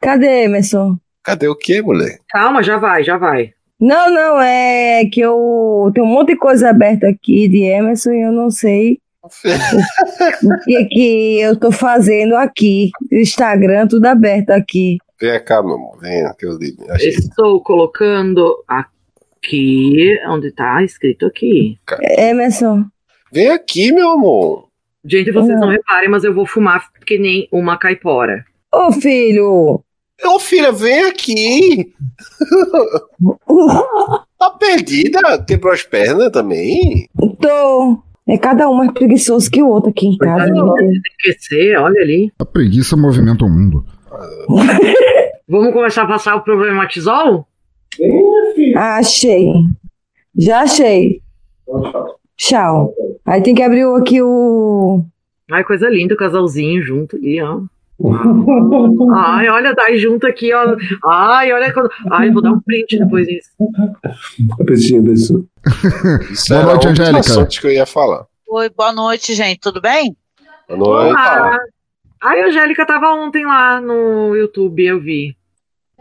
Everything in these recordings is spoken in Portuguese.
Cadê, Emerson? Cadê o quê, mulher? Calma, já vai, já vai. Não, não, é que eu tenho um monte de coisa aberta aqui de Emerson e eu não sei o que, que eu tô fazendo aqui. Instagram, tudo aberto aqui. Vem cá, meu amor. Vem, que eu. Estou colocando aqui, onde tá escrito aqui. Emerson, Vem aqui, meu amor. Gente, vocês Uhum. não reparem, mas eu vou fumar que nem uma caipora. ô filho, Ô, filha, vem aqui. Tá perdida? Quebrou as pernas também? tô. É cada um mais preguiçoso que o outro aqui em casa. Né? Tem que ser, olha ali. A preguiça movimenta o mundo. Vamos começar a passar o problematizol? Achei. Já achei. Tchau. Aí tem que abrir aqui o. Ai, coisa linda, o casalzinho junto ali, ó. Ai, olha, tá junto aqui, ó. Ai, olha. quando- Ai, vou dar um print depois disso. Beijinho, beijinho. Isso Boa noite, Angélica. que eu ia falar. Oi, boa noite, gente. Tudo bem? Boa noite. Ah, Ai, a Angélica tava ontem lá no YouTube, eu vi.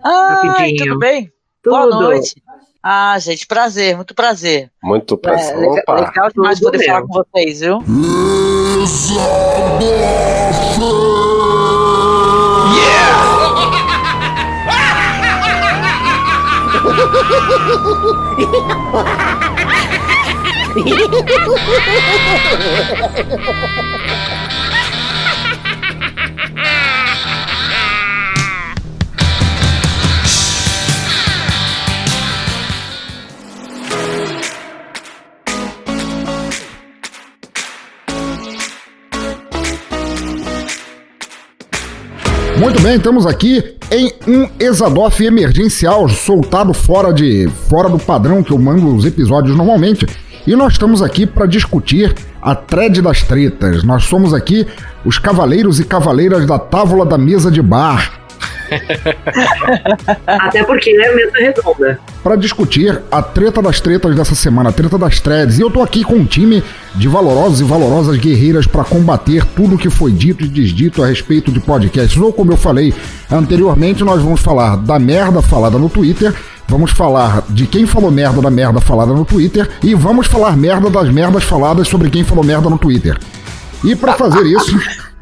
Ah, tudo bem? Tudo. Boa noite. Ah, gente, prazer, muito prazer. Muito É, prazer. legal, Opa. legal demais poder meu. falar com vocês, viu? ¡Ja, Muito bem, estamos aqui em um Exadoff emergencial, soltado fora de fora do padrão que eu mando os episódios normalmente. E nós estamos aqui para discutir a thread das tretas. Nós somos aqui os cavaleiros e cavaleiras da tábua da mesa de bar Até porque é mesa redonda. para discutir a treta das tretas dessa semana, a treta das threads. E eu tô aqui com um time de valorosos e valorosas guerreiras para combater tudo que foi dito e desdito a respeito de podcasts. Ou como eu falei anteriormente, nós vamos falar da merda falada no Twitter, vamos falar de quem falou merda da merda falada no Twitter e vamos falar merda das merdas faladas sobre quem falou merda no Twitter. E para fazer isso,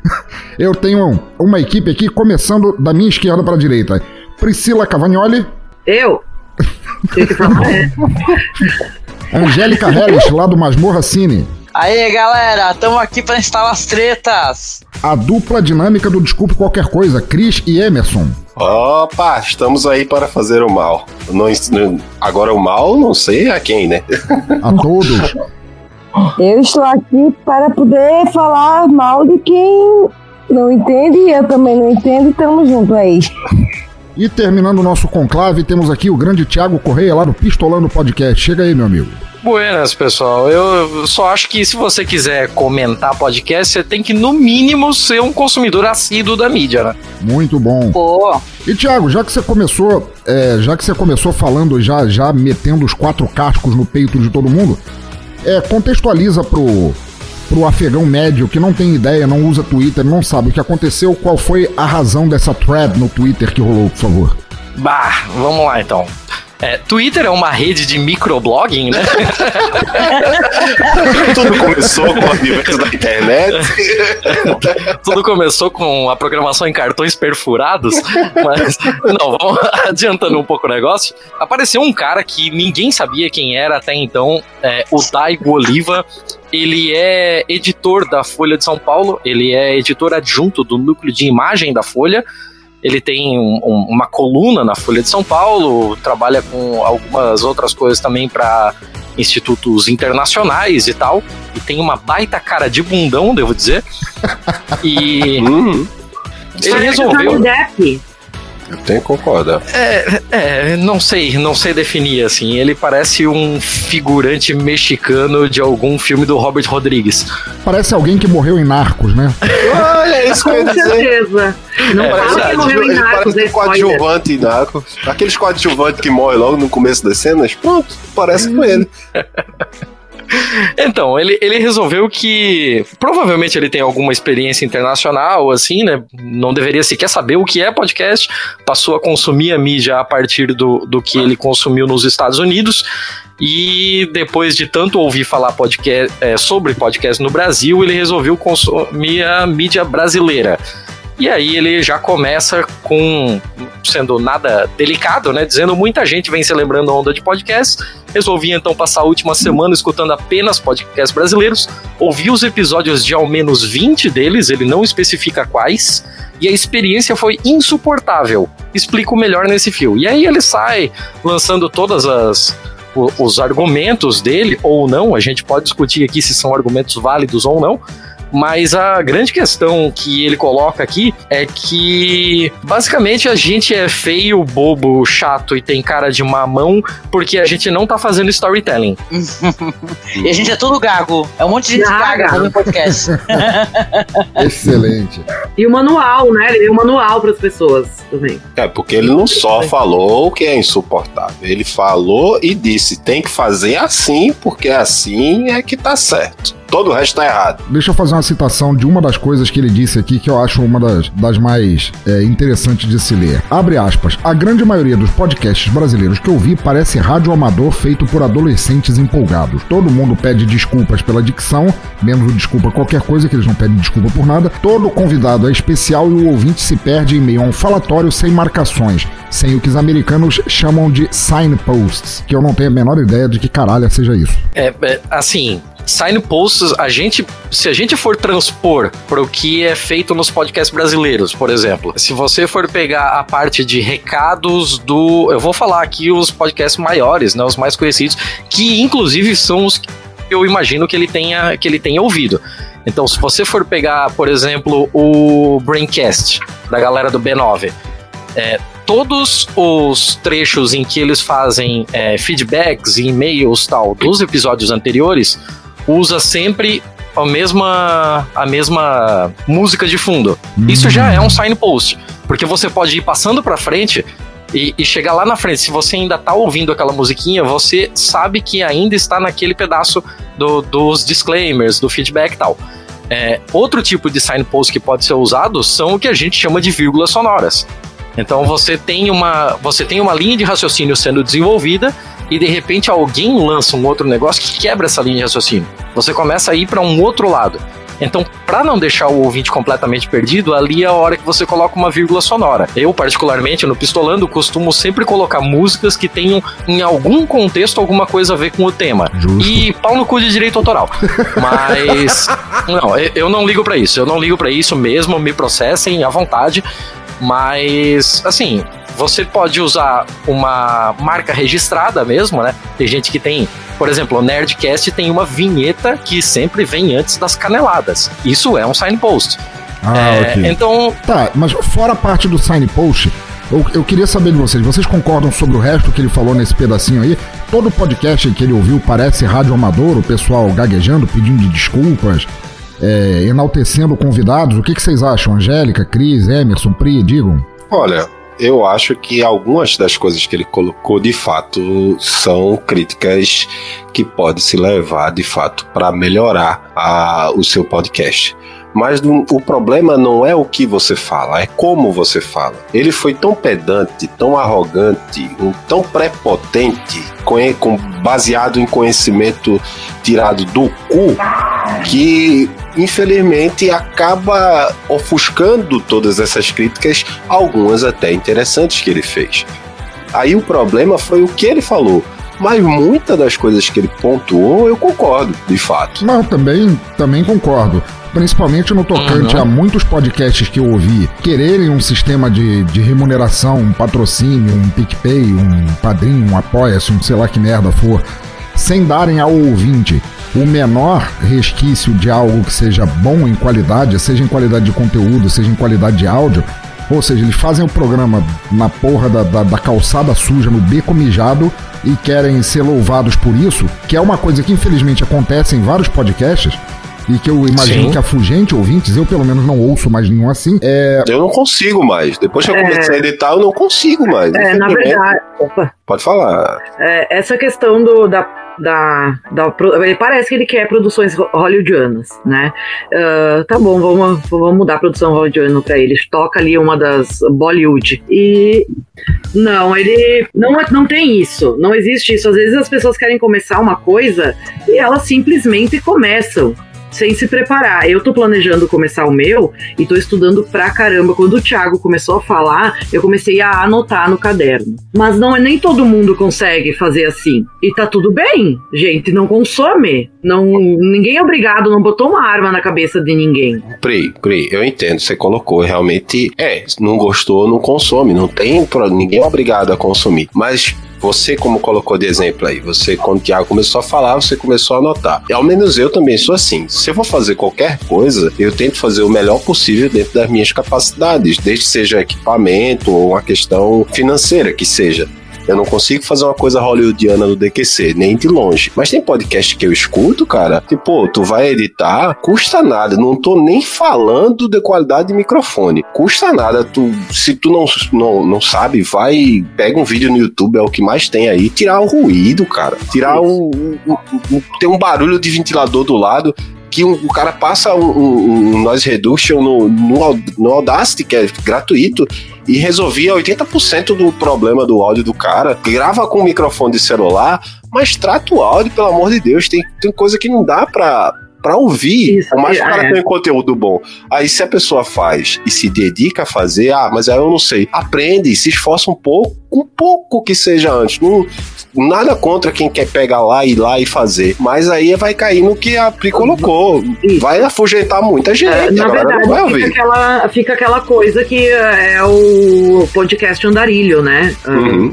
eu tenho uma equipe aqui começando da minha esquerda para a direita. Priscila Cavagnoli, Eu? Tem que falar, é. Angélica Helles, lá do Masmorra Cine. Aí, galera, estamos aqui para instalar as tretas. A dupla dinâmica do Desculpe Qualquer Coisa, Cris e Emerson. Opa, estamos aí para fazer o mal. Não- agora o mal, não sei a quem, né? A todos. Eu estou aqui para poder falar mal de quem não entende e eu também não entendo. Tamo junto aí. E terminando o nosso conclave, temos aqui o grande Thiago Correia, lá do Pistolando Podcast. Chega aí, meu amigo. Buenas, pessoal. Eu só acho que se você quiser comentar podcast, você tem que, no mínimo, ser um consumidor assíduo da mídia, né? Muito bom. Pô, E Thiago, já que você começou, é, já que você começou falando, já, já metendo os quatro cascos no peito de todo mundo, é, contextualiza pro, pro afegão médio que não tem ideia, não usa Twitter, não sabe o que aconteceu, qual foi a razão dessa thread no Twitter que rolou, por favor. Bah, vamos lá então. É, Twitter é uma rede de microblogging, né? Tudo começou com o universo da internet. Tudo começou com a programação em cartões perfurados, mas não, vamos adiantando um pouco o negócio. Apareceu um cara que ninguém sabia quem era até então, é, o Daigo Oliva. Ele é editor da Folha de São Paulo, ele é editor adjunto do núcleo de imagem da Folha. Ele tem um- um- uma coluna na Folha de São Paulo, trabalha com algumas outras coisas também para institutos internacionais e tal. E tem uma baita cara de bundão, devo dizer. E Hum, ele resolveu. Eu tenho que concordar. É, é, não sei, não sei definir assim. Ele parece um figurante mexicano de algum filme do Robert Rodrigues. Parece alguém que morreu em Narcos, né? Olha, isso Com dizer. certeza. Não É, fala que morreu em Ele Narcos, parece é um coadjuvante em Narcos. Aqueles coadjuvantes que morrem logo no começo das cenas, pronto, parece com ele. Então, ele, ele resolveu que provavelmente ele tem alguma experiência internacional, assim, né? Não deveria sequer saber o que é podcast, passou a consumir a mídia a partir do, do que ele consumiu nos Estados Unidos. E depois de tanto ouvir falar podcast, é, sobre podcast no Brasil, ele resolveu consumir a mídia brasileira. E aí ele já começa com, sendo nada delicado, né? Dizendo muita gente vem celebrando a onda de podcast. Resolvi então passar a última semana escutando apenas podcasts brasileiros. Ouvi os episódios de ao menos 20 deles, ele não especifica quais. E a experiência foi insuportável. Explico melhor nesse fio. E aí ele sai lançando todas as os argumentos dele ou não, a gente pode discutir aqui se são argumentos válidos ou não, mas a grande questão que ele coloca aqui é que basicamente a gente é feio, bobo, chato e tem cara de mamão porque a gente não tá fazendo storytelling. e a gente é tudo gago. É um monte de gente gaga, gaga no podcast. Excelente. E o manual, né? Ele deu um manual para as pessoas também. É, porque ele não só falou o que é insuportável, ele falou e disse: tem que fazer assim, porque assim é que tá certo. Todo o resto tá errado. Deixa eu fazer uma citação de uma das coisas que ele disse aqui que eu acho uma das, das mais é, interessantes de se ler. Abre aspas. A grande maioria dos podcasts brasileiros que eu vi parece rádio amador feito por adolescentes empolgados. Todo mundo pede desculpas pela dicção, menos o desculpa qualquer coisa, que eles não pedem desculpa por nada. Todo convidado é especial e o ouvinte se perde em meio a um falatório sem marcações, sem o que os americanos chamam de signposts, que eu não tenho a menor ideia de que caralho seja isso. É, é assim, signposts, a gente, se a gente for transpor para o que é feito nos podcasts brasileiros, por exemplo, se você for pegar a parte de recados do, eu vou falar aqui os podcasts maiores, né, os mais conhecidos, que inclusive são os que eu imagino que ele tenha que ele tenha ouvido. Então, se você for pegar, por exemplo, o Braincast da galera do B9, é, todos os trechos em que eles fazem é, feedbacks e e-mails tal dos episódios anteriores usa sempre a mesma, a mesma música de fundo. Hum. Isso já é um signpost, porque você pode ir passando para frente e, e, chegar lá na frente. Se você ainda tá ouvindo aquela musiquinha, você sabe que ainda está naquele pedaço do, dos disclaimers, do feedback e tal. É, outro tipo de signpost que pode ser usado são o que a gente chama de vírgulas sonoras. Então você tem uma, você tem uma linha de raciocínio sendo desenvolvida e de repente alguém lança um outro negócio que quebra essa linha de raciocínio. Você começa a ir para um outro lado. Então, para não deixar o ouvinte completamente perdido, ali é a hora que você coloca uma vírgula sonora. Eu, particularmente, no Pistolando, costumo sempre colocar músicas que tenham, em algum contexto, alguma coisa a ver com o tema. Justo. E pau no cu de direito autoral. Mas, não, eu não ligo para isso. Eu não ligo para isso mesmo, me processem à vontade. Mas, assim, você pode usar uma marca registrada mesmo, né? Tem gente que tem, por exemplo, o Nerdcast tem uma vinheta que sempre vem antes das caneladas. Isso é um signpost. Ah, é, ok. Então. Tá, mas fora a parte do signpost, eu, eu queria saber de vocês, vocês concordam sobre o resto que ele falou nesse pedacinho aí? Todo podcast que ele ouviu parece rádio amador, o pessoal gaguejando, pedindo desculpas, é, enaltecendo convidados. O que, que vocês acham? Angélica, Cris, Emerson, Pri, digam. Olha, eu acho que algumas das coisas que ele colocou de fato são críticas que pode se levar de fato para melhorar a, o seu podcast. Mas o problema não é o que você fala, é como você fala. Ele foi tão pedante, tão arrogante, tão prepotente, com, baseado em conhecimento tirado do cu, que infelizmente acaba ofuscando todas essas críticas, algumas até interessantes que ele fez. Aí o problema foi o que ele falou. Mas muitas das coisas que ele pontuou, eu concordo, de fato. Não, também, também concordo principalmente no tocante uhum. a muitos podcasts que eu ouvi quererem um sistema de, de remuneração, um patrocínio, um PicPay, um padrinho, um apoia-se, um sei lá que merda for, sem darem ao ouvinte o menor resquício de algo que seja bom em qualidade, seja em qualidade de conteúdo, seja em qualidade de áudio. Ou seja, eles fazem o programa na porra da, da, da calçada suja, no beco mijado, e querem ser louvados por isso, que é uma coisa que infelizmente acontece em vários podcasts, e que eu imagino Sim. que afugente ouvintes, eu pelo menos não ouço mais nenhum assim. É... Eu não consigo mais. Depois que eu comecei é... a editar, eu não consigo mais. É, na verdade. Opa. Pode falar. É, essa questão do, da da, da ele parece que ele quer produções ho- hollywoodianas, né? Ah, tá bom, vamos, vamos mudar a produção hollywoodiana pra ele. Toca ali uma das Bollywood. E não, ele não, não tem isso. Não existe isso. Às vezes as pessoas querem começar uma coisa e elas simplesmente começam. Sem se preparar. Eu tô planejando começar o meu e tô estudando pra caramba. Quando o Thiago começou a falar, eu comecei a anotar no caderno. Mas não é nem todo mundo consegue fazer assim. E tá tudo bem, gente. Não consome. Não, ninguém é obrigado, não botou uma arma na cabeça de ninguém. Pri, Pri, eu entendo, você colocou, realmente é, não gostou, não consome, não tem, ninguém é obrigado a consumir. Mas você, como colocou de exemplo aí, você, quando o Thiago começou a falar, você começou a anotar. E ao menos eu também sou assim. Se eu vou fazer qualquer coisa, eu tento fazer o melhor possível dentro das minhas capacidades, desde seja equipamento ou uma questão financeira que seja. Eu não consigo fazer uma coisa hollywoodiana no DQC, nem de longe. Mas tem podcast que eu escuto, cara, que, pô, tu vai editar, custa nada. Não tô nem falando de qualidade de microfone. Custa nada. Tu, se tu não, não, não sabe, vai, pega um vídeo no YouTube, é o que mais tem aí, tirar o ruído, cara. Tirar um. um, um- um- tem um barulho de ventilador do lado que um- o cara passa um, um, um noise reduction no, no, no Audacity, que é gratuito, e resolvia 80% do problema do áudio do cara. Grava com o microfone de celular, mas trata o áudio, pelo amor de Deus. Tem, tem coisa que não dá pra. Pra ouvir, Isso, por mais que o é, cara é. tenha conteúdo bom. Aí, se a pessoa faz e se dedica a fazer, ah, mas aí eu não sei. Aprende, se esforça um pouco, um pouco que seja antes. Não, nada contra quem quer pegar lá, ir lá e fazer. Mas aí vai cair no que a Pri colocou. Isso. Vai afugentar muita gente. É, na verdade, não vai fica ouvir. aquela, fica aquela coisa que é o podcast andarilho, né? Ah, Uhum.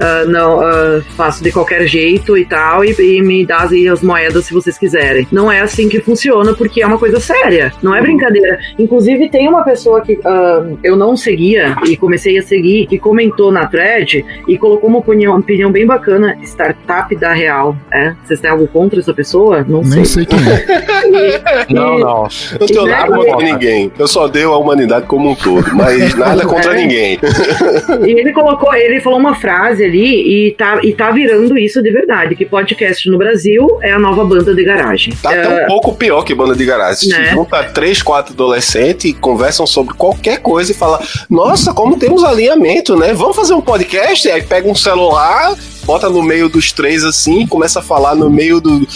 Ah, não, ah, faço de qualquer jeito e tal, e, e me dá as moedas se vocês quiserem. Não é assim que funciona, porque é uma coisa séria, não é brincadeira. Inclusive, tem uma pessoa que ah, eu não seguia e comecei a seguir, que comentou na thread e colocou uma opinião, opinião bem bacana: startup da real. É? Vocês têm algo contra essa pessoa? Não Nem sei. sei quem é. Não, não. Eu não tenho nada contra ninguém. Eu só dei a humanidade como um todo, mas nada contra É. ninguém. E ele colocou, ele falou uma frase ali e tá, e tá virando isso de verdade, que podcast no Brasil é a nova banda de garagem. Tá É, até um pouco pior que banda de garagem. Se Né? junta três, quatro adolescentes e conversam sobre qualquer coisa e fala: Nossa, como temos alinhamento, né? Vamos fazer um podcast? Aí pega um celular, bota no meio dos três assim, começa a falar no meio do.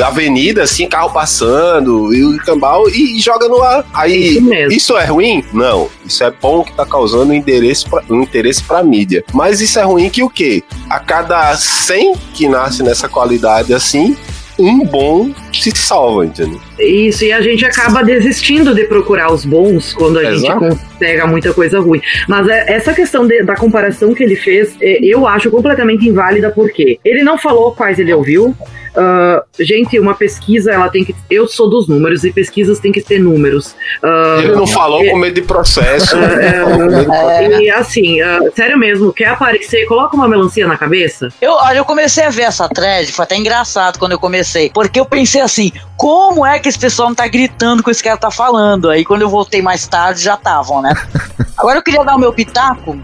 Da avenida, assim, carro passando, e o cambal, e, e joga no ar. Aí, Isso mesmo. isso é ruim? Não. Isso é bom que tá causando interesse pra, um interesse pra mídia. Mas isso é ruim que o quê? A cada 100 que nasce nessa qualidade assim, um bom se salva, entendeu? Isso, e a gente acaba desistindo de procurar os bons quando a gente Exato. con- pega muita coisa ruim. Mas é- essa questão de- da comparação que ele fez, é, eu acho completamente inválida, porque ele não falou quais ele ouviu. Ah, gente, uma pesquisa, ela tem que. Eu sou dos números e pesquisas tem que ter números. Ah, Ele não falou é- com medo de processo. É, processo. E assim, ah, sério mesmo, quer aparecer, coloca uma melancia na cabeça. Eu, olha, eu comecei a ver essa thread, foi até engraçado quando eu comecei, porque eu pensei assim, como é que esse pessoal não tá gritando com esse cara tá falando? Aí quando eu voltei mais tarde, já estavam, né? Agora eu queria dar o meu pitaco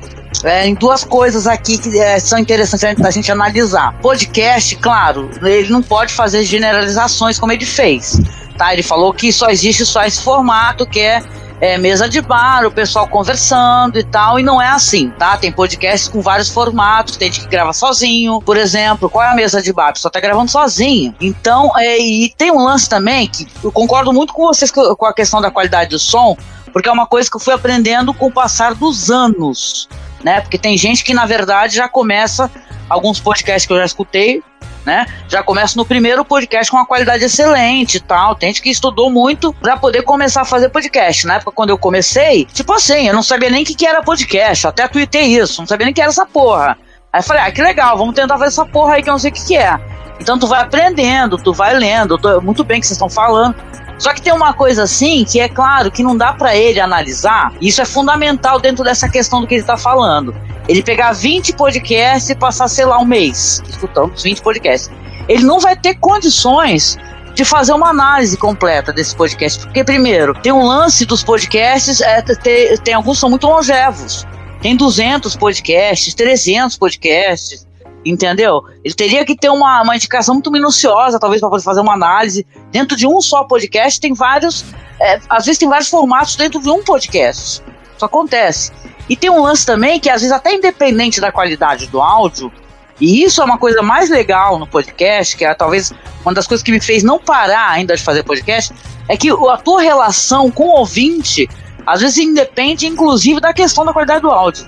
é, em duas coisas aqui que é, são interessantes da gente analisar. Podcast, claro, ele não pode fazer generalizações como ele fez, tá? Ele falou que só existe só esse formato que é é, mesa de bar, o pessoal conversando e tal, e não é assim, tá? Tem podcasts com vários formatos, tem gente que grava sozinho, por exemplo, qual é a mesa de bar? A pessoa tá gravando sozinho. Então, é, e tem um lance também que eu concordo muito com vocês co- com a questão da qualidade do som, porque é uma coisa que eu fui aprendendo com o passar dos anos, né? Porque tem gente que, na verdade, já começa, alguns podcasts que eu já escutei, né? Já começa no primeiro podcast com uma qualidade excelente e tal. Tem gente que estudou muito pra poder começar a fazer podcast. Na época, quando eu comecei, tipo assim, eu não sabia nem o que, que era podcast. Até tuitei isso, não sabia nem o que era essa porra. Aí eu falei, ah, que legal, vamos tentar fazer essa porra aí que eu não sei o que, que é. Então tu vai aprendendo, tu vai lendo, eu tô- muito bem que vocês estão falando. Só que tem uma coisa assim que é claro que não dá pra ele analisar. e Isso é fundamental dentro dessa questão do que ele tá falando. Ele pegar 20 podcasts e passar, sei lá, um mês escutando os 20 podcasts. Ele não vai ter condições de fazer uma análise completa desse podcast. Porque, primeiro, tem um lance dos podcasts, é, tem, tem alguns que são muito longevos. Tem 200 podcasts, 300 podcasts. Entendeu? Ele teria que ter uma, uma indicação muito minuciosa, talvez, para poder fazer uma análise. Dentro de um só podcast, tem vários. É, às vezes tem vários formatos dentro de um podcast. Isso acontece. E tem um lance também que, às vezes, até independente da qualidade do áudio, e isso é uma coisa mais legal no podcast, que é talvez uma das coisas que me fez não parar ainda de fazer podcast, é que a tua relação com o ouvinte, às vezes independe, inclusive, da questão da qualidade do áudio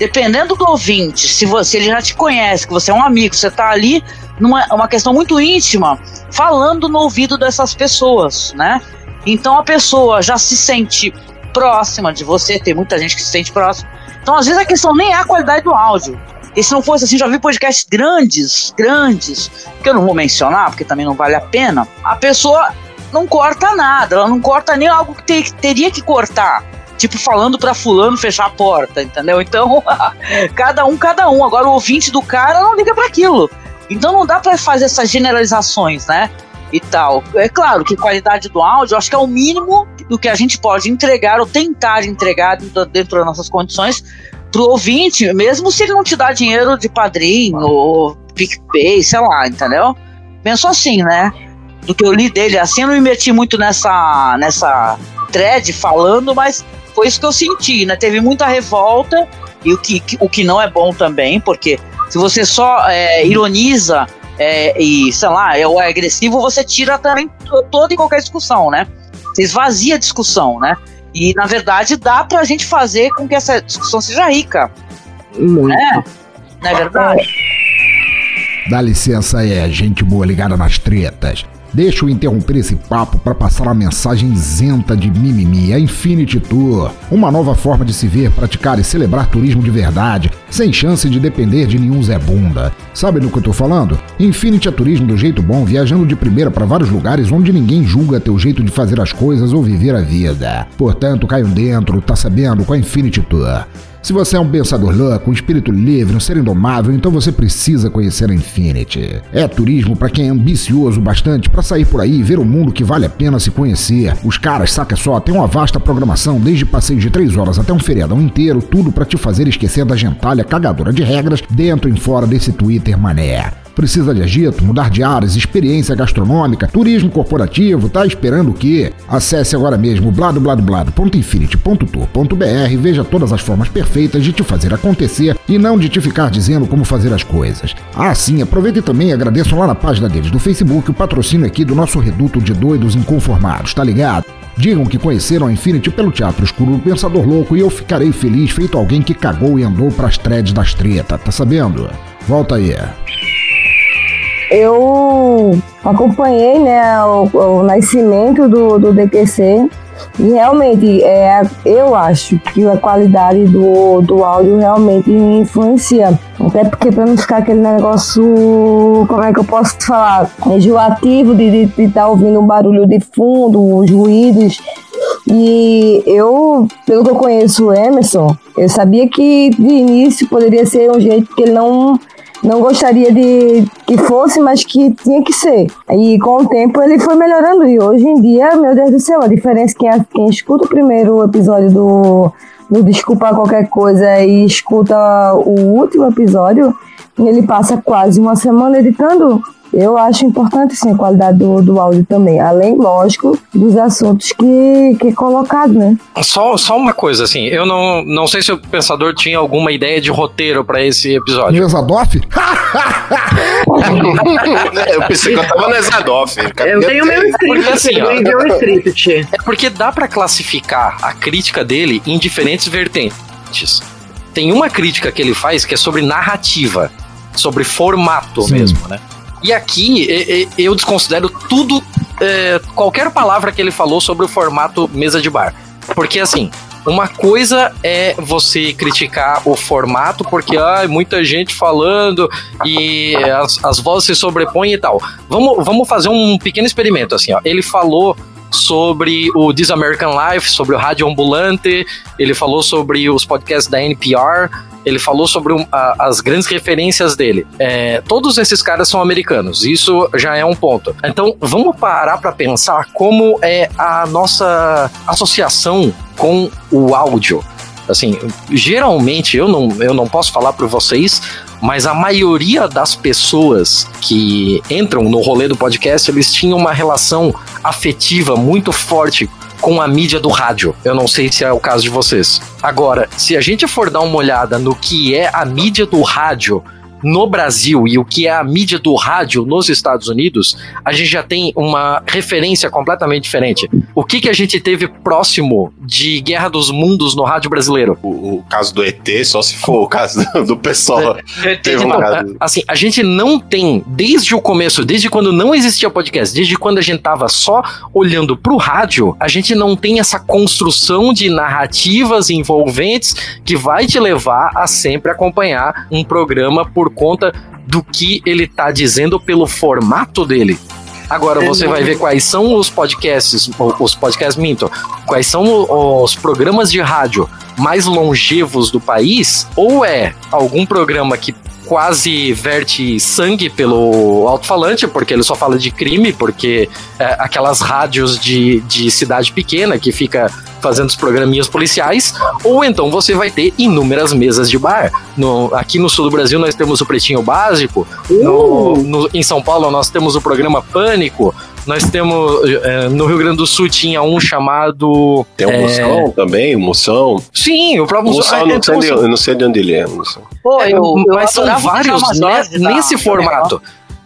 dependendo do ouvinte, se você ele já te conhece, que você é um amigo, você está ali numa uma questão muito íntima, falando no ouvido dessas pessoas, né? Então a pessoa já se sente próxima de você, tem muita gente que se sente próxima. Então às vezes a questão nem é a qualidade do áudio. E se não fosse assim, já vi podcasts grandes, grandes, que eu não vou mencionar, porque também não vale a pena. A pessoa não corta nada, ela não corta nem algo que, que teria que cortar tipo, falando pra fulano fechar a porta, entendeu? Então, cada um, cada um. Agora, o ouvinte do cara não liga para aquilo. Então, não dá para fazer essas generalizações, né? E tal. É claro que qualidade do áudio, acho que é o mínimo do que a gente pode entregar ou tentar entregar dentro, dentro das nossas condições pro ouvinte, mesmo se ele não te dá dinheiro de padrinho ou PicPay, sei lá, entendeu? Penso assim, né? Do que eu li dele, assim, eu não me meti muito nessa, nessa thread falando, mas foi isso que eu senti, né? Teve muita revolta, e o que, o que não é bom também, porque se você só é, ironiza é, e, sei lá, é, é agressivo, você tira também toda e qualquer discussão, né? Você esvazia a discussão, né? E, na verdade, dá pra gente fazer com que essa discussão seja rica. Muito. Né? Não é verdade? Dá licença aí, é gente boa ligada nas tretas. Deixa eu interromper esse papo para passar a mensagem isenta de mimimi, a Infinity Tour. Uma nova forma de se ver, praticar e celebrar turismo de verdade, sem chance de depender de nenhum Zé Bunda. Sabe do que eu tô falando? Infinity é turismo do jeito bom, viajando de primeira para vários lugares onde ninguém julga teu jeito de fazer as coisas ou viver a vida. Portanto, caiam dentro, tá sabendo, com a Infinity Tour. Se você é um pensador louco, um espírito livre, um ser indomável, então você precisa conhecer a Infinity. É turismo para quem é ambicioso bastante para sair por aí e ver o mundo que vale a pena se conhecer. Os caras, saca só, tem uma vasta programação, desde passeios de 3 horas até um feriadão inteiro, tudo para te fazer esquecer da gentalha cagadora de regras dentro e fora desse Twitter mané. Precisa de agito, mudar de áreas, experiência gastronômica, turismo corporativo, tá esperando o quê? Acesse agora mesmo bladobladoblado.infinity.tour.br e veja todas as formas perfeitas de te fazer acontecer e não de te ficar dizendo como fazer as coisas. Ah, sim, aproveita e também agradeço lá na página deles do Facebook o patrocínio aqui do nosso reduto de doidos inconformados, tá ligado? Digam que conheceram a Infinity pelo Teatro Escuro do Pensador Louco e eu ficarei feliz feito alguém que cagou e andou pras threads das treta, tá sabendo? Volta aí eu acompanhei né, o, o nascimento do, do DQC e realmente é, eu acho que a qualidade do, do áudio realmente influencia. Até porque para não ficar aquele negócio, como é que eu posso falar, enjoativo de estar tá ouvindo um barulho de fundo, os ruídos. E eu, pelo que eu conheço o Emerson, eu sabia que de início poderia ser um jeito que ele não não gostaria de que fosse, mas que tinha que ser. E com o tempo ele foi melhorando. E hoje em dia, meu Deus do céu, a diferença é que quem escuta o primeiro episódio do, do Desculpa Qualquer Coisa e escuta o último episódio, ele passa quase uma semana editando eu acho importante sim a qualidade do, do áudio também, além, lógico, dos assuntos que, que é colocado, né? Só, só uma coisa, assim, eu não, não sei se o pensador tinha alguma ideia de roteiro para esse episódio. Nezadoff? eu pensei que eu tava no Nezadoff. Eu tenho meu script, assim, ó, enviou script. É porque dá para classificar a crítica dele em diferentes vertentes. Tem uma crítica que ele faz que é sobre narrativa, sobre formato Sim. mesmo, né? E aqui eu desconsidero tudo, é, qualquer palavra que ele falou sobre o formato mesa de bar. Porque assim, uma coisa é você criticar o formato, porque ah, muita gente falando e as, as vozes se sobrepõem e tal. Vamos, vamos fazer um pequeno experimento, assim, ó. Ele falou sobre o This American Life, sobre o Rádio Ambulante, ele falou sobre os podcasts da NPR, ele falou sobre um, a, as grandes referências dele. É, todos esses caras são americanos, isso já é um ponto. Então, vamos parar para pensar como é a nossa associação com o áudio. Assim, geralmente eu não, eu não posso falar para vocês, mas a maioria das pessoas que entram no rolê do podcast, eles tinham uma relação afetiva muito forte com a mídia do rádio. Eu não sei se é o caso de vocês. Agora, se a gente for dar uma olhada no que é a mídia do rádio no Brasil e o que é a mídia do rádio nos Estados Unidos, a gente já tem uma referência completamente diferente. O que, que a gente teve próximo de Guerra dos Mundos no rádio brasileiro? O, o caso do ET, só se for o caso do, pessoal. É, Teve Não, caso. assim, a gente não tem, desde o começo, desde quando não existia podcast, desde quando a gente tava só olhando pro rádio, a gente não tem essa construção de narrativas envolventes que vai te levar a sempre acompanhar um programa por conta do que ele tá dizendo pelo formato dele. Agora você vai ver quais são os podcasts, os podcasts minto, quais são os programas de rádio mais longevos do país, ou é algum programa que quase verte sangue pelo alto-falante, porque ele só fala de crime, porque é, aquelas rádios de, de cidade pequena que fica fazendo os programinhas policiais, ou então você vai ter inúmeras mesas de bar. No, aqui no sul do Brasil nós temos o Pretinho Básico, no- no- em São Paulo nós temos o programa Pânico, nós temos. é, no Rio Grande do Sul tinha um chamado. Tem o é, Moção também, o Moção. Sim, o próprio Moção, Ah, eu não, sei de, eu não sei de onde ele é. Moção. Pô, eu, eu mas são o vários né, nesse formato.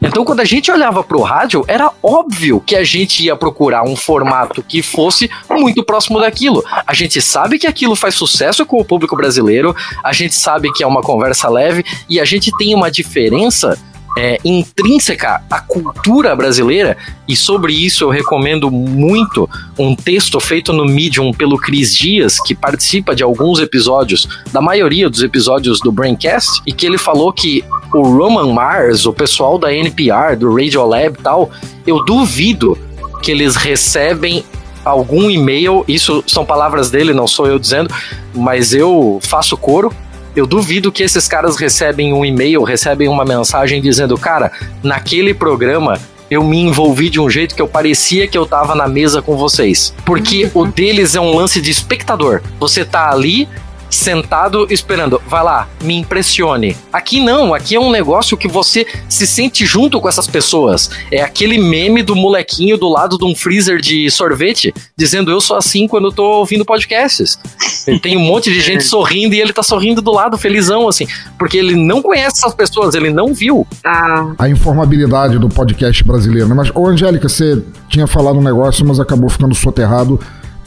Então, quando a gente olhava pro rádio, era óbvio que a gente ia procurar um formato que fosse muito próximo daquilo. A gente sabe que aquilo faz sucesso com o público brasileiro, a gente sabe que é uma conversa leve e a gente tem uma diferença é, intrínseca à cultura brasileira, e sobre isso eu recomendo muito um texto feito no Medium pelo Cris Dias, que participa de alguns episódios, da maioria dos episódios do Braincast, e que ele falou que o Roman Mars, o pessoal da NPR, do Radiolab e tal, eu duvido que eles recebem algum e-mail, isso são palavras dele, não sou eu dizendo, mas eu faço coro. Eu duvido que esses caras recebem um e-mail, recebem uma mensagem dizendo, cara, naquele programa eu me envolvi de um jeito que eu parecia que eu tava na mesa com vocês. Porque o deles é um lance de espectador. Você tá ali sentado esperando, vai lá, me impressione. Aqui não, aqui é um negócio que você se sente junto com essas pessoas. É aquele meme do molequinho do lado de um freezer de sorvete, dizendo eu sou assim quando eu tô ouvindo podcasts. Tem um monte de gente sorrindo e ele tá sorrindo do lado, felizão, assim, porque ele não conhece essas pessoas, ele não viu. Ah, A informabilidade do podcast brasileiro, né? Mas, ô Angélica, você tinha falado um negócio, mas acabou ficando soterrado.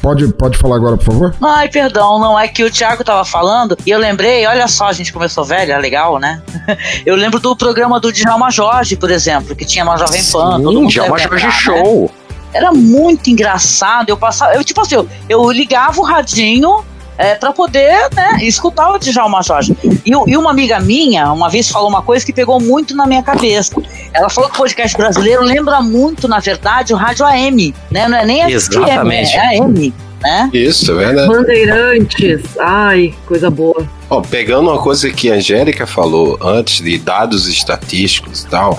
Pode, pode falar agora, por favor? Ai, perdão, não é que o Thiago tava falando e eu lembrei, olha só, a gente começou velho, é legal, né? Eu lembro do programa do Djalma Jorge, por exemplo, que tinha uma Jovem Pan. Sim, deve Jorge né? Show. Era muito engraçado. Eu passava, eu tipo assim, eu, eu ligava o radinho é, para poder né, escutar o Djalma Jorge. E, e uma amiga minha, uma vez falou uma coisa que pegou muito na minha cabeça. Ela falou que o podcast brasileiro lembra muito, na verdade, o rádio AM, né? Não é nem FM, Exatamente. é AM, né? Isso, é verdade. Bandeirantes. Ai, coisa boa. Ó, pegando uma coisa que a Angélica falou antes de dados estatísticos e tal,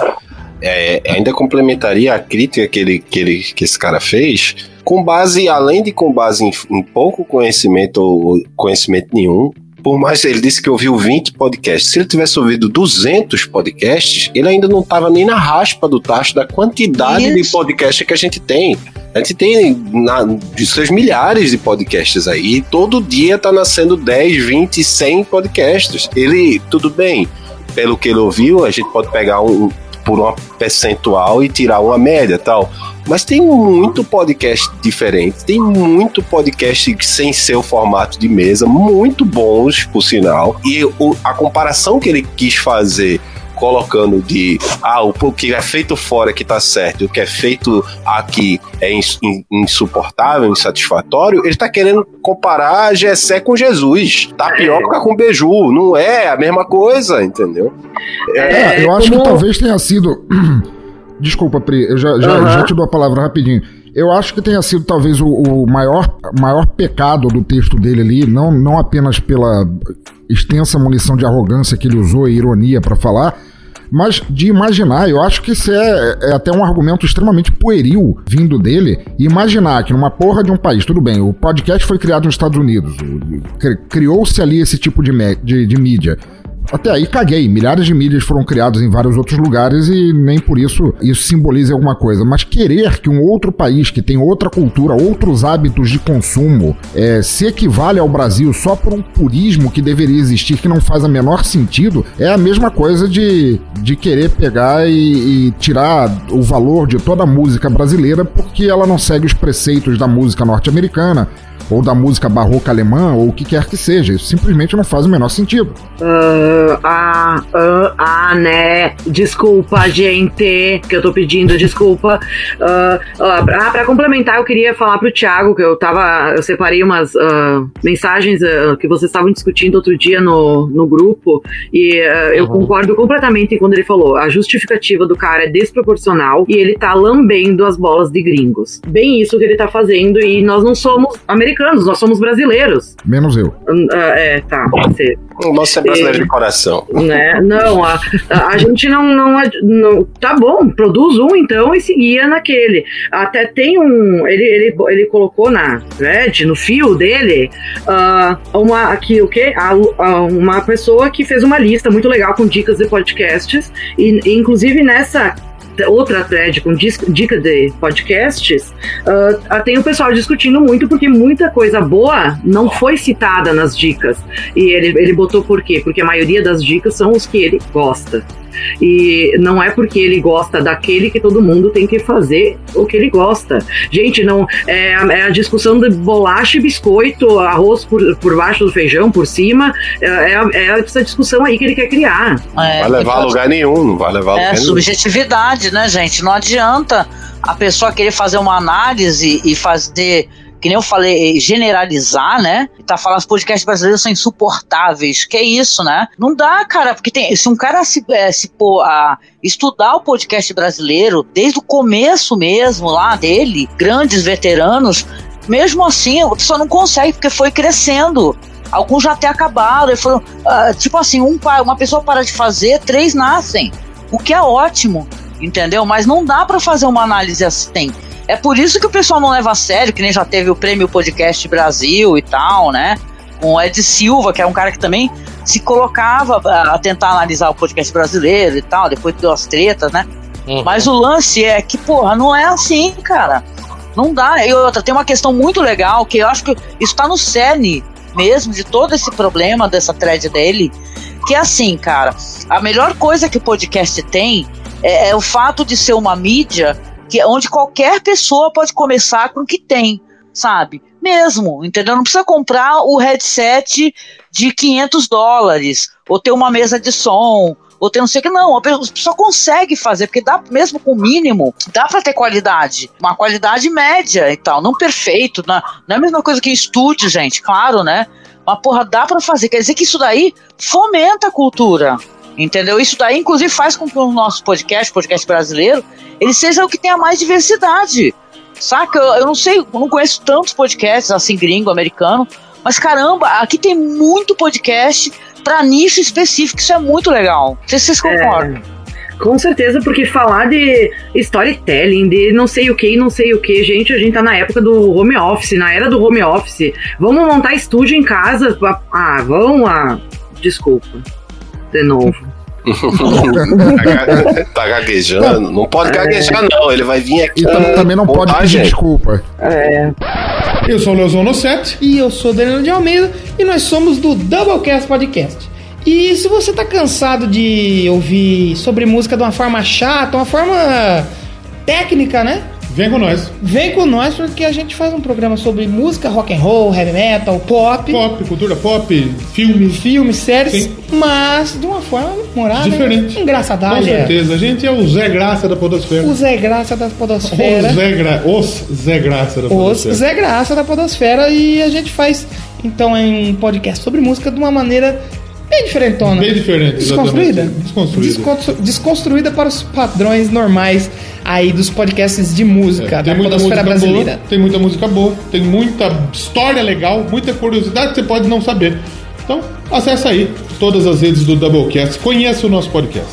é, ainda complementaria a crítica que, ele, que, ele, que esse cara fez, com base, além de com base em, em pouco conhecimento ou conhecimento nenhum. Por mais ele disse que ouviu 20 podcasts. Se ele tivesse ouvido 200 podcasts, ele ainda não estava nem na raspa do tacho da quantidade de Isso. podcasts que a gente tem. A gente tem na, de seus milhares de podcasts aí. e Todo dia tá nascendo 10, 20, 100 podcasts. Ele, tudo bem, pelo que ele ouviu, a gente pode pegar um por uma percentual e tirar uma média tal. Mas tem muito podcast diferente, tem muito podcast sem ser o formato de mesa, muito bons, por sinal. E o- a comparação que ele quis fazer colocando de ah, o que é feito fora que tá certo e o que é feito aqui é ins- in- insuportável, insatisfatório, ele tá querendo comparar Gessé com Jesus, tapioca com beiju, não é a mesma coisa, entendeu? É, eu acho como- que talvez tenha sido. Desculpa, Pri, eu já, já, Aham. já te dou a palavra rapidinho. Eu acho que tenha sido talvez o, o maior, maior pecado do texto dele ali, não, não apenas pela extensa munição de arrogância que ele usou e ironia pra falar, mas de imaginar. Eu acho que isso é, é até um argumento extremamente pueril vindo dele. Imaginar que numa porra de um país, tudo bem, o podcast foi criado nos Estados Unidos, criou-se ali esse tipo de, de, de mídia. Até aí caguei. Milhares de mídias foram criadas em vários outros lugares e nem por isso isso simboliza alguma coisa. Mas querer que um outro país que tem outra cultura, outros hábitos de consumo, é, se equivale ao Brasil só por um purismo que deveria existir, que não faz a menor sentido, é a mesma coisa de, de querer pegar e, e tirar o valor de toda a música brasileira porque ela não segue os preceitos da música norte-americana ou da música barroca alemã, ou o que quer que seja. Isso simplesmente não faz o menor sentido. Uh, ah, ah, ah, né? Desculpa, gente, que eu tô pedindo desculpa. Uh, pra complementar, eu queria falar pro Thiago que eu tava. Eu separei umas uh, mensagens uh, que vocês estavam discutindo outro dia no, no grupo, e uh, eu uhum. concordo completamente quando ele falou: a justificativa do cara é desproporcional e ele tá lambendo as bolas de gringos. Bem isso que ele tá fazendo, e nós não somos americanos americanos, nós somos brasileiros. Menos eu. Uh, é, tá, pode ser. Você é brasileiro e, de coração. Né? Não, a, a, a gente não, não, não, Tá bom, produz um então e seguia naquele. Até tem um. Ele, ele, ele colocou na Red, no fio dele, uh, uma. Aqui, o quê? Uh, uma pessoa que fez uma lista muito legal com dicas de podcasts. E, inclusive nessa outra thread com dica de podcasts, uh, tem o pessoal discutindo muito porque muita coisa boa não foi citada nas dicas. E ele, ele botou por quê? Porque a maioria das dicas são os que ele gosta. E não é porque ele gosta daquele que todo mundo tem que fazer o que ele gosta. Gente, não é, é a discussão de bolacha e biscoito, arroz por, por baixo do feijão, por cima. É, é, é essa discussão aí que ele quer criar. É, vai levar a lugar nenhum, não vai levar a lugar É subjetividade, né, gente? Não adianta a pessoa querer fazer uma análise e fazer que nem eu falei, generalizar, né? E tá falando os podcasts brasileiros são insuportáveis. Que é isso, né? Não dá, cara, porque tem, se um cara se, é, se pôr a estudar o podcast brasileiro desde o começo mesmo lá dele, grandes veteranos, mesmo assim, a pessoa não consegue, porque foi crescendo. Alguns já até acabaram. Foram, uh, tipo assim, um, uma pessoa para de fazer, três nascem. O que é ótimo, entendeu? Mas não dá para fazer uma análise assim. É por isso que o pessoal não leva a sério, que nem já teve o prêmio Podcast Brasil e tal, né? Com o Ed Silva, que é um cara que também se colocava a tentar analisar o podcast brasileiro e tal, depois deu as tretas, né? Uhum. Mas o lance é que, porra, não é assim, cara. Não dá. E outra, tem uma questão muito legal que eu acho que isso tá no cerne mesmo de todo esse problema dessa thread dele, que é assim, cara, a melhor coisa que o podcast tem é, é o fato de ser uma mídia que onde qualquer pessoa pode começar com o que tem, sabe? Mesmo, entendeu? Não precisa comprar o headset de 500 dólares, ou ter uma mesa de som, ou ter não sei o que. Não, a pessoa consegue fazer, porque dá, mesmo com o mínimo, dá para ter qualidade. Uma qualidade média e tal, não perfeito. Não, não é a mesma coisa que estúdio, gente, claro, né? Mas, porra, dá para fazer. Quer dizer que isso daí fomenta a cultura. Entendeu? Isso daí, inclusive, faz com que o nosso podcast, podcast brasileiro, ele seja o que tenha mais diversidade. Saca? Eu, eu não sei, eu não conheço tantos podcasts assim, gringo, americano, mas caramba, aqui tem muito podcast para nicho específico, isso é muito legal. Não sei se vocês concordam. É. Com certeza, porque falar de storytelling, de não sei o que, não sei o que, gente, a gente tá na época do home office, na era do home office. Vamos montar estúdio em casa? Ah, vamos lá. Desculpa. De novo. tá gaguejando? Não pode é. gaguejar, não. Ele vai vir aqui. E também não pode pedir desculpa. É. Eu sou o Leozão Nosset. E eu sou Danilo de Almeida. E nós somos do Doublecast Podcast. E se você tá cansado de ouvir sobre música de uma forma chata, uma forma técnica, né? Vem com nós. Vem com nós porque a gente faz um programa sobre música, rock and roll, heavy metal, pop. Pop, cultura pop, filme. Filmes, séries, Sim. mas de uma forma morada. Diferente. Engraçadalha. Com certeza. A gente é o Zé Graça da Podosfera. O Zé Graça da Podosfera. O Zé Gra... Os Zé Graça da Podosfera. Os Zé Graça da Podosfera. E a gente faz, então, um podcast sobre música de uma maneira Bem diferentona. Bem diferente, Desconstruída? Desconstruída. Desconstruída para os padrões normais aí dos podcasts de música é, da podosfera brasileira. Boa, tem muita música boa, tem muita história legal, muita curiosidade que você pode não saber. Então, acessa aí todas as redes do Doublecast, conheça o nosso podcast.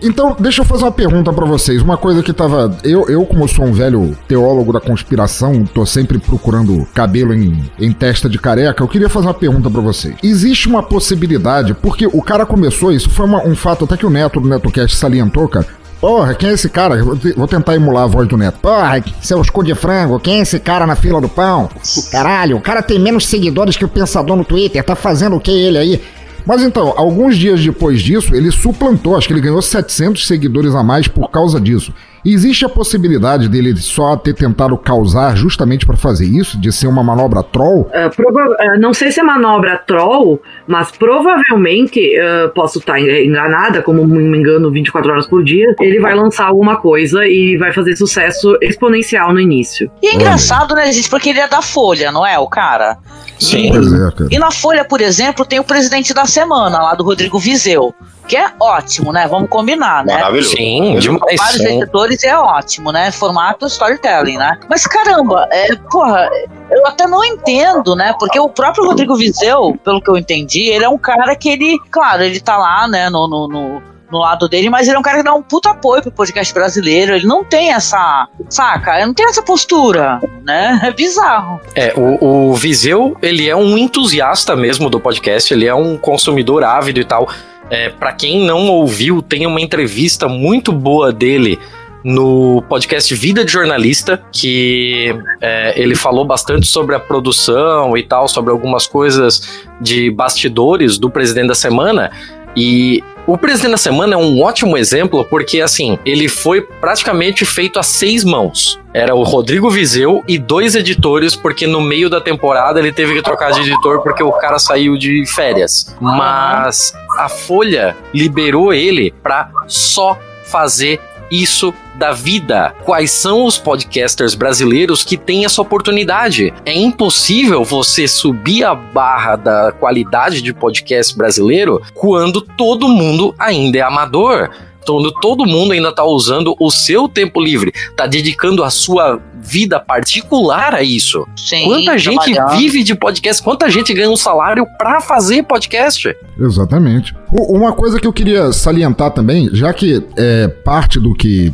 Então, deixa eu fazer uma pergunta pra vocês. Uma coisa que tava. Eu, eu, como sou um velho teólogo da conspiração, tô sempre procurando cabelo em, em testa de careca, eu queria fazer uma pergunta pra vocês. Existe uma possibilidade, porque o cara começou, isso foi uma- um fato até que o Neto do NetoCast salientou, cara. Porra, quem é esse cara? Vou, te- vou tentar emular a voz do Neto. Porra, seus cu de frango, quem é esse cara na fila do pão? Caralho, o cara tem menos seguidores que o Pensador no Twitter, tá fazendo o que ele aí? Mas então, alguns dias depois disso, ele suplantou, acho que ele ganhou 700 seguidores a mais por causa disso. Existe a possibilidade dele só ter tentado causar justamente pra fazer isso, de ser uma manobra troll? Ah, prova- ah, não sei se é manobra troll, mas provavelmente, ah, posso estar enganada, como me engano 24 horas por dia, ele vai lançar alguma coisa e vai fazer sucesso exponencial no início. E é engraçado, né, gente, porque ele é da Folha, não é, o cara? Sim. Pois é, cara. E na Folha, por exemplo, tem o presidente da semana, lá do Rodrigo Vizeu. Que é ótimo, né? Vamos combinar, né? Maravilhoso. Sim, demais. Vários Sim. editores é ótimo, né? Formato storytelling, né? Mas caramba, é, porra, eu até não entendo, né? Porque o próprio Rodrigo Vizeu, pelo que eu entendi, ele é um cara que ele, claro, ele tá lá, né, no, no, no, no lado dele, mas ele é um cara que dá um puta apoio pro podcast brasileiro. Ele não tem essa, saca? Ele não tem essa postura, né? É bizarro. É, o, o Viseu, ele é um entusiasta mesmo do podcast, ele é um consumidor ávido e tal. É, para quem não ouviu, tem uma entrevista muito boa dele no podcast Vida de Jornalista, que é, ele falou bastante sobre a produção e tal, sobre algumas coisas de bastidores do Presidente da Semana. E o Presidente da Semana é um ótimo exemplo, porque assim, ele foi praticamente feito a seis mãos. Era o Rodrigo Vizeu e dois editores, porque no meio da temporada ele teve que trocar de editor porque o cara saiu de férias. Mas a Folha liberou ele pra só fazer isso da vida. Quais são os podcasters brasileiros que têm essa oportunidade? É impossível você subir a barra da qualidade de podcast brasileiro quando todo mundo ainda é amador. Quando todo mundo ainda tá usando o seu tempo livre, tá dedicando a sua vida particular a isso. Sim, Quanta gente vive de podcast? Quanta gente ganha um salário pra fazer podcast? Exatamente. Uma coisa que eu queria salientar também, já que é parte do que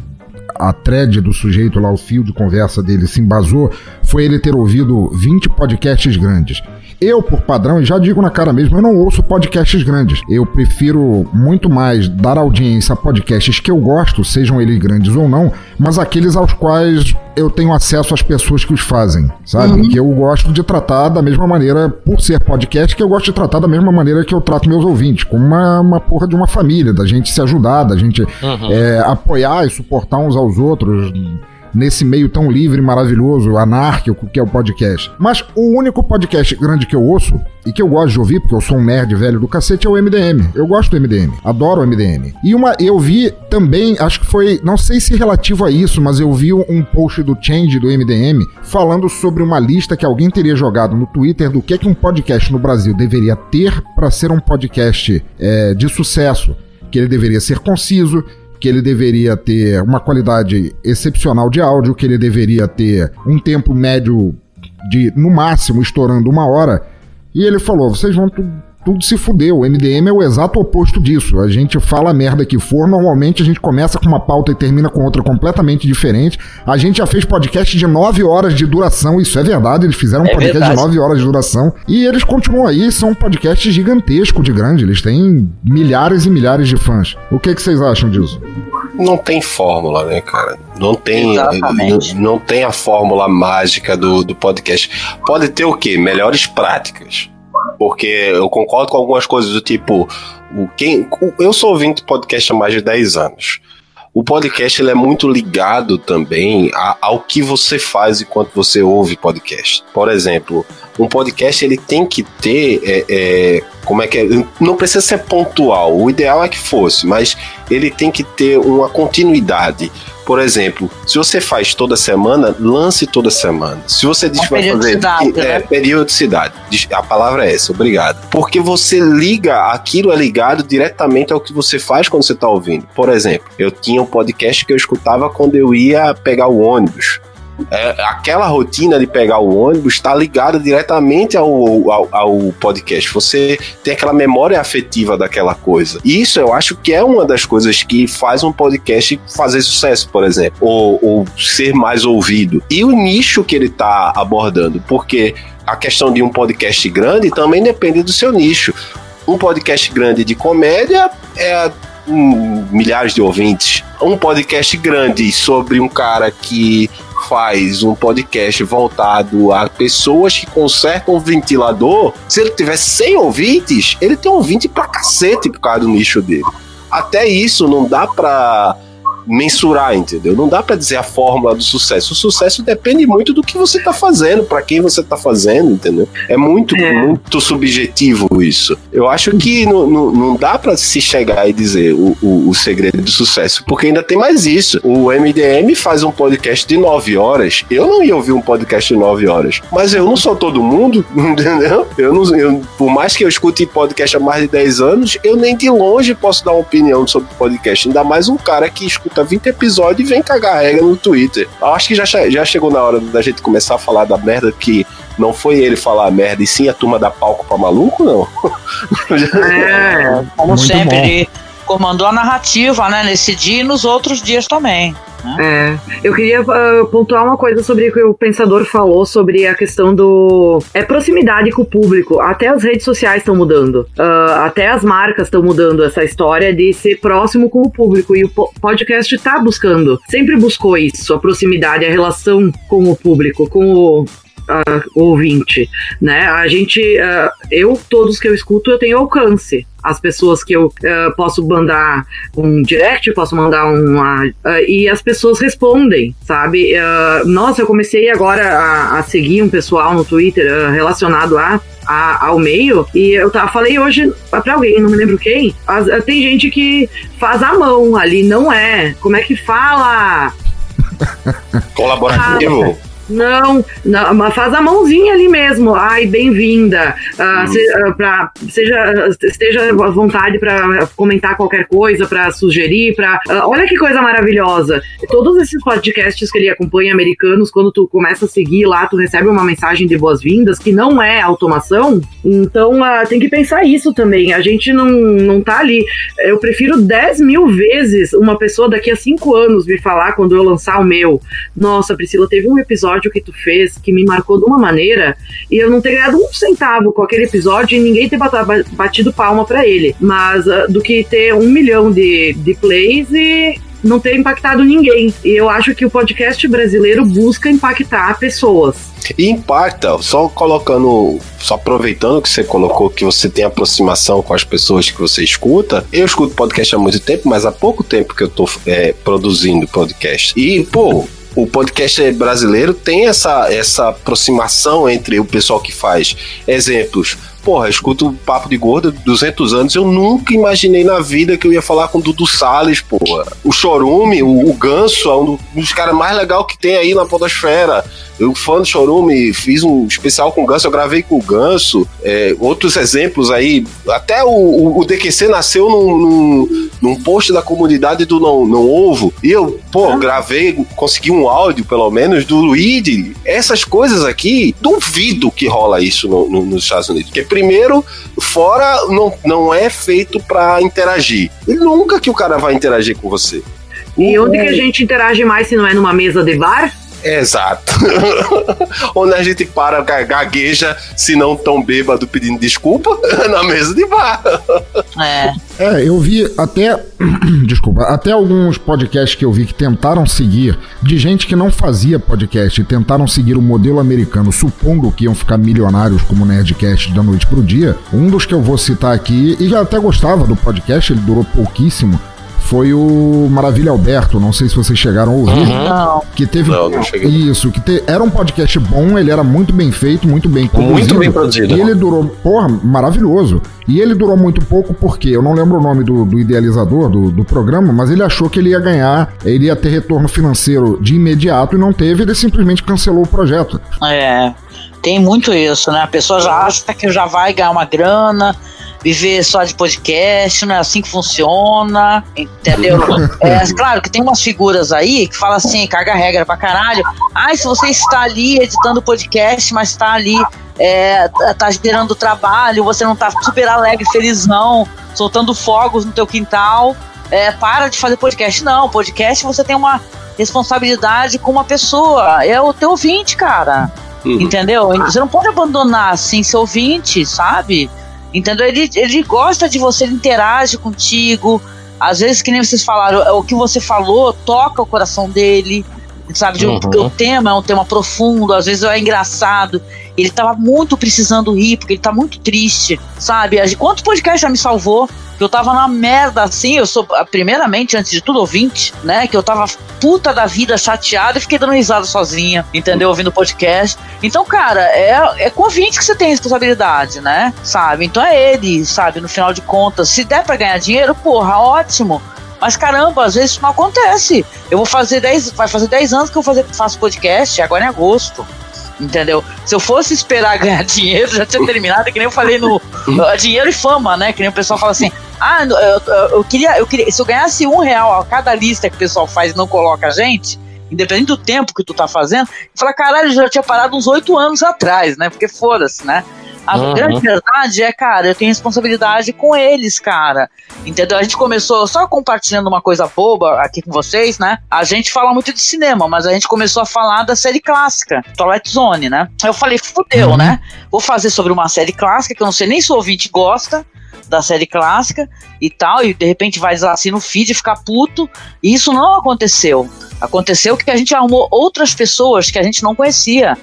a thread do sujeito lá, o fio de conversa dele se embasou, foi ele ter ouvido 20 podcasts grandes. Eu, por padrão, e já digo na cara mesmo, eu não ouço podcasts grandes. Eu prefiro muito mais dar audiência a podcasts que eu gosto, sejam eles grandes ou não, mas aqueles aos quais eu tenho acesso às pessoas que os fazem, sabe? Que eu gosto de tratar da mesma maneira, por ser podcast, que eu gosto de tratar da mesma maneira que eu trato meus ouvintes, como uma, uma porra de uma família, da gente se ajudar, da gente é, apoiar e suportar uns aos outros nesse meio tão livre, maravilhoso, anárquico que é o podcast. Mas o único podcast grande que eu ouço e que eu gosto de ouvir, porque eu sou um nerd velho do cacete, é o MDM. Eu gosto do MDM, adoro o MDM. E uma eu vi também, acho que foi, não sei se relativo a isso, mas eu vi um post do Change do MDM falando sobre uma lista que alguém teria jogado no Twitter do que, que um podcast no Brasil deveria ter para ser um podcast é, de sucesso. Que ele deveria ser conciso, que ele deveria ter uma qualidade excepcional de áudio, que ele deveria ter um tempo médio de, no máximo, estourando uma hora. E ele falou: vocês vão tudo se fuder. O MDM é o exato oposto disso. A gente fala a merda que for, normalmente a gente começa com uma pauta e termina com outra completamente diferente. A gente já fez podcast de 9 horas de duração, isso é verdade. Eles fizeram um É podcast verdade. de 9 horas de duração. E eles continuam aí, são um podcast gigantesco de grande. Eles têm milhares e milhares de fãs. O que, que vocês acham disso? Não tem fórmula, né, cara? Não tem, Exatamente. não, não tem a fórmula mágica do, do podcast. Pode ter o quê? Melhores práticas. Porque eu concordo com algumas coisas do tipo. O, quem, eu sou ouvinte de podcast há mais de 10 anos. O podcast ele é muito ligado também a- ao que você faz enquanto você ouve podcast. Por exemplo, um podcast ele tem que ter. é, é, como é que é? Não precisa ser pontual. O ideal é que fosse, mas ele tem que ter uma continuidade. Por exemplo, se você faz toda semana, lance toda semana. Se você diz que vai fazer. periodicidade, É, né? periodicidade. Diz- A palavra é essa, obrigado. Porque você liga, aquilo é ligado diretamente ao que você faz quando você está ouvindo. Por exemplo, eu tinha um podcast que eu escutava quando eu ia pegar o ônibus. É, aquela rotina de pegar o ônibus está ligada diretamente ao, ao, ao, podcast. Você tem aquela memória afetiva daquela coisa. E isso eu acho que é uma das coisas que faz um podcast fazer sucesso, por exemplo, ou, ou ser mais ouvido. E o nicho que ele está abordando, porque a questão de um podcast grande também depende do seu nicho. Um podcast grande de comédia é um, milhares de ouvintes. Um podcast grande sobre um cara que faz um podcast voltado a pessoas que consertam ventilador, se ele tiver 100 ouvintes, ele tem ouvinte pra cacete por causa do nicho dele. Até isso não dá pra mensurar, entendeu? Não dá para dizer a fórmula do sucesso. O sucesso depende muito do que você tá fazendo, para quem você tá fazendo, entendeu? É muito, é. muito subjetivo isso. Eu acho que não, não, não dá para se chegar e dizer o, o, o, segredo do sucesso, porque ainda tem mais isso. O MDM faz um podcast de 9 horas. Eu não ia ouvir um podcast de 9 horas, mas eu não sou todo mundo, entendeu? Eu não, eu, por mais que eu escute podcast há mais de 10 anos, eu nem de longe posso dar uma opinião sobre podcast. Ainda mais um cara que escuta escuta 20 episódios e vem cagar regra no Twitter. Eu acho que já, já chegou na hora da gente começar a falar da merda que não foi ele falar merda, e sim a turma da palco pra maluco, não? É, como Muito sempre, bom. Comandou a narrativa, né, nesse dia e nos outros dias também. É, eu queria uh, pontuar uma coisa sobre o que o pensador falou sobre a questão do é proximidade com o público. Até as redes sociais estão mudando, uh, até as marcas estão mudando essa história de ser próximo com o público e o podcast está buscando, sempre buscou isso, a proximidade, a relação com o público, com o Uh, ouvinte, né? A gente, eu, todos que eu escuto, eu tenho alcance as pessoas que eu uh, posso mandar um direct, posso mandar uma. Uh, e as pessoas respondem, sabe? Uh, nossa, eu comecei agora a, a, seguir um pessoal no Twitter relacionado a a, ao meio. E eu tava, falei hoje pra alguém, não me lembro quem. As, tem gente que faz a mão ali, não é. Como é que fala? Colaborativo. Não, não, mas faz a mãozinha ali mesmo. Ai, bem-vinda. Uh, se, uh, seja, esteja à vontade para comentar qualquer coisa, para sugerir, para. Uh, olha que coisa maravilhosa. Todos esses podcasts que ele acompanha americanos, quando tu começa a seguir lá, tu recebe uma mensagem de boas-vindas, que não é automação. Então tem que pensar isso também. A gente não, não tá ali. Eu prefiro 10 mil vezes uma pessoa daqui a 5 anos me falar quando eu lançar o meu. Nossa, Priscila, teve um episódio episódio que tu fez que me marcou de uma maneira e eu não ter ganhado um centavo com aquele episódio e ninguém ter batido palma para ele. Mas uh, do que ter um milhão de, de plays e não ter impactado ninguém. E eu acho que o podcast brasileiro busca impactar pessoas. E impacta, só colocando, só aproveitando que você colocou que você tem aproximação com as pessoas que você escuta. Eu escuto podcast há muito tempo, mas há pouco tempo que eu tô é, produzindo podcast. E, pô, o podcast brasileiro tem essa, essa aproximação entre o pessoal que faz exemplos porra, escuto o Papo de Gorda 200 anos, eu nunca imaginei na vida que eu ia falar com o Dudu Salles, porra. O Chorume, o, o Ganso, é um dos caras mais legais que tem aí na podosfera. Eu, fã do Chorume, fiz um especial com o Ganso, eu gravei com o Ganso. É, outros exemplos aí, até o, o, o DQC nasceu num, num, num, post da comunidade do Não, Não Ovo, e eu, pô, gravei, consegui um áudio, pelo menos, do Luigi. Essas coisas aqui, duvido que rola isso no, no, nos Estados Unidos, porque primeiro, fora não, não é feito para interagir. E nunca que o cara vai interagir com você. E onde que a gente interage mais se não é numa mesa de bar? Exato. Onde a gente para, gagueja, se não tão bêbado pedindo desculpa, na mesa de bar. É. É, eu vi até. Desculpa, até alguns podcasts que eu vi que tentaram seguir, de gente que não fazia podcast, e tentaram seguir o modelo americano, supondo que iam ficar milionários como Nerdcast da noite pro dia. Um dos que eu vou citar aqui, e já até gostava do podcast, ele durou pouquíssimo, foi o Maravilha Alberto. Não sei se vocês chegaram a ouvir. Uhum. Não. Que teve. Não, não cheguei. Isso, que te... era um podcast bom, ele era muito bem feito, muito bem produzido. Muito bem produzido. E ele durou, porra, maravilhoso. E ele durou muito pouco porque eu não lembro o nome do, do idealizador do, do, programa, mas ele achou que ele ia ganhar, ele ia ter retorno financeiro de imediato e não teve, ele simplesmente cancelou o projeto. É, tem muito isso, né? A pessoa já acha que já vai ganhar uma grana viver só de podcast, não é assim que funciona, entendeu? É, claro que tem umas figuras aí que falam assim, caga regra pra caralho. Ai, se você está ali editando podcast, mas está ali, é, tá gerando trabalho, você não tá super alegre, felizão, soltando fogos no teu quintal, é, para de fazer podcast. Não, podcast você tem uma responsabilidade com uma pessoa, é o teu ouvinte, cara. Uhum. Entendeu? Você não pode abandonar assim seu ouvinte, sabe? Entendeu? Ele, ele gosta de você, ele interage contigo. Às vezes, que nem vocês falaram, o que você falou toca o coração dele. Sabe? Uhum. o tema é um tema profundo, às vezes é engraçado. Ele tava muito precisando rir, porque ele tá muito triste, sabe? Quanto podcast já me salvou? Que eu tava na merda assim, eu sou, primeiramente, antes de tudo, ouvinte, né? Que eu tava puta da vida, chateada e fiquei dando risada sozinha, entendeu? Ouvindo podcast. Então, cara, é, é com ouvinte que você tem responsabilidade, né? Sabe? Então é ele, sabe? No final de contas, se der pra ganhar dinheiro, porra, ótimo. Mas caramba, às vezes isso não acontece. Eu vou fazer 10, vai fazer 10 anos que eu fazer, faço podcast, agora em agosto. Entendeu? Se eu fosse esperar ganhar dinheiro, já tinha terminado, que nem eu falei no dinheiro e fama, né? Que nem o pessoal fala assim: ah, eu, eu, eu, queria, eu queria. Se eu ganhasse um real a cada lista que o pessoal faz e não coloca a gente, independente do tempo que tu tá fazendo, eu falo, caralho, já tinha parado uns oito anos atrás, né? Porque foda-se, né? A uhum. grande verdade é, cara, eu tenho responsabilidade com eles, cara. Entendeu? A gente começou só compartilhando uma coisa boba aqui com vocês, né? A gente fala muito de cinema, mas a gente começou a falar da série clássica, Twilight Zone, né? Eu falei, fudeu, uhum. né? Vou fazer sobre uma série clássica que eu não sei nem se o ouvinte gosta da série clássica e tal, e de repente vai assim no feed e ficar puto. E isso não aconteceu. Aconteceu que a gente arrumou outras pessoas que a gente não conhecia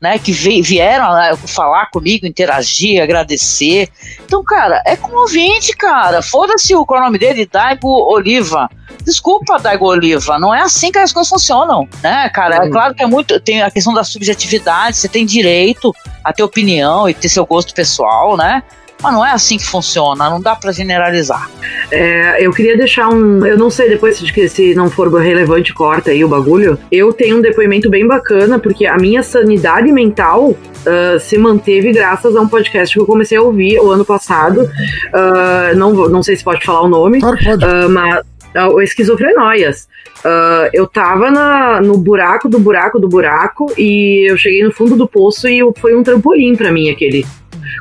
né, que vieram falar comigo, interagir, agradecer. Então, cara, é comovente, cara. Foda-se o nome dele, Daigo Oliva. Desculpa, Daigo Oliva, não é assim que as coisas funcionam, né, cara? É claro que é muito. Tem a questão da subjetividade, você tem direito a ter opinião e ter seu gosto pessoal, né? Mas não é assim que funciona, não dá para generalizar. É, eu queria deixar um. Eu não sei depois de se não for relevante, corta aí o bagulho. Eu tenho um depoimento bem bacana, porque a minha sanidade mental Uh, se manteve graças a um podcast que eu comecei a ouvir o ano passado. Uh, não, não sei se pode falar o nome, claro, pode. Uh, mas o Esquizofrenóias. Uh, eu tava na, no buraco do buraco do buraco e eu cheguei no fundo do poço e foi um trampolim para mim aquele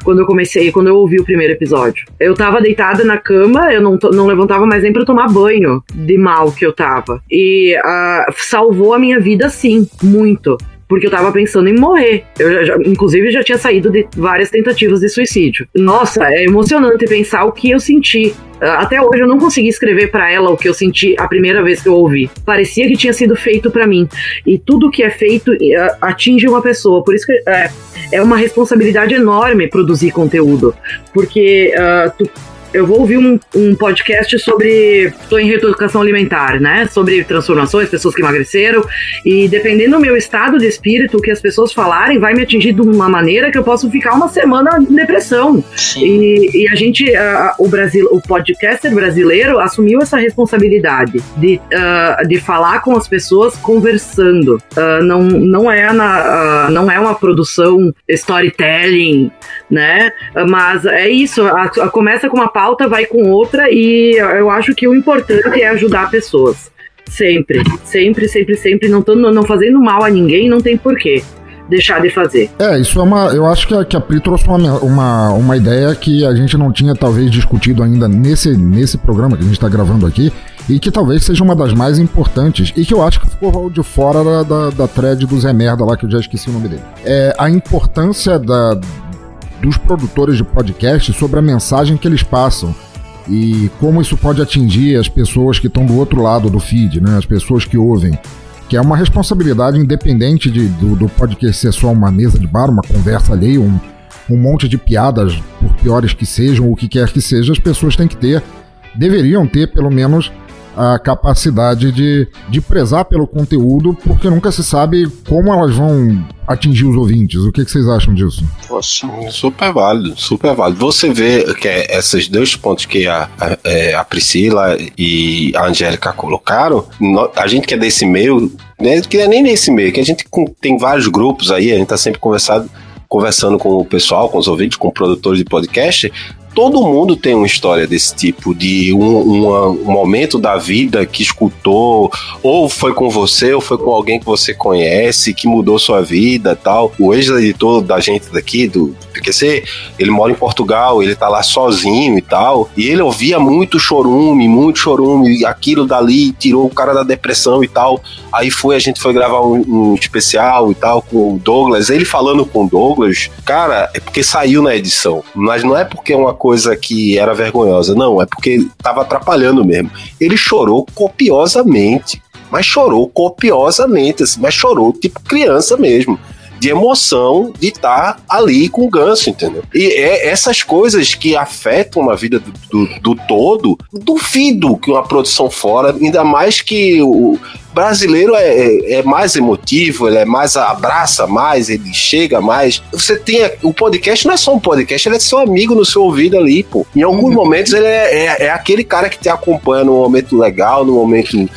quando eu comecei, quando eu ouvi o primeiro episódio. Eu tava deitada na cama, eu não, não levantava mais nem pra tomar banho de mal que eu tava. E uh, salvou a minha vida, sim, muito porque eu tava pensando em morrer. Eu já, inclusive já tinha saído de várias tentativas de suicídio. Nossa, é emocionante pensar o que eu senti. Ah, até hoje eu não consegui escrever para ela o que eu senti a primeira vez que eu ouvi. Parecia que tinha sido feito para mim. E tudo que é feito uh, atinge uma pessoa. Por isso que uh, é uma responsabilidade enorme produzir conteúdo. Porque uh, tu eu vou ouvir um, um podcast sobre. Estou em reeducação alimentar, né? Sobre transformações, pessoas que emagreceram. E dependendo do meu estado de espírito, o que as pessoas falarem vai me atingir de uma maneira que eu posso ficar uma semana em depressão. E, e, a gente, uh, o Brasil, o podcaster brasileiro assumiu essa responsabilidade de, uh, de falar com as pessoas conversando. Uh, não, não, é na, não é uma produção storytelling, né? Mas é isso. A, a, começa com uma pauta, vai com outra, e eu acho que o importante é ajudar pessoas. Sempre, sempre, sempre, sempre. Não, tô, não fazendo mal a ninguém, não tem porquê deixar de fazer. É, isso é uma. Eu acho que a, que a Pri trouxe uma, uma, uma ideia que a gente não tinha talvez discutido ainda nesse, nesse programa que a gente está gravando aqui. E que talvez seja uma das mais importantes. E que eu acho que ficou de fora da, da, da thread do Zé Merda lá, que eu já esqueci o nome dele. É a importância da, dos produtores de podcast sobre a mensagem que eles passam e como isso pode atingir as pessoas que estão do outro lado do feed, né? As pessoas que ouvem. Que é uma responsabilidade independente de, do, do podcast ser só uma mesa de bar, uma conversa alheia, um, um monte de piadas, por piores que sejam, o que quer que seja, as pessoas têm que ter, deveriam ter pelo menos a capacidade de, de prezar pelo conteúdo, porque nunca se sabe como elas vão atingir os ouvintes. O que, que vocês acham disso? Poxa, super válido, super válido. Você vê que é esses dois pontos que a, a, é, a Priscila e a Angélica colocaram, a gente que é desse meio, né, que é nem nesse meio, que a gente tem vários grupos aí, a gente tá sempre conversado, conversando com o pessoal, com os ouvintes, com produtores de podcast, todo mundo tem uma história desse tipo, de um, um momento da vida que escutou, ou foi com você, ou foi com alguém que você conhece, que mudou sua vida tal. O ex-editor da gente daqui, do PQC, ele mora em Portugal, ele tá lá sozinho e tal, e ele ouvia muito chorume, muito chorume, aquilo dali tirou o cara da depressão e tal. Aí foi, a gente foi gravar um, um especial e tal com o Douglas. Ele falando com o Douglas, cara, é porque saiu na edição. Mas não é porque é uma coisa que era vergonhosa, não, é porque tava atrapalhando mesmo. Ele chorou copiosamente, mas chorou copiosamente, assim, mas chorou tipo criança mesmo. De emoção de estar ali com o ganso, entendeu? E é essas coisas que afetam a vida do, do- do todo, duvido que uma produção fora, ainda mais que o, brasileiro é, é- é mais emotivo, ele é mais abraça mais, ele chega mais. Você tem o podcast não é só um podcast, ele é seu amigo no seu ouvido ali, pô. Em alguns momentos ele é, é- é aquele cara que te acompanha num momento legal, num momento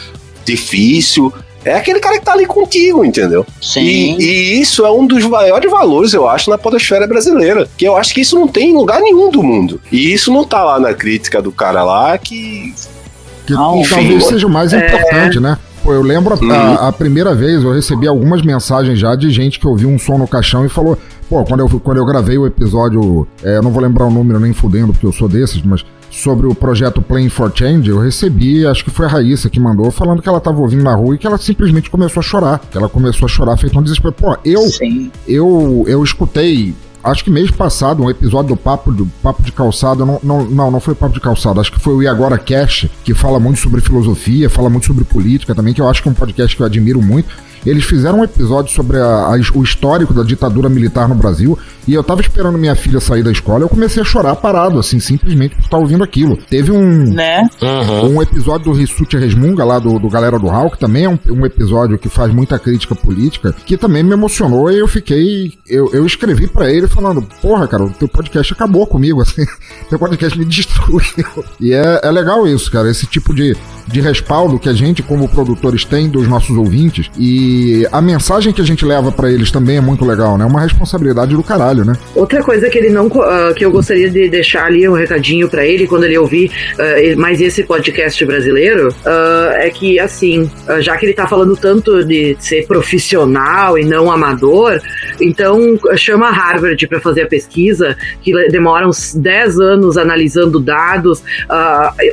difícil. É aquele cara que tá ali contigo, entendeu? Sim. E, e isso é um dos maiores valores, eu acho, na podosfera brasileira. Que eu acho que isso não tem em lugar nenhum do mundo. E isso não tá lá na crítica do cara lá que Que Não, talvez seja o mais importante, né? Pô, eu lembro a- Uhum. a, a primeira vez, eu recebi algumas mensagens já de gente que ouviu um som no caixão e falou: pô, quando eu, quando eu gravei o episódio, é, eu não vou lembrar o número nem fudendo, porque eu sou desses, mas sobre o projeto Playing for Change, eu recebi, acho que foi a Raíssa que mandou, falando que ela tava ouvindo na rua e que ela simplesmente começou a chorar. Que ela começou a chorar feito um desespero. Pô, eu, Sim. eu, eu escutei, acho que mês passado, um episódio do Papo, do Papo de Calçado. Não, não, não, não foi Papo de Calçado, acho que foi o E Agora Cash, que fala muito sobre filosofia, fala muito sobre política também, que eu acho que é um podcast que eu admiro muito. Eles fizeram um episódio sobre a- a- o histórico da ditadura militar no Brasil e eu tava esperando minha filha sair da escola e eu comecei a chorar parado, assim, simplesmente por estar ouvindo aquilo. Teve um, Né? um episódio do Rissuti Resmunga, lá do, do Galera do Hall, que também é um, um episódio que faz muita crítica política, que também me emocionou e eu fiquei. Eu, eu escrevi pra ele falando: Porra, cara, o teu podcast acabou comigo, assim, teu podcast me destruiu. E é, é legal isso, cara, esse tipo de, de respaldo que a gente, como produtores, tem dos nossos ouvintes e a mensagem que a gente leva pra eles também é muito legal, né? É uma responsabilidade do caralho, né? Outra coisa que ele não ah, que eu gostaria de deixar ali um recadinho pra ele quando ele ouvir e- mais esse podcast brasileiro ah, é que assim, já que ele tá falando tanto de ser profissional e não amador, então chama a Harvard pra fazer a pesquisa que demora uns 10 anos analisando dados,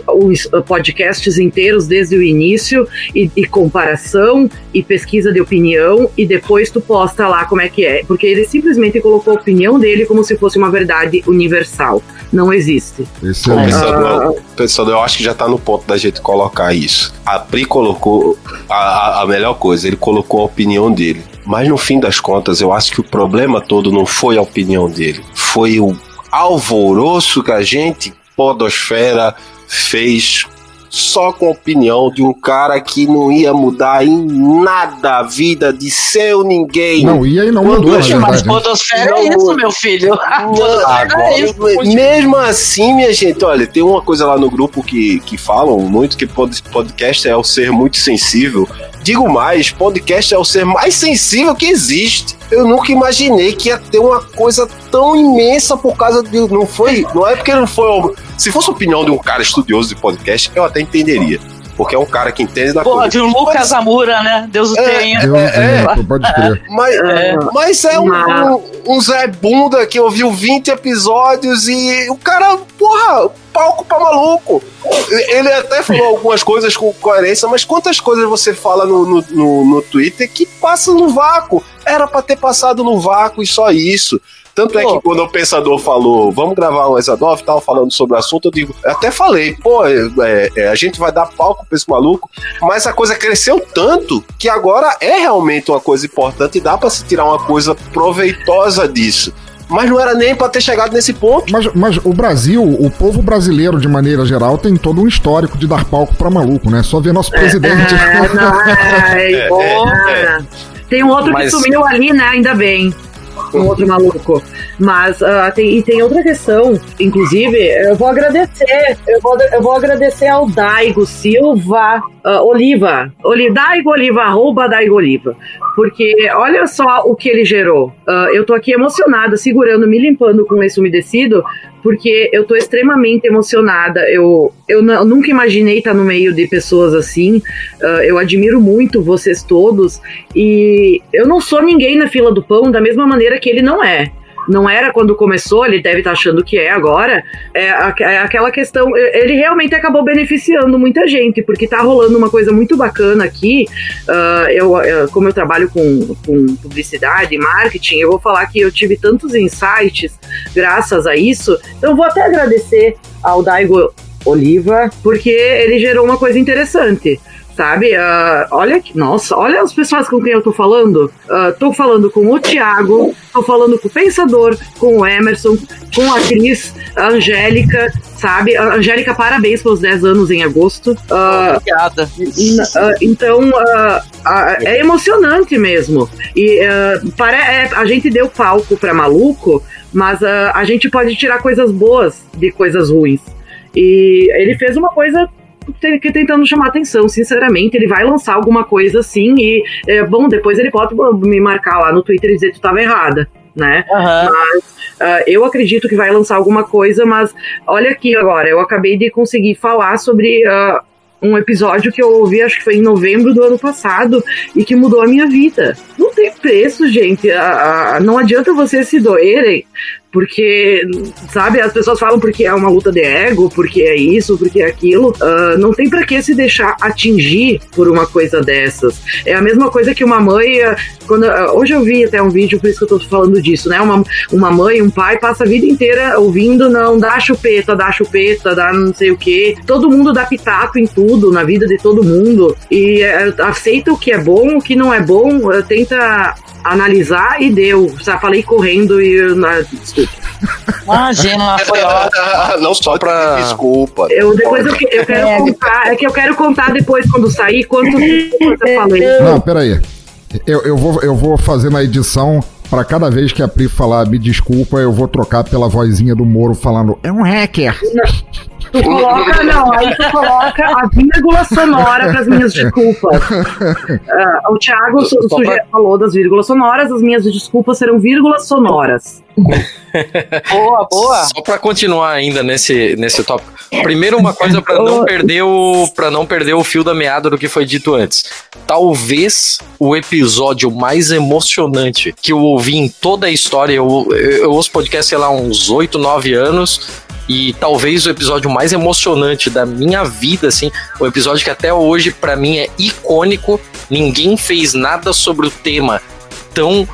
os podcasts inteiros desde o início e, e comparação e pesquisa de opinião e depois tu posta lá como é que é, porque ele simplesmente colocou a opinião dele como se fosse uma verdade universal. Não existe. Esse é Pensador, pensador, eu acho que já tá no ponto da gente colocar isso. A Pri colocou a, a- a melhor coisa, ele colocou a opinião dele. Mas no fim das contas, eu acho que o problema todo não foi a opinião dele. Foi o alvoroço que a gente, podosfera, fez só com a opinião de um cara que não ia mudar em nada a vida de seu ninguém. Não, e aí não Quando mudou, Mas né? podosfera Não, é isso, meu filho. Agora, é isso. mesmo assim, minha gente, olha, tem uma coisa lá no grupo que, que falam muito que pod- podcast é o ser muito sensível. Digo mais, podcast é o ser mais sensível que existe. Eu nunca imaginei que ia ter uma coisa tão imensa por causa de. Não foi. Não é porque não foi. Se fosse a opinião de um cara estudioso de podcast, eu até entenderia. Porque é um cara que entende da Porra, coisa. de um Lucas Amura, né? Deus o É, tenha. Eu, É, é, pode crer. Mas É. mas é um, Mas- um, um Zé Bunda que ouviu 20 episódios e o cara, porra, palco pra maluco. Ele até falou algumas coisas com coerência, mas quantas coisas você fala no, no, no, no Twitter que passa no vácuo? Era pra ter passado no vácuo e só isso. Tanto é Pô. que quando o pensador falou, vamos gravar um Exadov e tal, falando sobre o assunto, eu digo, eu até falei, pô, é, é, a gente vai dar palco pra esse maluco, mas a coisa cresceu tanto que agora é realmente uma coisa importante e dá pra se tirar uma coisa proveitosa disso. Mas não era nem pra ter chegado nesse ponto. Mas, mas o Brasil, o povo brasileiro, de maneira geral, tem todo um histórico de dar palco pra maluco, né? Só ver nosso presidente. É, não, é, É, porra. é, Tem um outro Mas- que sumiu ali, né? Ainda bem. Um outro maluco. Mas ah, tem, e tem outra questão, inclusive, eu vou agradecer. Eu vou, eu vou agradecer ao Daigo Silva ah, Oliva. Oli, Daigo Oliva, arroba Daigo Oliva. Porque olha só o que ele gerou. Ah, eu tô aqui emocionada, segurando, me limpando com esse umedecido, porque eu tô extremamente emocionada. Eu, eu, eu nunca imaginei estar no meio de pessoas assim. Uh, eu admiro muito vocês todos. E eu não sou ninguém na fila do pão da mesma maneira que ele não é não era quando começou, ele deve estar tá achando que é agora, é, é, aquela questão, ele realmente acabou beneficiando muita gente, porque tá rolando uma coisa muito bacana aqui, uh, eu, eu, como eu trabalho com, com publicidade e marketing, eu vou falar que eu tive tantos insights graças a isso, então vou até agradecer ao Daigo Oliva, porque ele gerou uma coisa interessante sabe? Uh, olha que, nossa, olha as pessoas com quem eu tô falando. Uh, tô falando com o Thiago, tô falando com o Pensador, com o Emerson, com a atriz a Angélica, sabe? A Angélica, parabéns pelos 10 anos em agosto. Uh, Obrigada. Então, é emocionante mesmo. E para, é, a gente deu palco para maluco, mas a gente pode tirar coisas boas de coisas ruins. E ele fez uma coisa tentando chamar atenção, sinceramente. Ele vai lançar alguma coisa assim e, é, bom, depois ele pode me marcar lá no Twitter e dizer que tu estava errada, né? Uhum. Mas uh, eu acredito que vai lançar alguma coisa, mas olha aqui agora, eu acabei de conseguir falar sobre. Uh, um episódio que eu ouvi, acho que foi em novembro do ano passado, e que mudou a minha vida. Não tem preço, gente. não adianta vocês se doerem porque, sabe, as pessoas falam porque é uma luta de ego, porque é isso, porque é aquilo. Uh, não tem para que se deixar atingir por uma coisa dessas. É a mesma coisa que uma mãe. Ah, quando, uh, hoje eu vi até um vídeo, por isso que eu tô falando disso, né? Uma, uma mãe, um pai passa a vida inteira ouvindo, não, dá chupeta, dá chupeta, dá não sei o quê. Todo mundo dá pitaco em tudo, na vida de todo mundo. E uh, aceita o que é bom, o que não é bom, tenta analisar e deu. Já falei correndo e. Desculpa. Imagina, foi ótimo. Não só pra. Desculpa. Eu, depois eu, eu quero é. contar. É que eu quero contar depois, quando sair, quanto tempo eu falei. Não, peraí. Eu, eu, vou, eu vou fazer na edição. Pra cada vez que a Pri falar me desculpa, eu vou trocar pela vozinha do Moro falando é um hacker. Não. Tu coloca, não, aí tu coloca a vírgula sonora para as minhas desculpas. Uh, o Thiago o pra... falou das vírgulas sonoras, as minhas desculpas serão vírgulas sonoras. boa, boa. Só para continuar ainda nesse, nesse tópico. Primeiro uma coisa para não perder o para não perder o fio da meada do que foi dito antes. Talvez o episódio mais emocionante que eu ouvi em toda a história, eu, eu ouço podcast, sei lá, uns 8, 9 anos e talvez o episódio mais emocionante da minha vida, assim, o episódio que até hoje para mim é icônico. Ninguém fez nada sobre o tema tão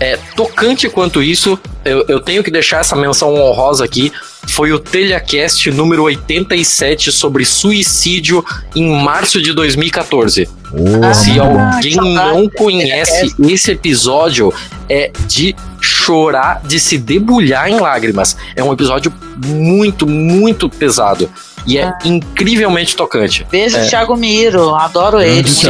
é, tocante quanto isso. Eu, eu tenho que deixar essa menção honrosa aqui. Foi o Telecast número 87 sobre suicídio em março de 2014. Oh. Se alguém não conhece esse episódio, é de chorar, de se debulhar em lágrimas. É um episódio muito, muito pesado. E é ah. incrivelmente tocante. Beijo, é. Thiago Miro. Adoro ele. Sim,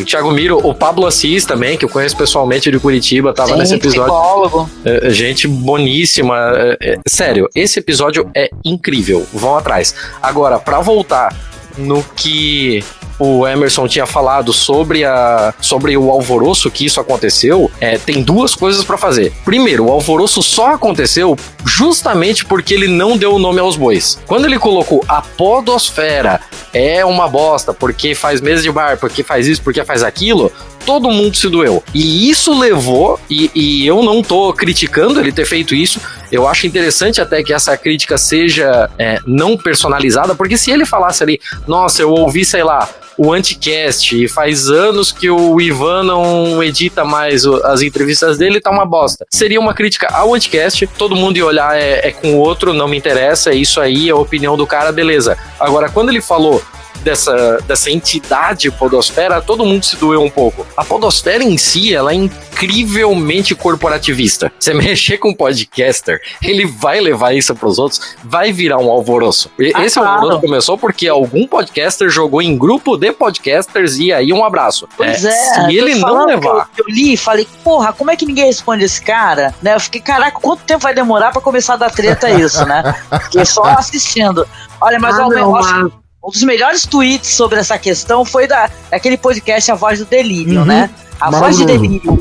o Thiago Miro, o Pablo Assis também, que eu conheço pessoalmente de Curitiba, tava Sim, nesse episódio. Psicólogo. É, gente boníssima. É, é, sério, esse episódio é incrível. Vão atrás. Agora, para voltar no que o Emerson tinha falado sobre, a, sobre o alvoroço que isso aconteceu, é, tem duas coisas para fazer. Primeiro, o alvoroço só aconteceu justamente porque ele não deu o nome aos bois. Quando ele colocou a podosfera é uma bosta, porque faz mesa de bar, porque faz isso, porque faz aquilo, todo mundo se doeu. E isso levou, e, e, eu não tô criticando ele ter feito isso, eu acho interessante até que essa crítica seja é, não personalizada, porque se ele falasse ali, nossa, eu ouvi, sei lá, o Anticast. E faz anos que o Ivan não edita mais as entrevistas dele, tá uma bosta. Seria uma crítica ao Anticast, todo mundo ia olhar é, é com o outro, não me interessa, é isso aí, é a opinião do cara, beleza. Agora, quando ele falou dessa, dessa entidade podosfera, todo mundo se doeu um pouco. A podosfera em si, ela é incrivelmente corporativista. Você mexer com um podcaster, ele vai levar isso para os outros, vai virar um alvoroço. Ah, Esse claro. alvoroço começou porque algum podcaster jogou em grupo de podcasters e aí um abraço. Pois é, é se ele não levar. Eu, eu li e falei, porra, como é que ninguém responde esse cara? Né? Eu fiquei, caraca, quanto tempo vai demorar para começar a dar treta isso, né? Fiquei só assistindo. Olha, mas ah, ao menos um dos melhores tweets sobre essa questão foi da, daquele podcast A Voz do Delírio, uhum. né? A Voz de Delírio.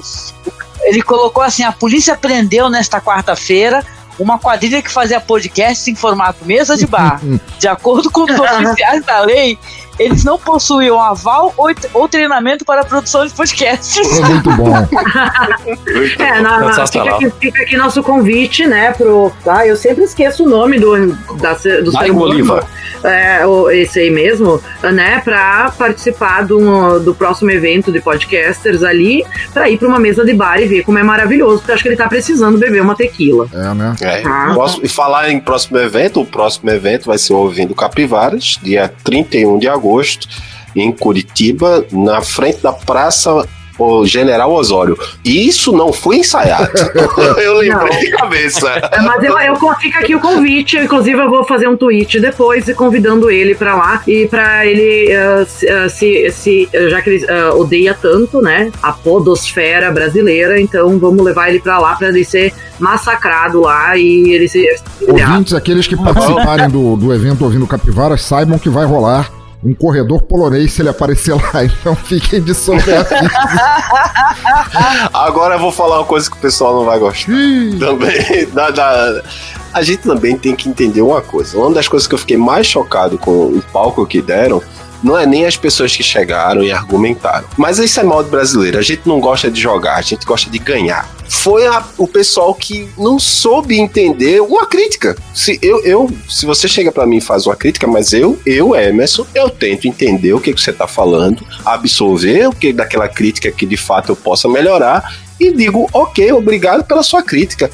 Ele colocou assim: a polícia prendeu nesta quarta-feira uma quadrilha que fazia podcast em formato mesa de bar. De acordo com os oficiais da lei, eles não possuíam aval ou, ou treinamento para a produção de podcasts. É muito bom. É, na, na, fica, aqui, fica aqui nosso convite, né, pro. Ah, eu sempre esqueço o nome do, da, do humano. Oliva. É, esse aí mesmo, né, pra participar do, do próximo evento de podcasters ali, pra ir pra uma mesa de bar e ver como é maravilhoso, porque eu acho que ele tá precisando beber uma tequila. É, né? É. Ah. Posso- e falar em próximo evento, o próximo evento vai ser o Ouvindo Capivaras, dia 31 de agosto, em Curitiba, na frente da Praça o General Osório. E isso não foi ensaiado. eu lembrei Não. de cabeça. É, Mas eu, eu fica aqui o convite, inclusive eu vou fazer um tweet depois convidando ele pra lá e pra ele ah, se, se, se- já que ele ah, odeia tanto, né, a podosfera brasileira, então vamos levar ele pra lá pra ele ser massacrado lá e ele se Ouvintes, aqueles que participarem do, do evento ouvindo Capivaras, saibam que vai rolar um corredor polonês se ele aparecer lá. Então fiquem de sobreaviso. Agora eu vou falar uma coisa que o pessoal não vai gostar. também. Da, da- a gente também tem que entender uma coisa. Uma das coisas que eu fiquei mais chocado com o palco que deram. Não é nem as pessoas que chegaram e argumentaram. Mas isso é mal brasileiro. A gente não gosta de jogar, a gente gosta de ganhar. Foi a- o pessoal que não soube entender uma crítica. Se eu, eu se você chega pra mim e faz uma crítica, mas eu, eu, Emerson, eu tento entender o que, que você tá falando, absorver o que daquela crítica que de fato eu possa melhorar e digo, ok, obrigado pela sua crítica.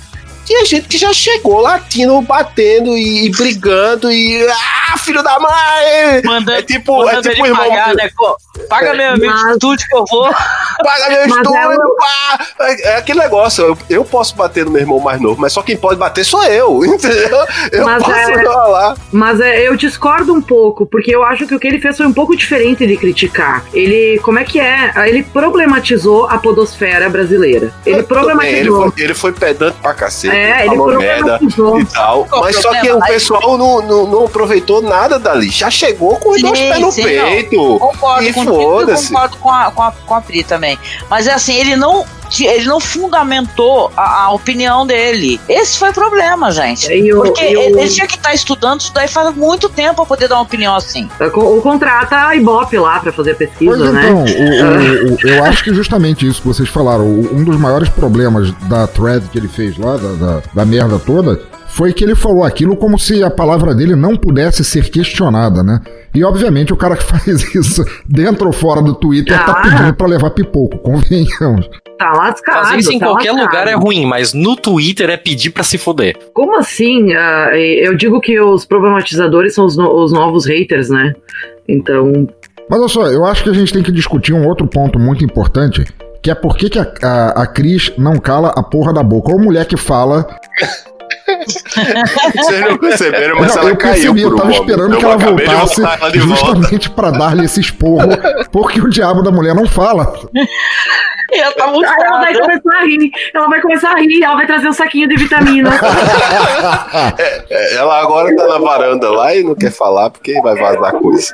Tinha gente que já chegou latindo, batendo e, e brigando e. Ah, filho da mãe! Mandando, é tipo, é tipo ele irmão. pagar, né? Pô, Paga meu, meu Mas- estúdio que eu vou. Paga meu Mas estúdio, ela- pá! É, é aquele negócio, eu, eu posso bater no meu irmão mais novo, mas só quem pode bater sou eu, entendeu? Eu Mas posso é- falar. Mas é, eu discordo um pouco, porque eu acho que o que ele fez foi um pouco diferente de criticar. Ele, como é que é? Ele problematizou a podosfera brasileira. Ele Tudo bem, ele, problematizou. foi, ele foi pedante pra cacete, É, ele problematizou. e tal. Qual mas só que o pessoal não, não, não aproveitou nada dali. Já chegou com os dois pés no sim, não. peito. Concordo E com eu foda-se. concordo com a, com, a, com a Pri também. Mas é assim, ele não, ele não fundamentou a, a opinião dele. Esse foi o problema, gente. E o- Porque e o- ele, ele tinha que estar estudando isso daí faz muito tempo pra poder dar uma opinião assim. O contrata a Ibope lá pra fazer a pesquisa, Pois né? então, o- o- o- eu acho que justamente isso que vocês falaram, o- um dos maiores problemas da thread que ele fez lá, da, da, da merda toda, foi que ele falou aquilo como se a palavra dele não pudesse ser questionada, né? E obviamente o cara que faz isso dentro ou fora do Twitter tá Ah. pedindo pra levar pipoco, convenhamos. Tá lascado. Fazer isso em tá qualquer lascado. lugar é ruim, mas no Twitter é pedir pra se foder. Como assim? Ah, eu digo que os problematizadores são os, no- os novos haters, né? Então, Mas olha só, eu acho que a gente tem que discutir um outro ponto muito importante, que é por que, que a, a, a Cris não cala a porra da boca. Ou mulher que fala. Vocês não perceberam, mas Não, ela eu caiu percebi, por eu um tava momento. esperando que ela voltasse ela de volta. justamente pra dar-lhe esse esporro, porque o diabo da mulher não fala. E ela tá muito aí ela vai começar a rir. Ela vai começar a rir, ela vai trazer um saquinho de vitamina. É, Ela agora tá na varanda lá e não quer falar porque vai vazar coisa.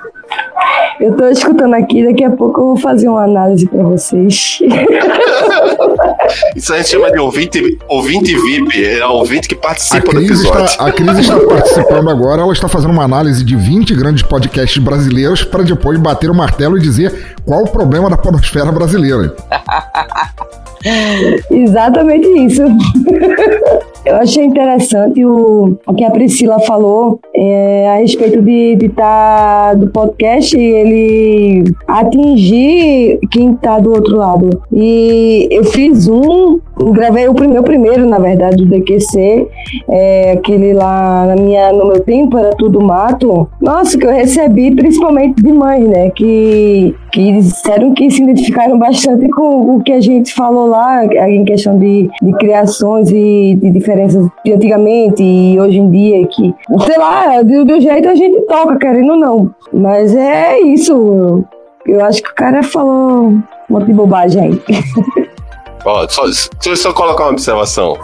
Eu tô escutando aqui, daqui a pouco eu vou fazer uma análise pra vocês. Isso a gente chama de ouvinte, ouvinte VIP, é o ouvinte que participa do Cris, episódio. está, a Cris está participando agora, ela está fazendo uma análise de 20 grandes podcasts brasileiros para depois bater o martelo e dizer qual o problema da podosfera brasileira. Exatamente isso. Eu achei interessante o, o que a Priscila falou é, a respeito de estar do podcast ele atingir quem está do outro lado. E eu fiz um, gravei o primeiro, primeiro na verdade, do DQC, é, aquele lá na minha, no meu tempo era tudo mato. Nossa, que eu recebi principalmente de mães, né? Que, que disseram que se identificaram bastante com o que a gente falou lá, em questão de, de criações e de diferenças de antigamente e hoje em dia, que, sei lá, do, do jeito a gente toca, querendo ou não. Mas é isso. Eu acho que o cara falou um monte de bobagem aí. Ó, só, deixa eu só colocar uma observação.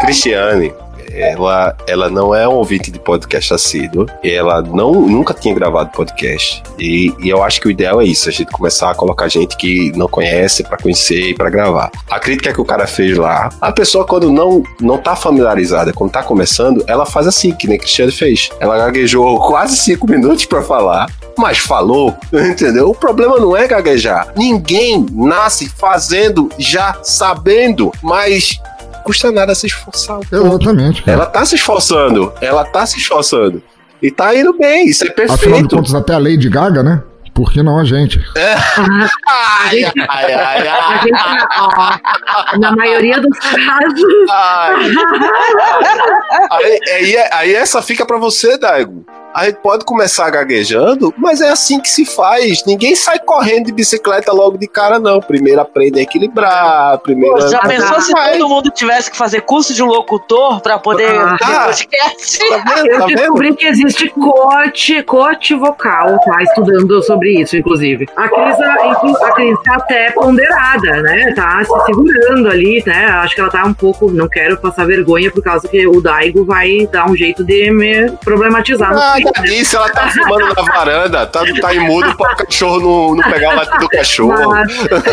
Cristiane, ela, ela não é um ouvinte de podcast assíduo, ela não, nunca tinha gravado podcast. E, e eu acho que o ideal é isso, a gente começar a colocar gente que não conhece para conhecer e para gravar. A crítica que o cara fez lá, a pessoa quando não, não tá familiarizada, quando tá começando, ela faz assim, que nem Cristiano fez. Ela gaguejou quase cinco minutos para falar, mas falou, entendeu? O problema não é gaguejar. Ninguém nasce fazendo já sabendo, mas custa nada se esforçar. Um Exatamente. Cara. Ela tá se esforçando, ela tá se esforçando. E tá indo bem, isso é perfeito. Afinal de contas, até a Lady Gaga, né? Por que não a gente? É. ai, ai, ai, ai. Gente, ó, na maioria dos casos. aí, aí, aí, essa fica para você, Daigo a gente pode começar gaguejando, mas é assim que se faz. Ninguém sai correndo de bicicleta logo de cara, não. Primeiro aprende a equilibrar, primeiro. Pô, já pensou se todo mundo tivesse que fazer curso de locutor para poder ah, tá. podcast? Tá vendo? Eu tá descobri vendo? que existe coach, coach vocal, tá? Estudando sobre isso, inclusive. A Cris, a Cris tá até ponderada, né? Tá se segurando ali, né? Acho que ela tá um pouco. Não quero passar vergonha por causa que o Daigo vai dar um jeito de me problematizar. Ah, nada disso, ela tá fumando na varanda, tá, tá imundo para o cachorro não, não pegar o latido do cachorro.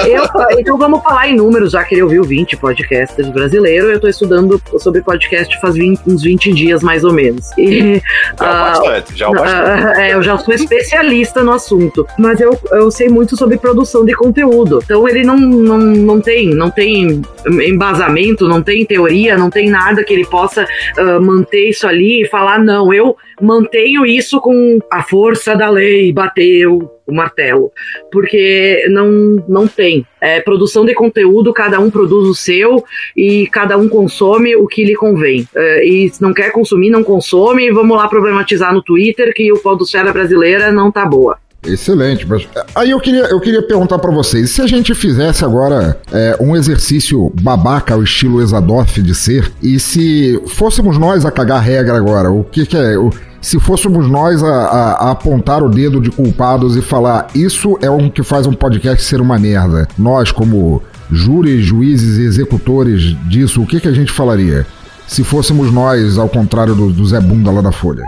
Eu, então vamos falar em números, já que ele ouviu 20 podcasts brasileiros, eu tô estudando sobre podcast faz 20, uns 20 dias mais ou menos. E, já uh, bastante, já bastante. Uh, é, eu já sou especialista no assunto, mas eu, eu sei muito sobre produção de conteúdo. Então ele não, não, não tem, não tem embasamento, não tem teoria, não tem nada que ele possa uh, manter isso ali e falar, não, eu mantenho isso com a força da lei, bateu o martelo, porque não, não tem. É produção de conteúdo, cada um produz o seu e cada um consome o que lhe convém. É, e se não quer consumir, não consome. Vamos lá problematizar no Twitter que o podosfera brasileira não tá boa. Excelente, mas aí eu queria, eu queria perguntar para vocês, se a gente fizesse agora é, um exercício babaca ao estilo Exadoff de ser, e se fôssemos nós a cagar regra agora, o que, que é? O, se fôssemos nós a, a, a, apontar o dedo de culpados e falar isso é o que faz um podcast ser uma merda, nós como júris, juízes e executores disso, o que, que a gente falaria? Se fôssemos nós, ao contrário do, do Zé Bunda lá da Folha.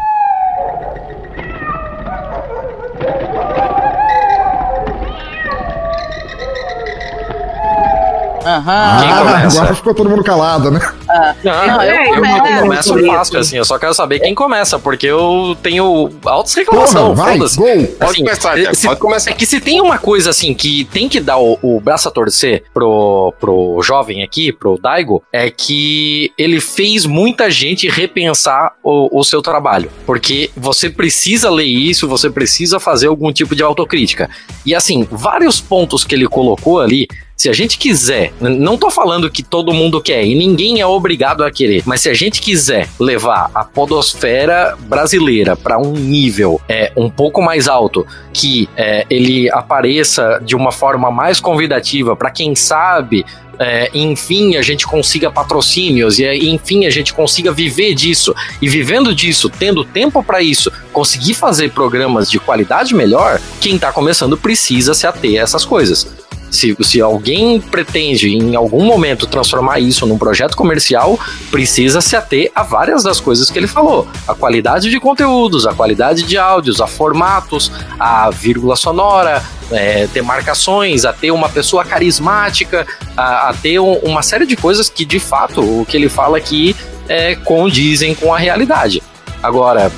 Aham. Quem começa? Agora ficou todo mundo calado, né? Ah. Não, eu, eu, eu começo fácil, assim. Eu só quero saber quem começa, porque eu tenho altas reclamações. Vai, gol. Assim, pode começar, se, pode começar. É que se tem uma coisa, assim, que tem que dar o, o braço a torcer pro, pro jovem aqui, pro Daigo, é que ele fez muita gente repensar o, o seu trabalho. Porque você precisa ler isso, você precisa fazer algum tipo de autocrítica. E, assim, vários pontos que ele colocou ali se a gente quiser, não tô falando que todo mundo quer e ninguém é obrigado a querer, mas se a gente quiser levar a podosfera brasileira para um nível é, um pouco mais alto, que é, ele apareça de uma forma mais convidativa para quem sabe é, enfim a gente consiga patrocínios e enfim a gente consiga viver disso e vivendo disso, tendo tempo para isso, conseguir fazer programas de qualidade melhor, quem está começando precisa se ater a essas coisas. Se, se alguém pretende em algum momento transformar isso num projeto comercial, precisa se ater a várias das coisas que ele falou: a qualidade de conteúdos, a qualidade de áudios, a formatos, a vírgula sonora, é, ter marcações, a ter uma pessoa carismática, a, a ter um, uma série de coisas que de fato o que ele fala aqui é, condizem com a realidade. Agora,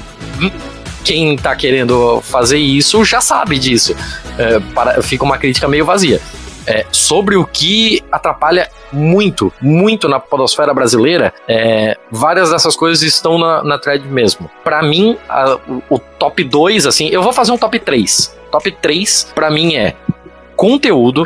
quem está querendo fazer isso já sabe disso. É, para, fica uma crítica meio vazia é, sobre o que atrapalha muito, muito na podosfera brasileira, é, várias dessas coisas estão na, na thread mesmo. Para mim, a, o, o, top 2, assim, eu vou fazer um top 3. Top 3, para mim, é conteúdo.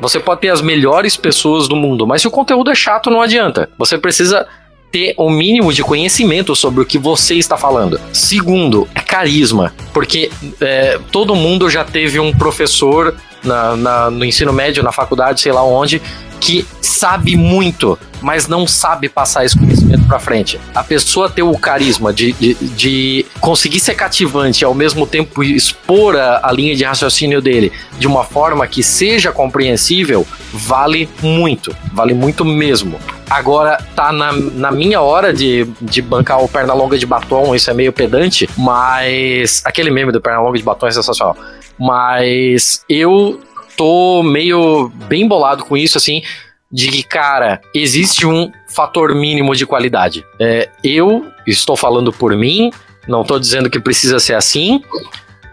Você pode ter as melhores pessoas do mundo, mas se o conteúdo é chato, não adianta. Você precisa ter o mínimo de conhecimento sobre o que você está falando. Segundo, é carisma, porque é, todo mundo já teve um professor na, na, no ensino médio, na faculdade, sei lá onde, que sabe muito, mas não sabe passar esse conhecimento para frente. A pessoa ter o carisma de, de, de, conseguir ser cativante e ao mesmo tempo expor a, a, linha de raciocínio dele de uma forma que seja compreensível, vale muito, vale muito mesmo. agora tá na, na minha hora de, de bancar o Pernalonga de batom, isso é meio pedante, mas aquele meme do Pernalonga de batom é sensacional. Mas eu tô meio bem bolado com isso, assim, de que, cara, existe um fator mínimo de qualidade. É, eu estou falando por mim, não tô dizendo que precisa ser assim,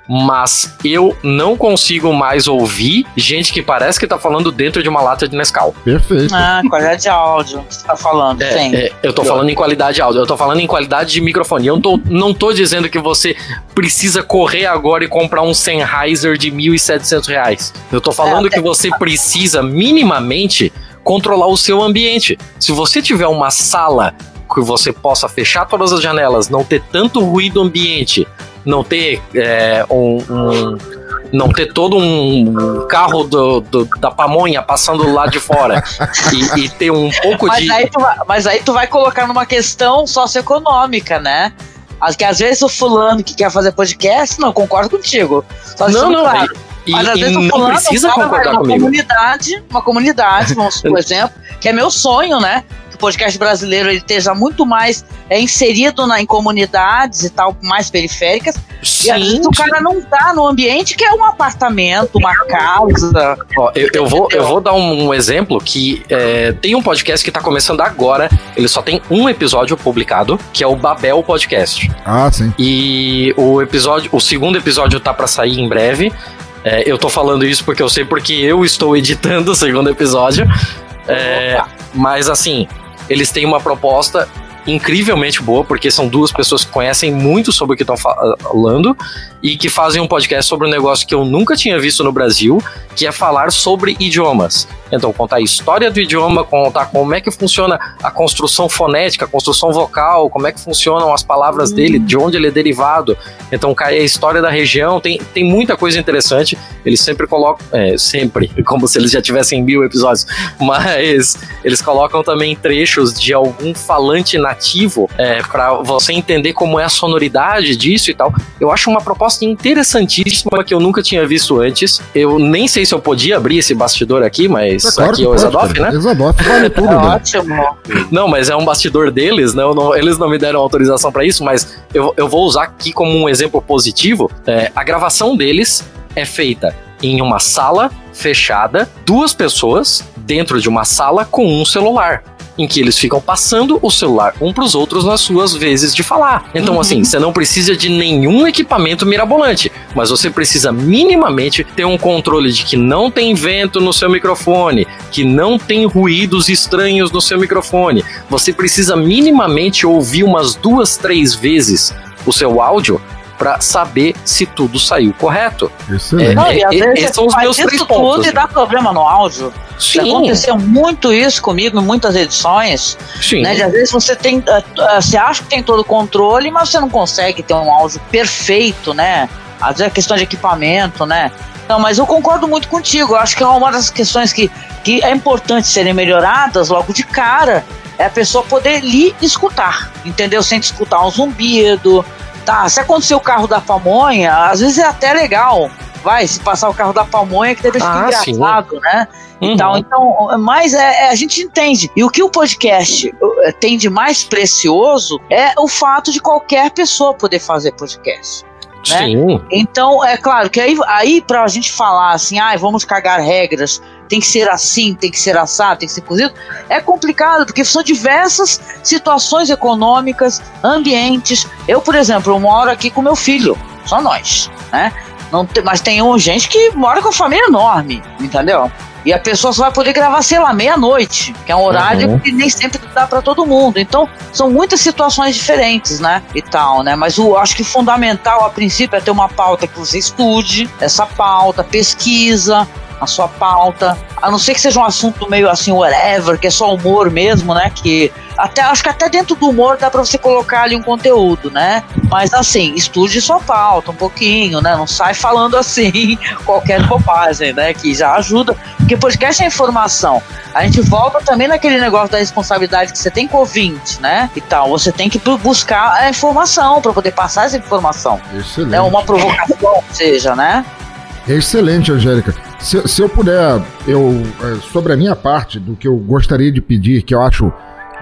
mas eu não consigo mais ouvir gente que parece que tá falando dentro de uma lata de Nescau. Perfeito. Ah, qualidade de áudio que você tá falando, É, sim. é, eu tô falando em qualidade de áudio, eu tô falando em qualidade de microfone. Eu não tô, não tô dizendo que você precisa correr agora e comprar um Sennheiser de 1.700 reais. Eu tô falando É, que você precisa minimamente controlar o seu ambiente. Se você tiver uma sala que você possa fechar todas as janelas, não ter tanto ruído ambiente, não ter é, um, um- não ter todo um carro do, do- da pamonha passando lá de fora e, e ter um pouco Mas de aí, tu vai, mas aí tu vai colocar numa questão socioeconômica, né? As- Que às vezes o fulano que quer fazer podcast, não, concordo contigo. Só Não, não, claro. e, Mas às e vezes o não fulano, precisa concordar numa comigo. comunidade, uma comunidade, vamos por exemplo, que é meu sonho, né? Que o podcast brasileiro ele esteja muito mais é, inserido na, em comunidades e tal, mais periféricas. e às vezes Sim, o cara não tá no ambiente que é um apartamento, uma casa. Ó, eu, eu vou, eu vou dar um, um exemplo que é, tem um podcast que tá começando agora. Ele só tem um episódio publicado, que é o Babel Podcast. Ah, sim. E o episódio, o segundo episódio tá pra sair em breve. É, eu tô falando isso porque eu sei porque eu estou editando o segundo episódio. É, mas assim, eles têm uma proposta incrivelmente boa, porque são duas pessoas que conhecem muito sobre o que estão falando e que fazem um podcast sobre um negócio que eu nunca tinha visto no Brasil, que é falar sobre idiomas. Então, contar a história do idioma, contar como é que funciona a construção fonética, a construção vocal, como é que funcionam as palavras dele, de onde ele é derivado. Então, cai a história da região, tem, tem muita coisa interessante. Eles sempre colocam, é, sempre, como se eles já tivessem mil episódios, mas eles colocam também trechos de algum falante é, para você entender como é a sonoridade disso e tal. Eu acho uma proposta interessantíssima que eu nunca tinha visto antes. Eu nem sei se eu podia abrir esse bastidor aqui, mas É claro aqui é o Exadoff, né? Exadoff vale tudo, É ótimo. Não, mas é um bastidor deles, né? Não- eles não me deram autorização pra isso, mas eu, eu vou usar aqui como um exemplo positivo. É, a gravação deles é feita em uma sala fechada, duas pessoas dentro de uma sala com um celular. Em que eles ficam passando o celular um pros outros nas suas vezes de falar. Então, assim, você não precisa de nenhum equipamento mirabolante, mas você precisa minimamente ter um controle de que não tem vento no seu microfone, que não tem ruídos estranhos no seu microfone. Você precisa minimamente ouvir umas duas, três vezes o seu áudio para saber se tudo saiu correto. Excelente. É, Não, e às é, vezes são os meus isso três tudo pontos. e dá problema no áudio. Já Sim, aconteceu muito isso comigo em muitas edições. sim. Né? De, às vezes você tem. eh, eh, Você acha que tem todo o controle, mas você não consegue ter um áudio perfeito, né? Às vezes é questão de equipamento, né? Não, mas eu concordo muito contigo. Eu acho que é uma das questões que, que é importante serem melhoradas logo de cara. É a pessoa poder lhe escutar, entendeu? Sem escutar um zumbido. Tá, se acontecer o carro da pamonha, às vezes é até legal. Vai, se passar o carro da pamonha, que deve ficar Ah, sim. engraçado, né? Uhum. Então, então, mas é, é, a gente entende. E o que o podcast eh, tem de mais precioso é o fato de qualquer pessoa poder fazer podcast. né? Sim. Então, é claro que aí, aí pra gente falar assim, ah, vamos cagar regras, tem que ser assim, tem que ser assado, tem que ser cozido, é complicado, porque são diversas situações econômicas, ambientes. Eu, por exemplo, eu moro aqui com meu filho, só nós, né? Não tem, mas tem um, gente que mora com uma família enorme, entendeu? E a pessoa só vai poder gravar, sei lá, meia-noite, que é um horário Uhum. que nem sempre dá pra todo mundo. Então, são muitas situações diferentes, né? E tal, né? Mas o acho que fundamental, a princípio, é ter uma pauta que você estude, essa pauta, pesquisa a sua pauta, a não ser que seja um assunto meio assim, whatever, que é só humor mesmo, né? Que até acho que até dentro do humor dá pra você colocar ali um conteúdo, né? Mas assim, estude sua pauta um pouquinho, né? Não sai falando assim qualquer bobagem, né? Que já ajuda, porque podcast é informação. A gente volta também naquele negócio da responsabilidade que você tem com o ouvinte, né? E tal. Você tem que bu- buscar a informação para poder passar essa informação. Excelente. É uma provocação, seja, né? Excelente, Angélica. Se, se eu puder, eu é, sobre a minha parte do que eu gostaria de pedir, que eu acho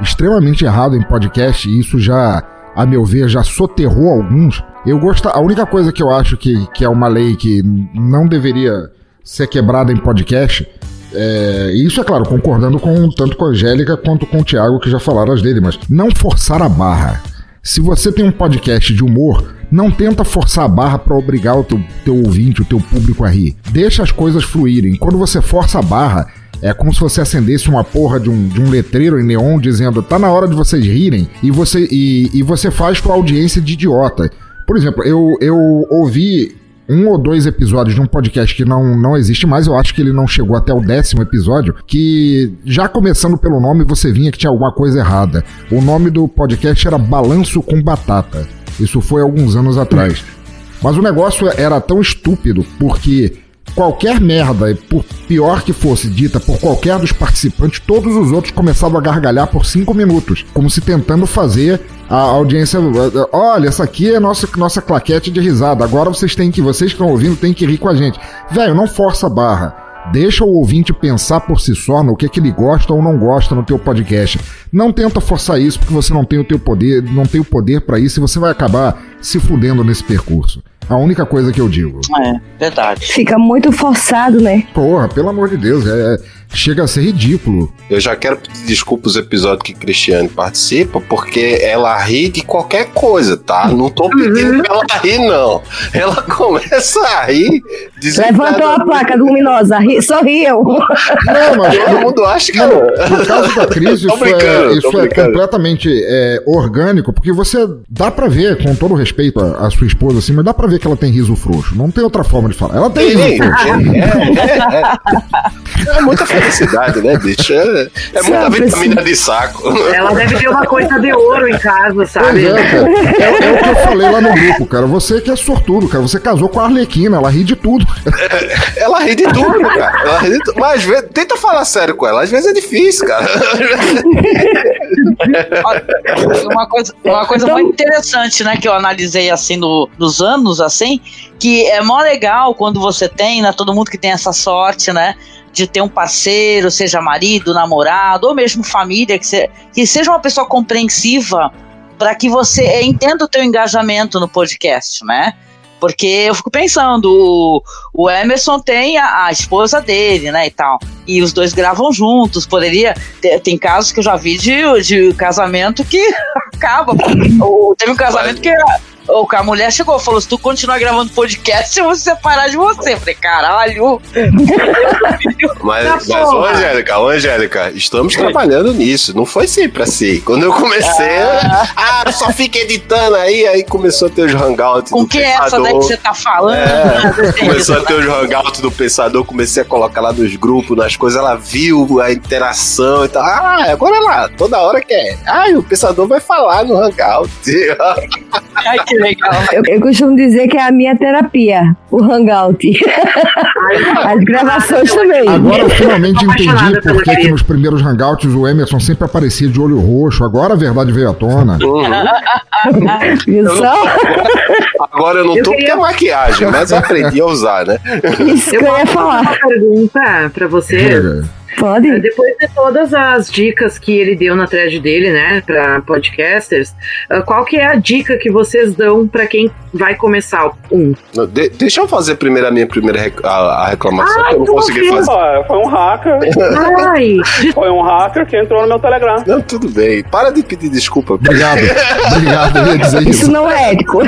extremamente errado em podcast, e isso já, a meu ver, já soterrou alguns. Eu gosto. A única coisa que eu acho que, que é uma lei que não deveria ser quebrada em podcast. É, isso é claro, concordando com tanto com a Angélica quanto com o Thiago, que já falaram as dele, mas não forçar a barra. Se você tem um podcast de humor, não tenta forçar a barra para obrigar o teu, teu ouvinte, o teu público a rir. Deixa as coisas fluírem. Quando você força a barra, é como se você acendesse uma porra de um, de um letreiro em neon dizendo tá na hora de vocês rirem e você, e, e você faz tua audiência de idiota. Por exemplo, eu, eu ouvi um ou dois episódios de um podcast que não, não existe mais, eu acho que ele não chegou até o décimo episódio, que já começando pelo nome você vinha que tinha alguma coisa errada. O nome do podcast era Balanço com Batata. Isso foi alguns anos atrás. Mas o negócio era tão estúpido porque qualquer merda, por pior que fosse dita por qualquer dos participantes, todos os outros começavam a gargalhar por cinco minutos, como se tentando fazer a audiência. Olha, essa aqui é nossa, nossa claquete de risada. Agora vocês têm que, vocês que estão ouvindo, têm que rir com a gente. Velho, não força a barra. Deixa o ouvinte pensar por si só no que, é que ele gosta ou não gosta no teu podcast. Não tenta forçar isso porque você não tem o teu poder, não tem o poder para isso e você vai acabar se fudendo nesse percurso. A única coisa que eu digo. É, verdade. Fica muito forçado, né? Porra, pelo amor de Deus, é, chega a ser ridículo. Eu já quero pedir desculpa os episódios que Cristiane participa, porque ela ri de qualquer coisa, tá? Não tô pedindo pra ela rir, não. Ela começa a rir. Levantou a placa luminosa, ri, sorriu. Não, mas todo mundo acha que não, Por causa da crise, isso, é, isso é completamente é, orgânico, porque você dá pra ver, com todo respeito à, à, sua esposa, assim, mas dá pra ver que ela tem riso frouxo. Não tem outra forma de falar. Ela tem riso frouxo. É, é, é, é muita felicidade, né, bicho? É, é muita vitamina de saco. Ela deve ter uma coisa de ouro em casa, sabe? É, é, é, o que eu falei lá no grupo, cara. Você que é sortudo, cara. Você casou com a Arlequina, ela ri de tudo. ela ri de tudo, cara. Ela ri de tudo. Mas às vezes, tenta falar sério com ela. Às vezes é difícil, cara. uma coisa, uma coisa então... muito interessante, né, que eu analisei assim no, nos anos, assim, que é mó legal quando você tem, né, todo mundo que tem essa sorte, né, de ter um parceiro, seja marido, namorado, ou mesmo família, que, se, que seja uma pessoa compreensiva para que você entenda o teu engajamento no podcast, né? Porque eu fico pensando, o, o Emerson tem a, a, esposa dele, né, e tal. E os dois gravam juntos. Poderia. Ter, tem casos que eu já vi de, de casamento que acaba. Ou, teve um casamento que era ou a mulher chegou falou: se tu continuar gravando podcast, eu vou se separar de você. Eu falei, caralho. mas, mas ô, Angélica, ô, Angélica, estamos trabalhando nisso. Não foi sempre assim. Quando eu comecei, ah, ah só fica editando aí, aí começou a ter os hangouts. Com que é essa daí que você tá falando? É, começou a ter os hangouts do pensador, comecei a colocar lá nos grupos, nas coisas, ela viu a interação e tal. Ah, agora lá, toda hora quer. Ah, o pensador vai falar no hangout. Ai, que legal. Eu, eu, costumo dizer que é a minha terapia, o Hangout. As gravações também. Agora eu finalmente entendi por que nos primeiros Hangouts o Emerson sempre aparecia de olho roxo. Agora a verdade veio à tona. Uhum. Eu não, agora eu não eu tô queria... porque é maquiagem, mas aprendi a usar, né? Isso que eu ia falar. Uma pergunta pra você. Pode. É, depois de todas as dicas que ele deu na thread dele, né, para podcasters, ah, qual que é a dica que vocês dão para quem vai começar um? De, deixa eu fazer primeiro a minha primeira rec a, a, reclamação, Ai, que eu não consegui fazer. foi um hacker. Ai. foi um hacker que entrou no meu Telegram. Não, tudo bem. Para de pedir desculpa. Obrigado. Obrigado, eu ia dizer isso. Isso não é ético.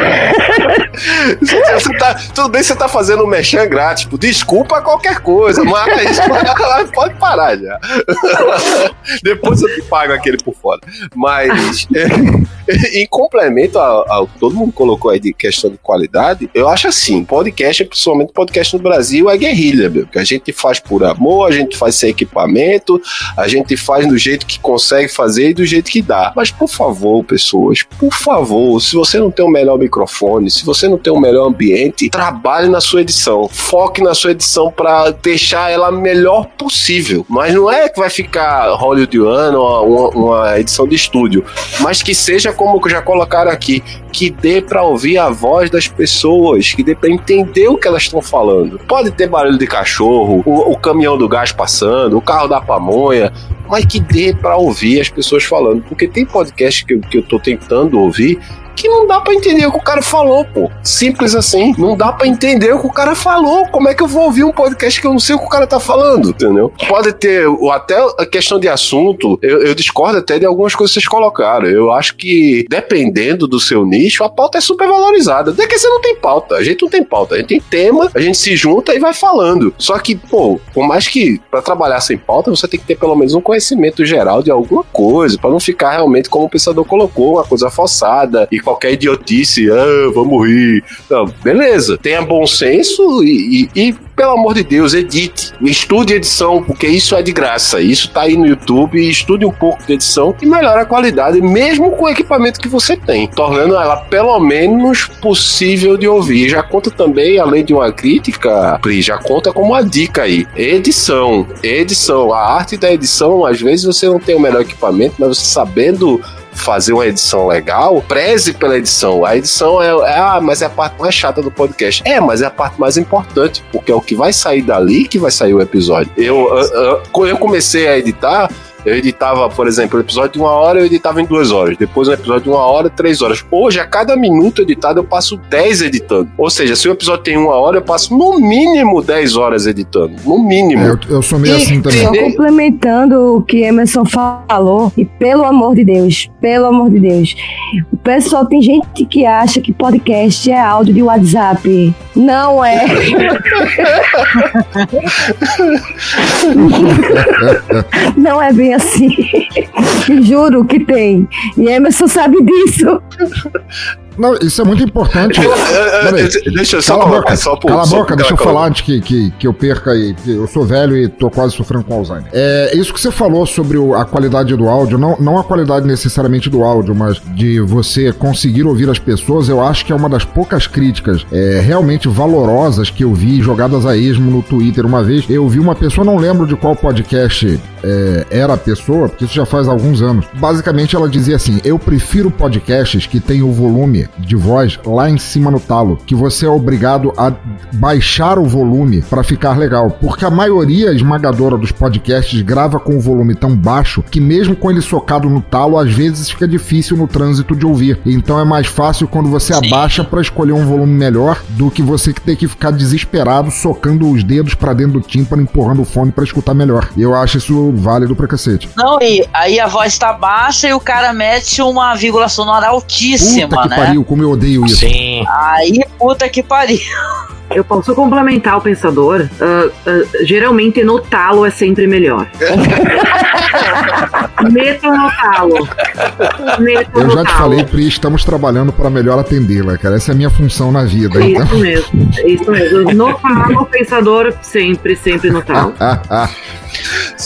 você tá, tudo bem, você tá fazendo um mexer grátis. Tipo, desculpa qualquer coisa, mas pode parar parar já. Depois eu te pago aquele por fora. Mas, em complemento ao, ao que todo mundo colocou aí de questão de qualidade, eu acho assim: podcast, principalmente podcast no Brasil, é guerrilha, meu. Que a gente faz por amor, a gente faz sem equipamento, a gente faz do jeito que consegue fazer e do jeito que dá. Mas, por favor, pessoas, por favor, se você não tem o melhor microfone, se você não tem o melhor ambiente, trabalhe na sua edição. Foque na sua edição para deixar ela melhor possível. Mas não é que vai ficar hollywoodiano uma, uma edição de estúdio, mas que seja como já colocaram aqui, que dê para ouvir a voz das pessoas, que dê para entender o que elas estão falando. Pode ter barulho de cachorro, o, o, caminhão do gás passando, o carro da pamonha, mas que dê para ouvir as pessoas falando. Porque tem podcast que que eu tô tentando ouvir que não dá para entender o que o cara falou, pô. Simples assim. Não dá para entender o que o cara falou. Como é que eu vou ouvir um podcast que eu não sei o que o cara tá falando, entendeu? Pode ter até a questão de assunto, eu, eu discordo até de algumas coisas que vocês colocaram. Eu acho que, dependendo do seu nicho, a pauta é super valorizada. Até que você não tem pauta. A gente não tem pauta. A gente tem tema, a gente se junta e vai falando. Só que, pô, por mais que para trabalhar sem pauta, você tem que ter pelo menos um conhecimento geral de alguma coisa, para não ficar realmente como o pensador colocou, uma coisa forçada e qualquer idiotice, ah, vamos rir. Não, beleza, tenha bom senso e, e, e, pelo amor de Deus, edite. Estude edição, porque isso é de graça. Isso tá aí no YouTube, estude um pouco de edição e melhore a qualidade, mesmo com o equipamento que você tem, tornando ela pelo menos possível de ouvir. Já conta também, além de uma crítica, Pri, já conta como uma dica aí. Edição, edição, a arte da edição, às vezes você não tem o melhor equipamento, mas você sabendo fazer uma edição legal, preze pela edição. A edição é, é, ah, mas é a parte mais chata do podcast. É, mas é a parte mais importante, porque é o que vai sair dali que vai sair o episódio. Eu, eu, eu comecei a editar eu editava, por exemplo, um episódio de uma hora, eu editava em duas horas. Depois um episódio de uma hora, três horas. Hoje, a cada minuto editado, eu passo dez editando. Ou seja, se o episódio tem uma hora, eu passo no mínimo dez horas editando. No mínimo. É, eu, eu, sou meio e, assim também. Só complementando o que Emerson falou, e pelo amor de Deus, pelo amor de Deus, o pessoal tem gente que acha que podcast é áudio de WhatsApp. Não é. Não é bem assim. Juro que tem. E Emerson sabe disso. Não, isso é muito importante. deixa eu só cala colocar, boca, só por, Cala a boca, deixa eu falar antes que, que, que eu perca aí. Eu sou velho e tô quase sofrendo com Alzheimer. É isso que você falou sobre a qualidade do áudio, não, não a qualidade necessariamente do áudio, mas de você conseguir ouvir as pessoas, eu acho que é uma das poucas críticas é, realmente valorosas que eu vi jogadas a esmo no Twitter uma vez. Eu vi uma pessoa, não lembro de qual podcast é, era a pessoa, porque isso já faz alguns anos. Basicamente ela dizia assim: eu prefiro podcasts que tem o volume de voz lá em cima no talo, que você é obrigado a baixar o volume para ficar legal, porque a maioria esmagadora dos podcasts grava com o volume tão baixo que mesmo com ele socado no talo, às vezes fica difícil no trânsito de ouvir. Então é mais fácil quando você Sim. abaixa para escolher um volume melhor do que você que ter que ficar desesperado socando os dedos para dentro do tímpano, empurrando o fone para escutar melhor. Eu acho isso válido pra cacete. Não, e aí a voz tá baixa e o cara mete uma vírgula sonora altíssima, Puta né? Pariu, como eu odeio isso. Sim. Aí, puta que pariu. Eu posso complementar o pensador. Uh, uh, geralmente no talo é sempre melhor. Meto no talo. Meto Eu já te falei, Pri, estamos trabalhando para melhor atendê-la, cara. Essa é a minha função na vida. É então. Isso mesmo. É isso mesmo. No talo, o pensador sempre, sempre no talo.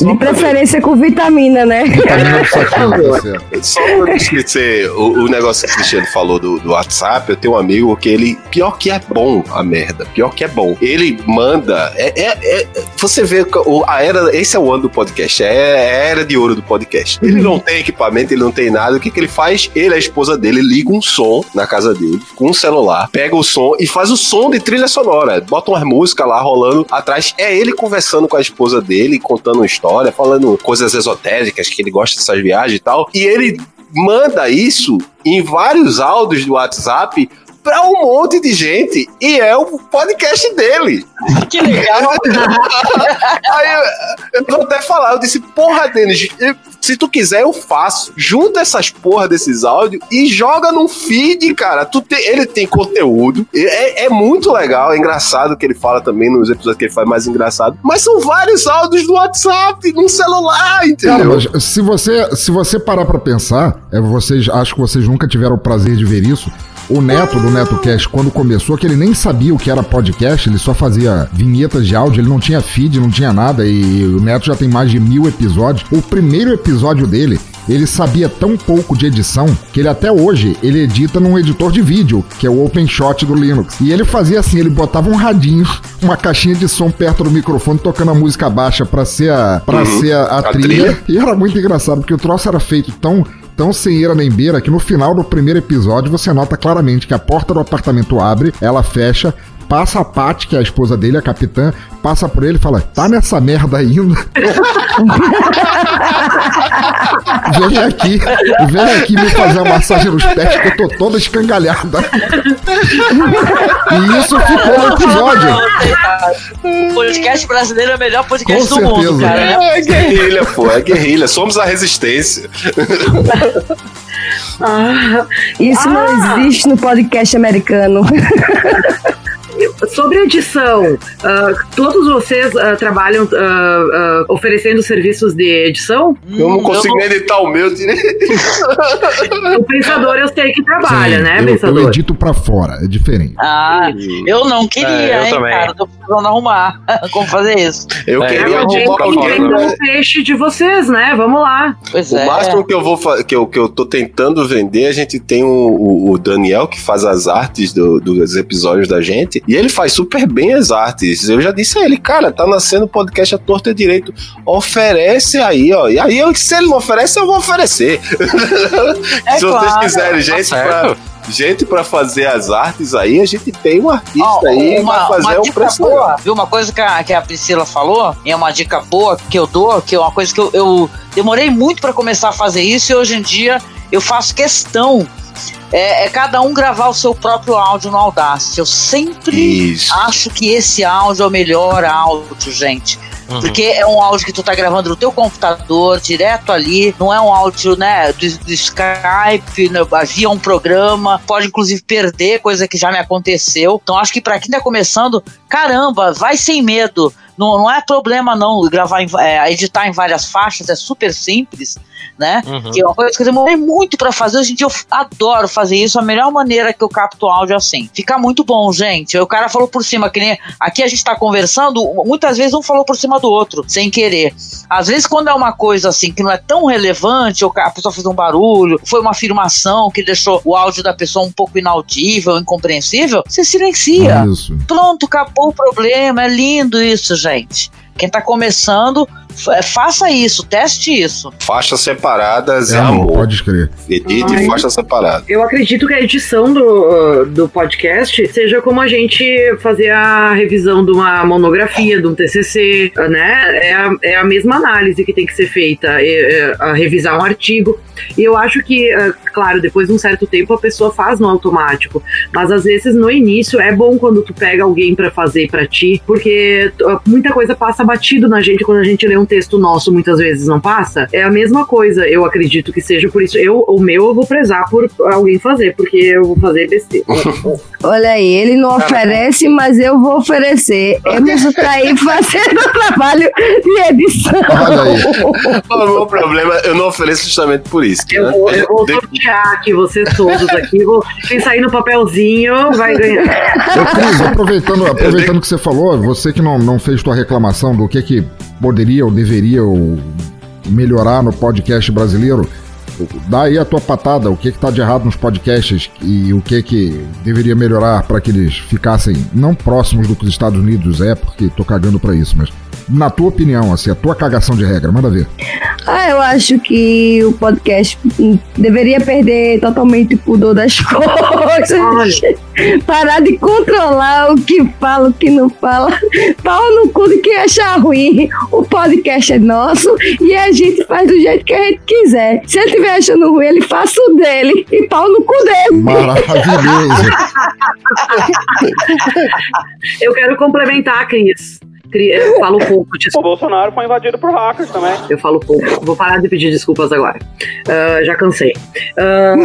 De preferência com vitamina, né? Vitamina tá Só pra esquecer o, o negócio que o Cristiano falou do, do WhatsApp, eu tenho um amigo que ele, pior que é bom a merda, pior que é bom. Ele manda, é, é, é você vê a era, esse é o ano do podcast, é, é a era de ouro do podcast. Ele não tem equipamento, ele não tem nada, o que que ele faz? Ele, a esposa dele, liga um som na casa dele, com um celular, pega o som e faz o som de trilha sonora, bota umas músicas lá rolando atrás, é ele conversando com a esposa dele, contando contando uma história, falando coisas esotéricas, que ele gosta dessas viagens e tal. E ele manda isso em vários áudios do WhatsApp para um monte de gente e é o podcast dele. Que legal! Aí eu, eu vou até falar, eu disse, porra, Denis, se tu quiser eu faço. Junta essas porra desses áudios e joga num feed, cara. Tu tem, ele tem conteúdo, é, é muito legal, é engraçado que ele fala também nos episódios que ele faz mais engraçado, mas são vários áudios do WhatsApp, num celular, entendeu? Cara, se você, se você parar pra pensar, é, vocês, acho que vocês nunca tiveram o prazer de ver isso, o Neto do NetoCast, quando começou, que ele nem sabia o que era podcast, ele só fazia vinhetas de áudio, ele não tinha feed, não tinha nada, e o Neto já tem mais de mil episódios. O primeiro episódio dele, ele sabia tão pouco de edição que ele até hoje ele edita num editor de vídeo, que é o OpenShot do Linux. E ele fazia assim, ele botava um radinho, uma caixinha de som perto do microfone tocando a música baixa para ser a para uhum. ser a, a, a trilha. trilha. E era muito engraçado porque o troço era feito tão tão sem eira nem beira que no final do primeiro episódio você nota claramente que a porta do apartamento abre, ela fecha, passa a Paty, que é a esposa dele, a capitã, passa por ele e fala: tá nessa merda ainda? vem aqui, vem aqui me fazer uma massagem nos pés que eu tô toda escangalhada. e isso ficou no episódio. O podcast brasileiro é o melhor podcast Com do mundo, certeza. cara. né? É guerrilha, pô, é guerrilha. Somos a resistência. Ah, Isso Ah! não existe no podcast americano. you. Sobre edição, ah, todos vocês ah, trabalham ah, oferecendo serviços de edição? Eu não consigo editar o meu direito. O pensador eu sei que trabalha, Sim, né, eu, eu pensador? edito pra fora, é diferente. Ah, eu não queria, É, eu hein, também. cara. Tô precisando arrumar como fazer isso. Eu É, queria eu arrumar pra fora, o peixe de vocês, né? Vamos lá. Pois O é. máximo que eu vou que eu, que eu tô tentando vender, a gente tem o, o- o Daniel que faz as artes do- dos episódios da gente, e ele faz super bem as artes. Eu já disse a ele, cara, tá nascendo podcast a torta e direito. Oferece aí, ó. E aí, eu, se ele não oferece, eu vou oferecer. É se vocês claro. quiserem gente Tá pra, gente pra fazer as artes aí, a gente tem um artista Ó, aí uma, vai fazer uma um preço boa, legal. viu? Uma coisa que a, que a Priscila falou, e é uma dica boa que eu dou, que é uma coisa que eu, eu demorei muito pra começar a fazer isso, e hoje em dia eu faço questão. É, é cada um gravar o seu próprio áudio no Audacity. Eu sempre Isso. acho que esse áudio é o melhor áudio, gente. Uhum. Porque é um áudio que tu tá gravando no teu computador, direto ali, não é um áudio, né, do, do Skype, né, via um programa, pode inclusive perder, coisa que já me aconteceu. Então acho que pra quem tá começando, caramba, vai sem medo. Não, não é problema não gravar, em, é, editar em várias faixas, é super simples, né? Uhum. Que é uma coisa que eu demorei muito pra fazer. Hoje em dia eu adoro fazer isso. A melhor maneira que eu capto áudio é assim. Fica muito bom, gente. O cara falou por cima, que nem aqui a gente tá conversando, muitas vezes um falou por cima do outro, sem querer. Às vezes, quando é uma coisa assim que não é tão relevante, ou a pessoa fez um barulho, foi uma afirmação que deixou o áudio da pessoa um pouco inaudível, incompreensível, você silencia. Isso. Pronto, acabou o problema. É lindo isso, gente. gente. Quem tá começando, fa- faça isso, teste isso. Faixas separadas É é, amor, amor. pode escrever. Edite Ai. faixa separada. Eu acredito que a edição do, do podcast seja como a gente fazer a revisão de uma monografia, de um TCC, né? É a, é a mesma análise que tem que ser feita, é, é, a revisar um artigo. E eu acho que, uh, claro, depois de um certo tempo a pessoa faz no automático, mas às vezes no início é bom quando tu pega alguém pra fazer pra ti, porque muita coisa passa batido na gente quando a gente lê um texto nosso, muitas vezes não passa. É a mesma coisa, eu acredito que seja por isso. Eu, o meu eu vou prezar por alguém fazer, porque eu vou fazer besteira. Olha aí, ele não oferece, mas eu vou oferecer. Emerson tá aí fazendo o trabalho de edição. Olha aí. O meu problema, eu não ofereço justamente por isso. Eu né, vou, eu vou sortear aqui vocês todos aqui. Vou, quem sair no papelzinho vai ganhar. Ô, Cris, aproveitando, aproveitando que você falou, você que não, não fez tua reclamação do que, que poderia ou deveria ou melhorar no podcast brasileiro, dá aí a tua patada, o que, que tá de errado nos podcasts e o que, que deveria melhorar para que eles ficassem não próximos do que os Estados Unidos é, porque tô cagando para isso, mas na tua opinião, assim, a tua cagação de regra, manda ver. Ah, eu acho que o podcast deveria perder totalmente o pudor das coisas. Parar de controlar o que fala, o que não fala. Pau no cu de quem achar ruim. O podcast é nosso e a gente faz do jeito que a gente quiser. Se ele estiver achando ruim, ele faça o dele. E pau no cu dele. Maravilhoso. Eu quero complementar, Cris. Eu falo pouco, O desculpa. Bolsonaro foi invadido por hackers também. Eu falo pouco. Vou parar de pedir desculpas agora. Ah, já cansei. Ah,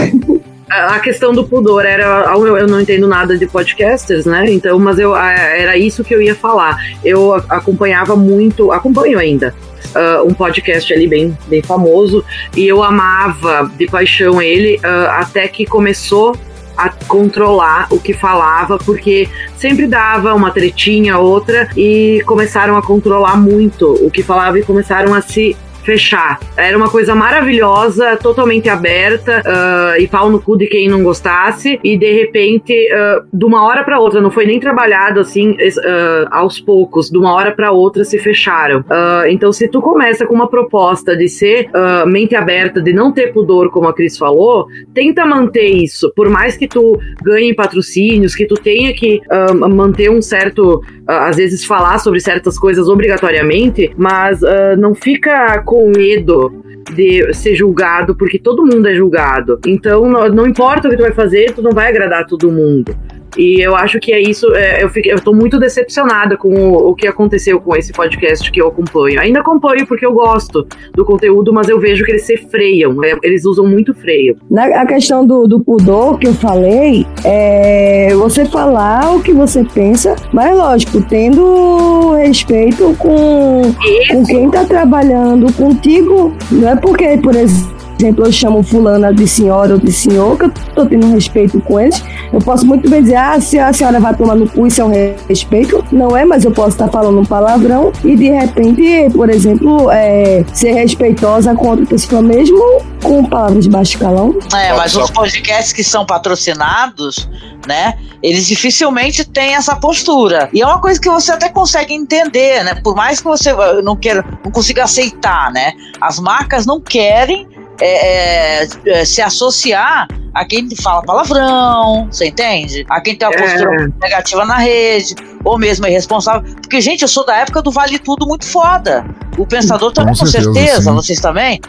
a questão do pudor era. Eu não entendo nada de podcasters, né? Então, mas eu, ah, era isso que eu ia falar. Eu acompanhava muito, acompanho ainda. ah, um podcast ali bem, bem famoso e eu amava de paixão ele ah, até que começou a controlar o que falava, porque sempre dava uma tretinha, outra, e começaram a controlar muito o que falava e começaram a se fechar. Era uma coisa maravilhosa, totalmente aberta uh, e pau no cu de quem não gostasse. E de repente, uh, de uma hora para outra, não foi nem trabalhado assim uh, aos poucos, de uma hora para outra se fecharam. então, se tu começa com uma proposta de ser mente aberta, de não ter pudor, como a Cris falou, tenta manter isso. Por mais que tu ganhe patrocínios, que tu tenha que manter um certo, às vezes falar sobre certas coisas obrigatoriamente, mas não fica com medo de ser julgado, porque todo mundo é julgado. Então, não, não importa o que tu vai fazer, tu não vai agradar todo mundo. E eu acho que é isso. É, eu, fiquei, eu tô muito decepcionada com o, o, que aconteceu com esse podcast que eu acompanho. Ainda acompanho porque eu gosto do conteúdo, mas eu vejo que eles se freiam. É, eles usam muito freio. Na a questão do, do pudor que eu falei, é você falar o que você pensa, mas lógico, tendo respeito com, com quem tá trabalhando contigo. Não é porque, por exemplo, exemplo, eu chamo fulana de senhora ou de senhor, que eu tô tendo respeito com eles. Eu posso muito bem dizer, ah, se a senhora vai tomar no cu, isso é um respeito. Não é, mas eu posso estar falando um palavrão e de repente, por exemplo, é, ser respeitosa com outra pessoa mesmo com palavras de baixo escalão. É, mas os podcasts que são patrocinados, né, eles dificilmente têm essa postura. E é uma coisa que você até consegue entender, né, por mais que você não queira, não consiga aceitar, né, as marcas não querem é, é, se associar a quem fala palavrão, você entende? A quem tem uma postura é. negativa na rede, ou mesmo é responsável. Porque, gente, eu sou da época do Vale Tudo muito foda. O Pensador também, com certeza, certeza vocês também.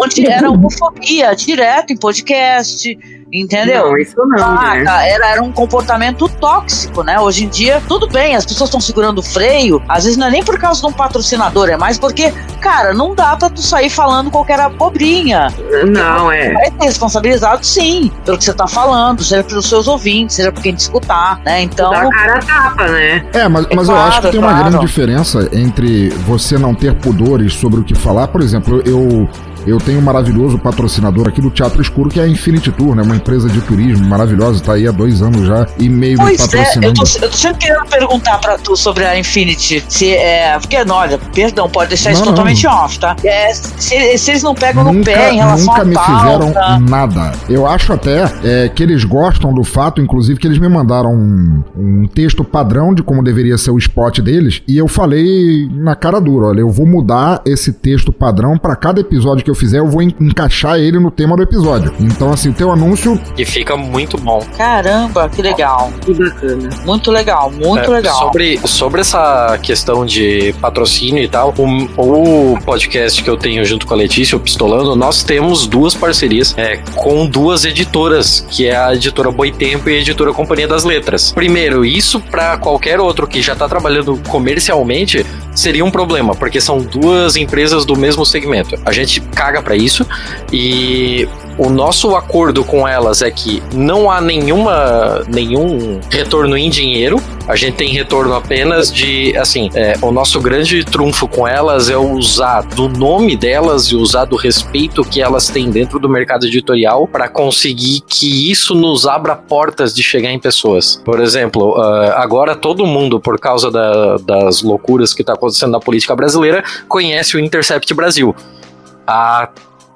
Onde era homofobia direto em podcast, Entendeu? Não, isso não. Ah, né? era, era um comportamento tóxico, né? Hoje em dia, tudo bem, as pessoas estão segurando o freio, às vezes não é nem por causa de um patrocinador, é mais porque, cara, não dá pra tu sair falando qualquer abobrinha. Não, é. Vai ser responsabilizado, sim, pelo que você tá falando, seja pelos seus ouvintes, seja por quem te escutar, né? Então. Dá cara tapa, né? É, mas, mas é eu acho que tem uma grande diferença entre você não ter pudores sobre o que falar. Por exemplo, eu eu tenho um maravilhoso patrocinador aqui do Teatro Escuro, que é a Infinity Tour, né? Uma empresa de turismo maravilhosa, tá aí há dois anos já e meio pois me patrocinando. É, eu, tô, eu tô sempre querendo perguntar pra tu sobre a Infinity. Se, é, porque, olha, perdão, pode deixar não, isso totalmente off, tá? É, se, se, eles não pegam nunca, no pé em relação nunca a me pauta. fizeram nada. Eu acho até é, que eles gostam do fato, inclusive, que eles me mandaram um, um texto padrão de como deveria ser o spot deles, e eu falei na cara dura, olha, eu vou mudar esse texto padrão para cada episódio que eu fizer, eu vou encaixar ele no tema do episódio. Então, assim, o teu anúncio. E fica muito bom. Caramba, que legal. Que bacana. Muito legal, muito é, legal. Sobre, sobre essa questão de patrocínio e tal, o, o podcast que eu tenho junto com a Letícia, o Pistolando, nós temos duas parcerias é, com duas editoras, que é a editora Boitempo e a editora Companhia das Letras. Primeiro, isso para qualquer outro que já tá trabalhando comercialmente seria um problema, porque são duas empresas do mesmo segmento. A gente caga para isso e o nosso acordo com elas é que não há nenhuma nenhum retorno em dinheiro. A gente tem retorno apenas de, assim, é, o nosso grande trunfo com elas é usar do nome delas e usar do respeito que elas têm dentro do mercado editorial para conseguir que isso nos abra portas de chegar em pessoas. Por exemplo, uh, agora todo mundo, por causa da, das loucuras que está acontecendo na política brasileira, conhece o Intercept Brasil. Há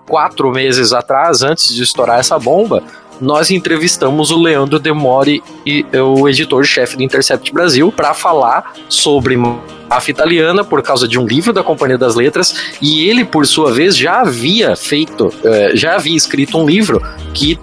quatro meses atrás, antes de estourar essa bomba, nós entrevistamos o Leandro Demore, o editor-chefe do Intercept Brasil, para falar sobre máfia italiana por causa de um livro da Companhia das Letras e ele, por sua vez, já havia feito, eh, já havia escrito um livro que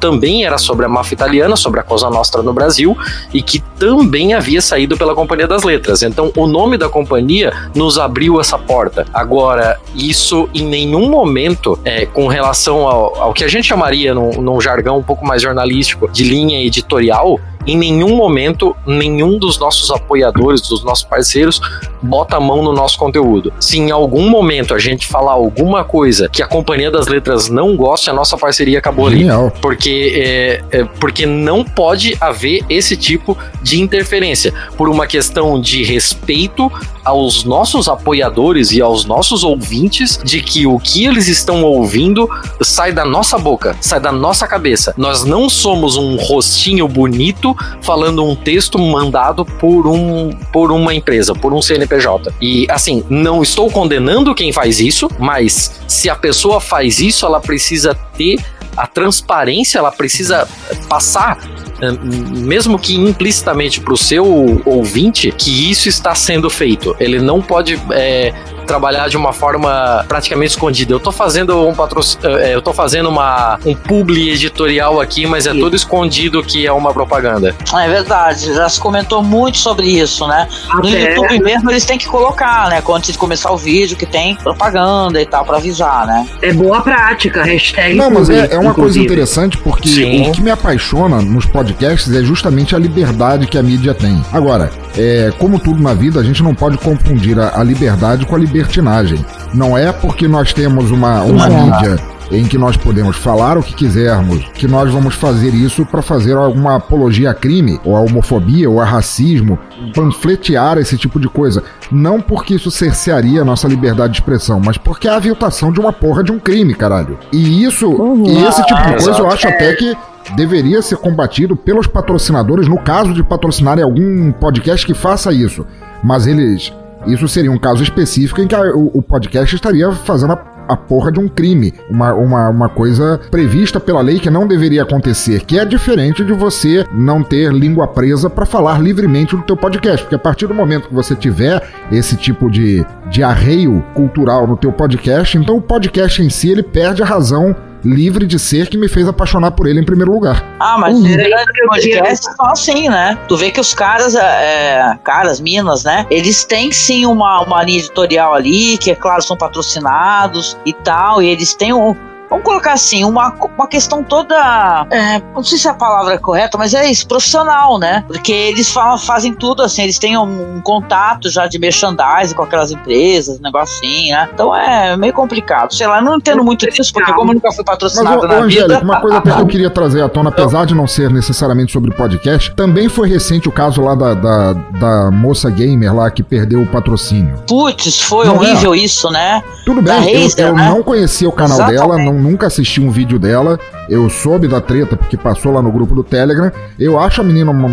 também era sobre a máfia italiana, sobre a Cosa Nostra no Brasil e que também havia saído pela Companhia das Letras. Então, o nome da companhia nos abriu essa porta. Agora, isso em nenhum momento, é, com relação ao, ao que a gente chamaria, num, num jargão um pouco mais jornalístico, de linha editorial, em nenhum momento, nenhum dos nossos apoiadores, dos nossos parceiros, bota a mão no nosso conteúdo. Se em algum momento a gente falar alguma coisa que a Companhia das Letras não gosta, a nossa parceria acabou Genial. ali. Porque, é, é, porque não pode haver esse tipo de interferência. Por uma questão de respeito aos nossos apoiadores e aos nossos ouvintes de que o que eles estão ouvindo sai da nossa boca, sai da nossa cabeça. Nós não somos um rostinho bonito falando um texto mandado por um por uma empresa, por um CNPJ. E assim, não estou condenando quem faz isso, mas se a pessoa faz isso, ela precisa ter a transparência, ela precisa passar eh, mesmo que implicitamente para o seu ouvinte, que isso está sendo feito. Ele não pode é, trabalhar de uma forma praticamente escondida. Eu tô fazendo um patrocínio, é, eu tô fazendo uma, um publi editorial aqui, mas é todo escondido que é uma propaganda. É verdade, já se comentou muito sobre isso, né? No Até- YouTube mesmo eles têm que colocar, né? Antes de começar o vídeo, que tem propaganda e tal, pra avisar, né? É boa prática, hashtag. Não, mas é, é uma coisa interessante porque Sim. o que me apaixona nos podcasts é justamente a liberdade que a mídia tem. Agora, é, como tudo na vida, a gente não pode confundir a, a liberdade com a libertinagem. Não é porque nós temos uma, uma mídia em que nós podemos falar o que quisermos, que nós vamos fazer isso para fazer alguma apologia a crime, ou a homofobia, ou a racismo, panfletear esse tipo de coisa. Não porque isso cercearia a nossa liberdade de expressão, mas porque é a aviltação de uma porra de um crime, caralho. E isso, e esse tipo de coisa eu acho até que deveria ser combatido pelos patrocinadores, no caso de patrocinarem algum podcast que faça isso. Mas eles. Isso seria um caso específico em que a- o, o podcast estaria fazendo a, a porra de um crime. Uma, uma, uma coisa prevista pela lei que não deveria acontecer. Que é diferente de você não ter língua presa para falar livremente no teu podcast. Porque a partir do momento que você tiver esse tipo de, de arreio cultural no teu podcast, então o podcast em si ele perde a razão livre de ser que me fez apaixonar por ele em primeiro lugar. Ah, mas Uhum. os grandes podcasts são assim, né? Tu vê que os caras, é, caras, minas, né? Eles têm sim uma, uma linha editorial ali, que é claro, são patrocinados e tal, e eles têm um. Vamos colocar assim, uma, uma questão toda. é, não sei se a palavra é correta, mas é isso, profissional, né? Porque eles falam, fazem tudo assim, eles têm um, um contato já de merchandising com aquelas empresas, um negócio assim, né? Então é meio complicado. Sei lá, não entendo muito disso, porque como eu nunca fui Mas, patrocinado ô, ô, na Angélica, vida. uma coisa que eu queria trazer à tona, apesar de não ser necessariamente sobre podcast, também foi recente o caso lá da, da, da moça gamer lá que perdeu o patrocínio. Putz, foi Não é? horrível isso, né? Tudo Da bem, eu, Razer, eu né? não conhecia o canal Exatamente. dela, não, nunca assisti um vídeo dela. Eu soube da treta porque passou lá no grupo do Telegram. Eu acho a menina, uma-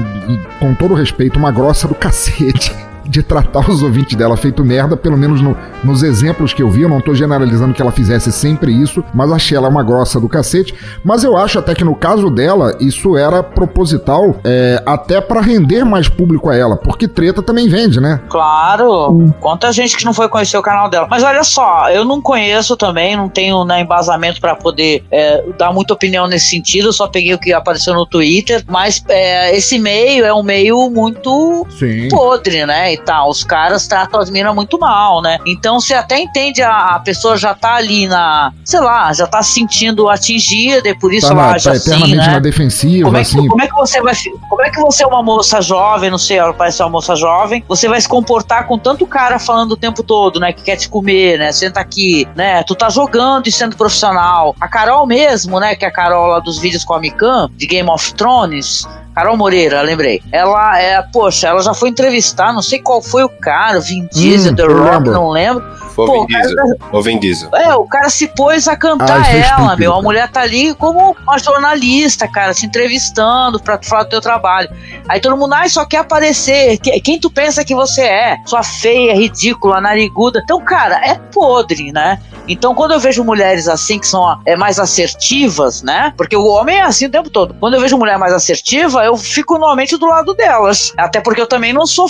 com todo respeito, uma grossa do cacete. De tratar os ouvintes dela feito merda, pelo menos no- nos exemplos que eu vi. Eu não tô generalizando que ela fizesse sempre isso, mas achei ela uma grossa do cacete. Mas eu acho até que no caso dela, isso era proposital, é, até pra render mais público a ela, porque treta também vende, né? Claro. Quanta gente que não foi conhecer o canal dela. Mas olha só, eu não conheço também, não tenho né, embasamento pra poder é, dar muita opinião nesse sentido. Eu só peguei o que apareceu no Twitter. Mas é, esse meio é um meio muito Sim. podre, né? E tal. Os caras tratam as minas muito mal, né? Então você até entende a, a pessoa já tá ali na. Sei lá, já tá se sentindo atingida e por isso Tá, ela na, tá assim, eternamente né? na defensiva, Como é, que, assim. como é que você vai. Como é que você é uma moça jovem, não sei, ela parece uma moça jovem, você vai se comportar com tanto cara falando o tempo todo, né? Que quer te comer, né? Senta aqui, né? Tu tá jogando e sendo profissional. A Carol mesmo, né? Que é a Carol lá dos vídeos com a Mikan, de Game of Thrones. Carol Moreira, lembrei. Ela é, poxa, ela já foi entrevistar, não sei qual foi o cara, Vin Diesel, Hum, The Rock, lembro. não lembro. Foi o Pô, Vin Diesel. O Vin Diesel. É, o cara se pôs a Ah, cantar isso é ela, meu. A cara. mulher tá ali como uma jornalista, cara, te entrevistando pra tu falar do teu trabalho. Aí todo mundo, ai, só quer aparecer. Que- Quem tu pensa que você é? Sua feia, ridícula, nariguda. Então, cara, é podre, né? Então, quando eu vejo mulheres assim, que são é, mais assertivas, né? Porque o homem é assim o tempo todo. Quando eu vejo mulher mais assertiva, eu fico normalmente do lado delas. Até porque eu também não sou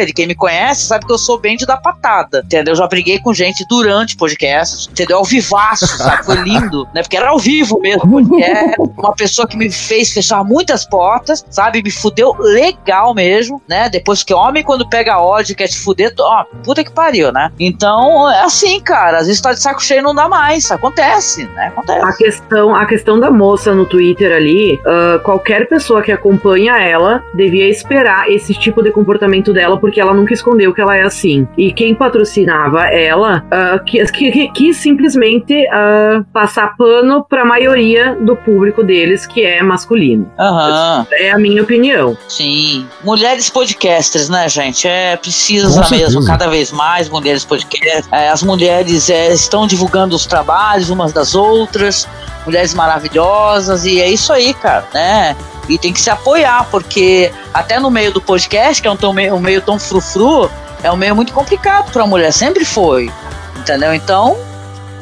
fluxicheire. Quem me conhece sabe que eu sou bem de dar patada, entendeu? Eu já briguei com gente durante podcasts, entendeu? Ao vivaço, sabe? Foi lindo, né? Porque era ao vivo mesmo podcast. Uma pessoa que me fez fechar muitas portas, sabe? Me fudeu legal mesmo, né? Depois que homem, quando pega ódio, quer te fuder, ó, puta que pariu, né? Então, é assim, cara. Às vezes tá de saco cheio não dá mais. Acontece, né? Acontece. A questão, a questão da moça no Twitter ali, uh, qualquer pessoa que acompanha ela devia esperar esse tipo de comportamento dela, ela nunca escondeu que ela é assim. E quem patrocinava ela uh, quis, quis, simplesmente uh, passar pano pra maioria do público deles, que é masculino. Uhum. É a minha opinião. Sim. Mulheres podcasters, né, gente? É precisa mesmo, cada vez mais mulheres podcasters. É, as mulheres é, estão divulgando os trabalhos umas das outras, mulheres maravilhosas, e é isso aí, cara, né? E tem que se apoiar, porque até no meio do podcast, que é um, tão, um meio tão frufru, é um meio muito complicado para a mulher, sempre foi. Entendeu? Então,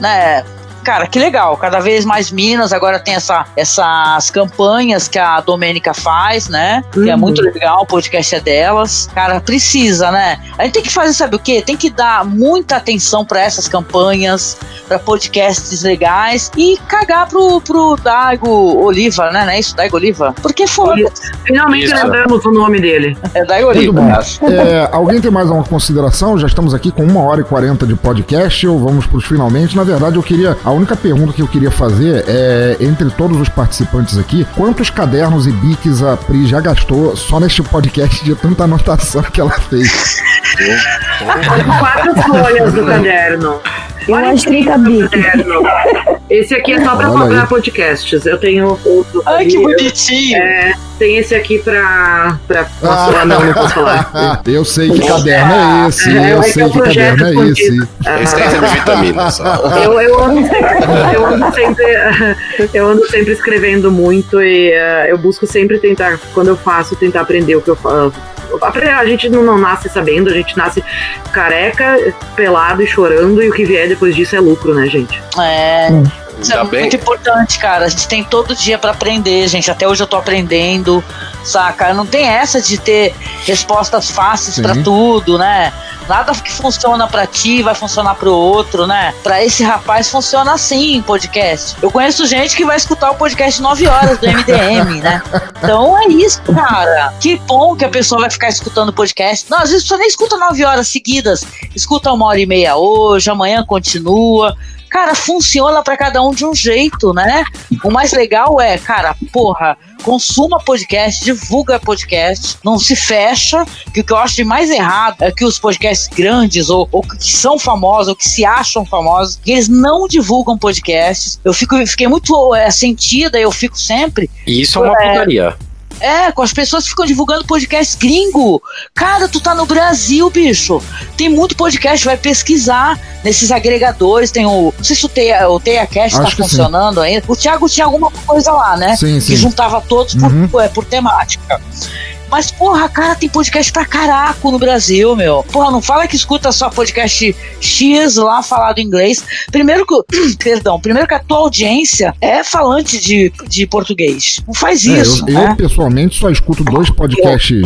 né, cara, que legal. Cada vez mais Minas, agora tem essa, essas campanhas que a Domênica faz, né? Uhum. Que é uhum. muito legal, o podcast é delas. Cara, precisa, né? A gente tem que fazer, sabe o quê? Tem que dar muita atenção para essas campanhas, para podcasts legais e cagar pro, pro Daigo Oliva, né? Não é isso? Daigo Oliva? Porque foi. Finalmente isso. lembramos o nome dele. É Daigo Oliva. É, alguém tem mais uma consideração? Já estamos aqui com uma hora e quarenta de podcast, ou vamos pros finalmente. Na verdade, eu queria. A única pergunta que eu queria fazer é, entre todos os participantes aqui, quantos cadernos e biques a Pri já gastou só neste podcast de tanta anotação que ela fez? Quatro folhas do caderno. Eu acho 30 biques. Esse aqui é só pra cobrar podcasts. Eu tenho outro. Ai, que bonitinho! É, tem esse aqui pra. pra posso, ah, não, não posso falar. eu sei que caderno é esse. É, eu sei que caderno é esse. Esse tem de vitaminas. Eu, eu, ando, eu, ando sempre, eu ando sempre escrevendo muito e uh, eu busco sempre tentar, quando eu faço, tentar aprender o que eu faço a gente não, não, nasce sabendo, a gente nasce careca, pelado e chorando, e o que vier depois disso é lucro, né, gente? É. Hum. Isso é muito importante, cara. A gente tem todo dia para aprender, gente. Até hoje eu tô aprendendo, saca? Não tem essa de ter respostas fáceis para tudo, né? Nada que funciona para ti vai funcionar pro outro, né? Para esse rapaz funciona assim, podcast. Eu conheço gente que vai escutar o podcast 9 horas do MDM, né? Então é isso, cara. Que bom que a pessoa vai ficar escutando o podcast. Não, às vezes a pessoa nem escuta 9 horas seguidas. Escuta uma hora e meia hoje, amanhã continua cara, funciona para cada um de um jeito, né? O mais legal é, cara, porra, consuma podcast, divulga podcast, não se fecha, que o que eu acho de mais errado é que os podcasts grandes ou, ou que são famosos ou que se acham famosos, eles não divulgam podcasts. Eu fico, fiquei muito é, sentida, eu fico sempre. Isso é uma é, putaria. É, com as pessoas que ficam divulgando podcast gringo. Cara, tu tá no Brasil, bicho. Tem muito podcast, vai pesquisar nesses agregadores. Tem o. Não sei se o Teia, o Teia Cast tá funcionando sim. ainda. O Thiago tinha alguma coisa lá, né? Sim, sim. Que juntava todos uhum. por, é, por temática. Mas, porra, cara, tem podcast pra caraco no Brasil, meu. Porra, não fala que escuta só podcast X lá falado em inglês. Primeiro que, perdão, primeiro que a tua audiência é falante de, de português. Não faz é, isso. Eu, né? eu, pessoalmente, só escuto dois podcasts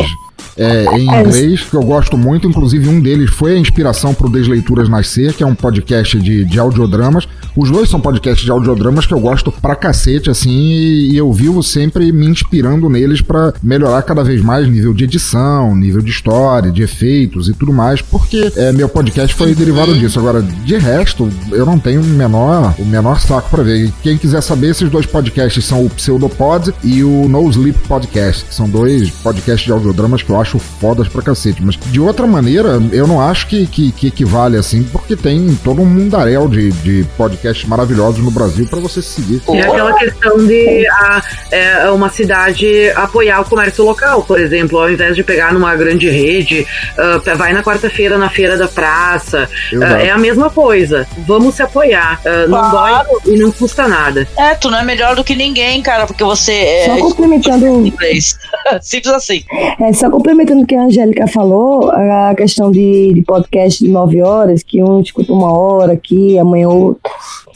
é, em inglês, que eu gosto muito. Inclusive, um deles foi a inspiração para o Desleituras Nascer, que é um podcast de, de audiodramas. Os dois são podcasts de audiodramas que eu gosto pra cacete, assim, e, e eu vivo sempre me inspirando neles para melhorar cada vez mais nível de edição, nível de história, de efeitos e tudo mais, porque é, meu podcast foi derivado disso. Agora, de resto, eu não tenho o menor, o menor saco para ver. E quem quiser saber, esses dois podcasts são o Pseudopod e o No Sleep Podcast, que são dois podcasts de audiodramas que eu acho fodas pra cacete. Mas de outra maneira, eu não acho que, que, que equivale assim, porque tem todo um mundaréu de, de podcasts maravilhosos no Brasil para você seguir. E aquela questão de a, é, uma cidade apoiar o comércio local, por exemplo, ao invés de pegar numa grande rede, uh, vai na quarta-feira na feira da praça. Uh, é a mesma coisa. Vamos se apoiar. Uh, não claro. dói e não custa nada. É, tu não é melhor do que ninguém, cara, porque você. É só complementando. Simples assim. É, só complementando o que a Angélica falou, a questão de, de podcast de nove horas, que um escuta uma hora aqui, amanhã outro.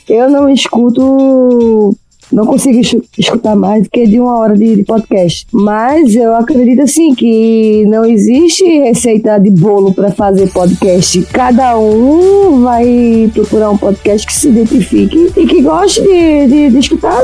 Eu não escuto não consigo escutar mais do que de uma hora de, de, podcast. Mas eu acredito assim que não existe receita de bolo para fazer podcast. Cada um vai procurar um podcast que se identifique e que goste de, de, de escutar.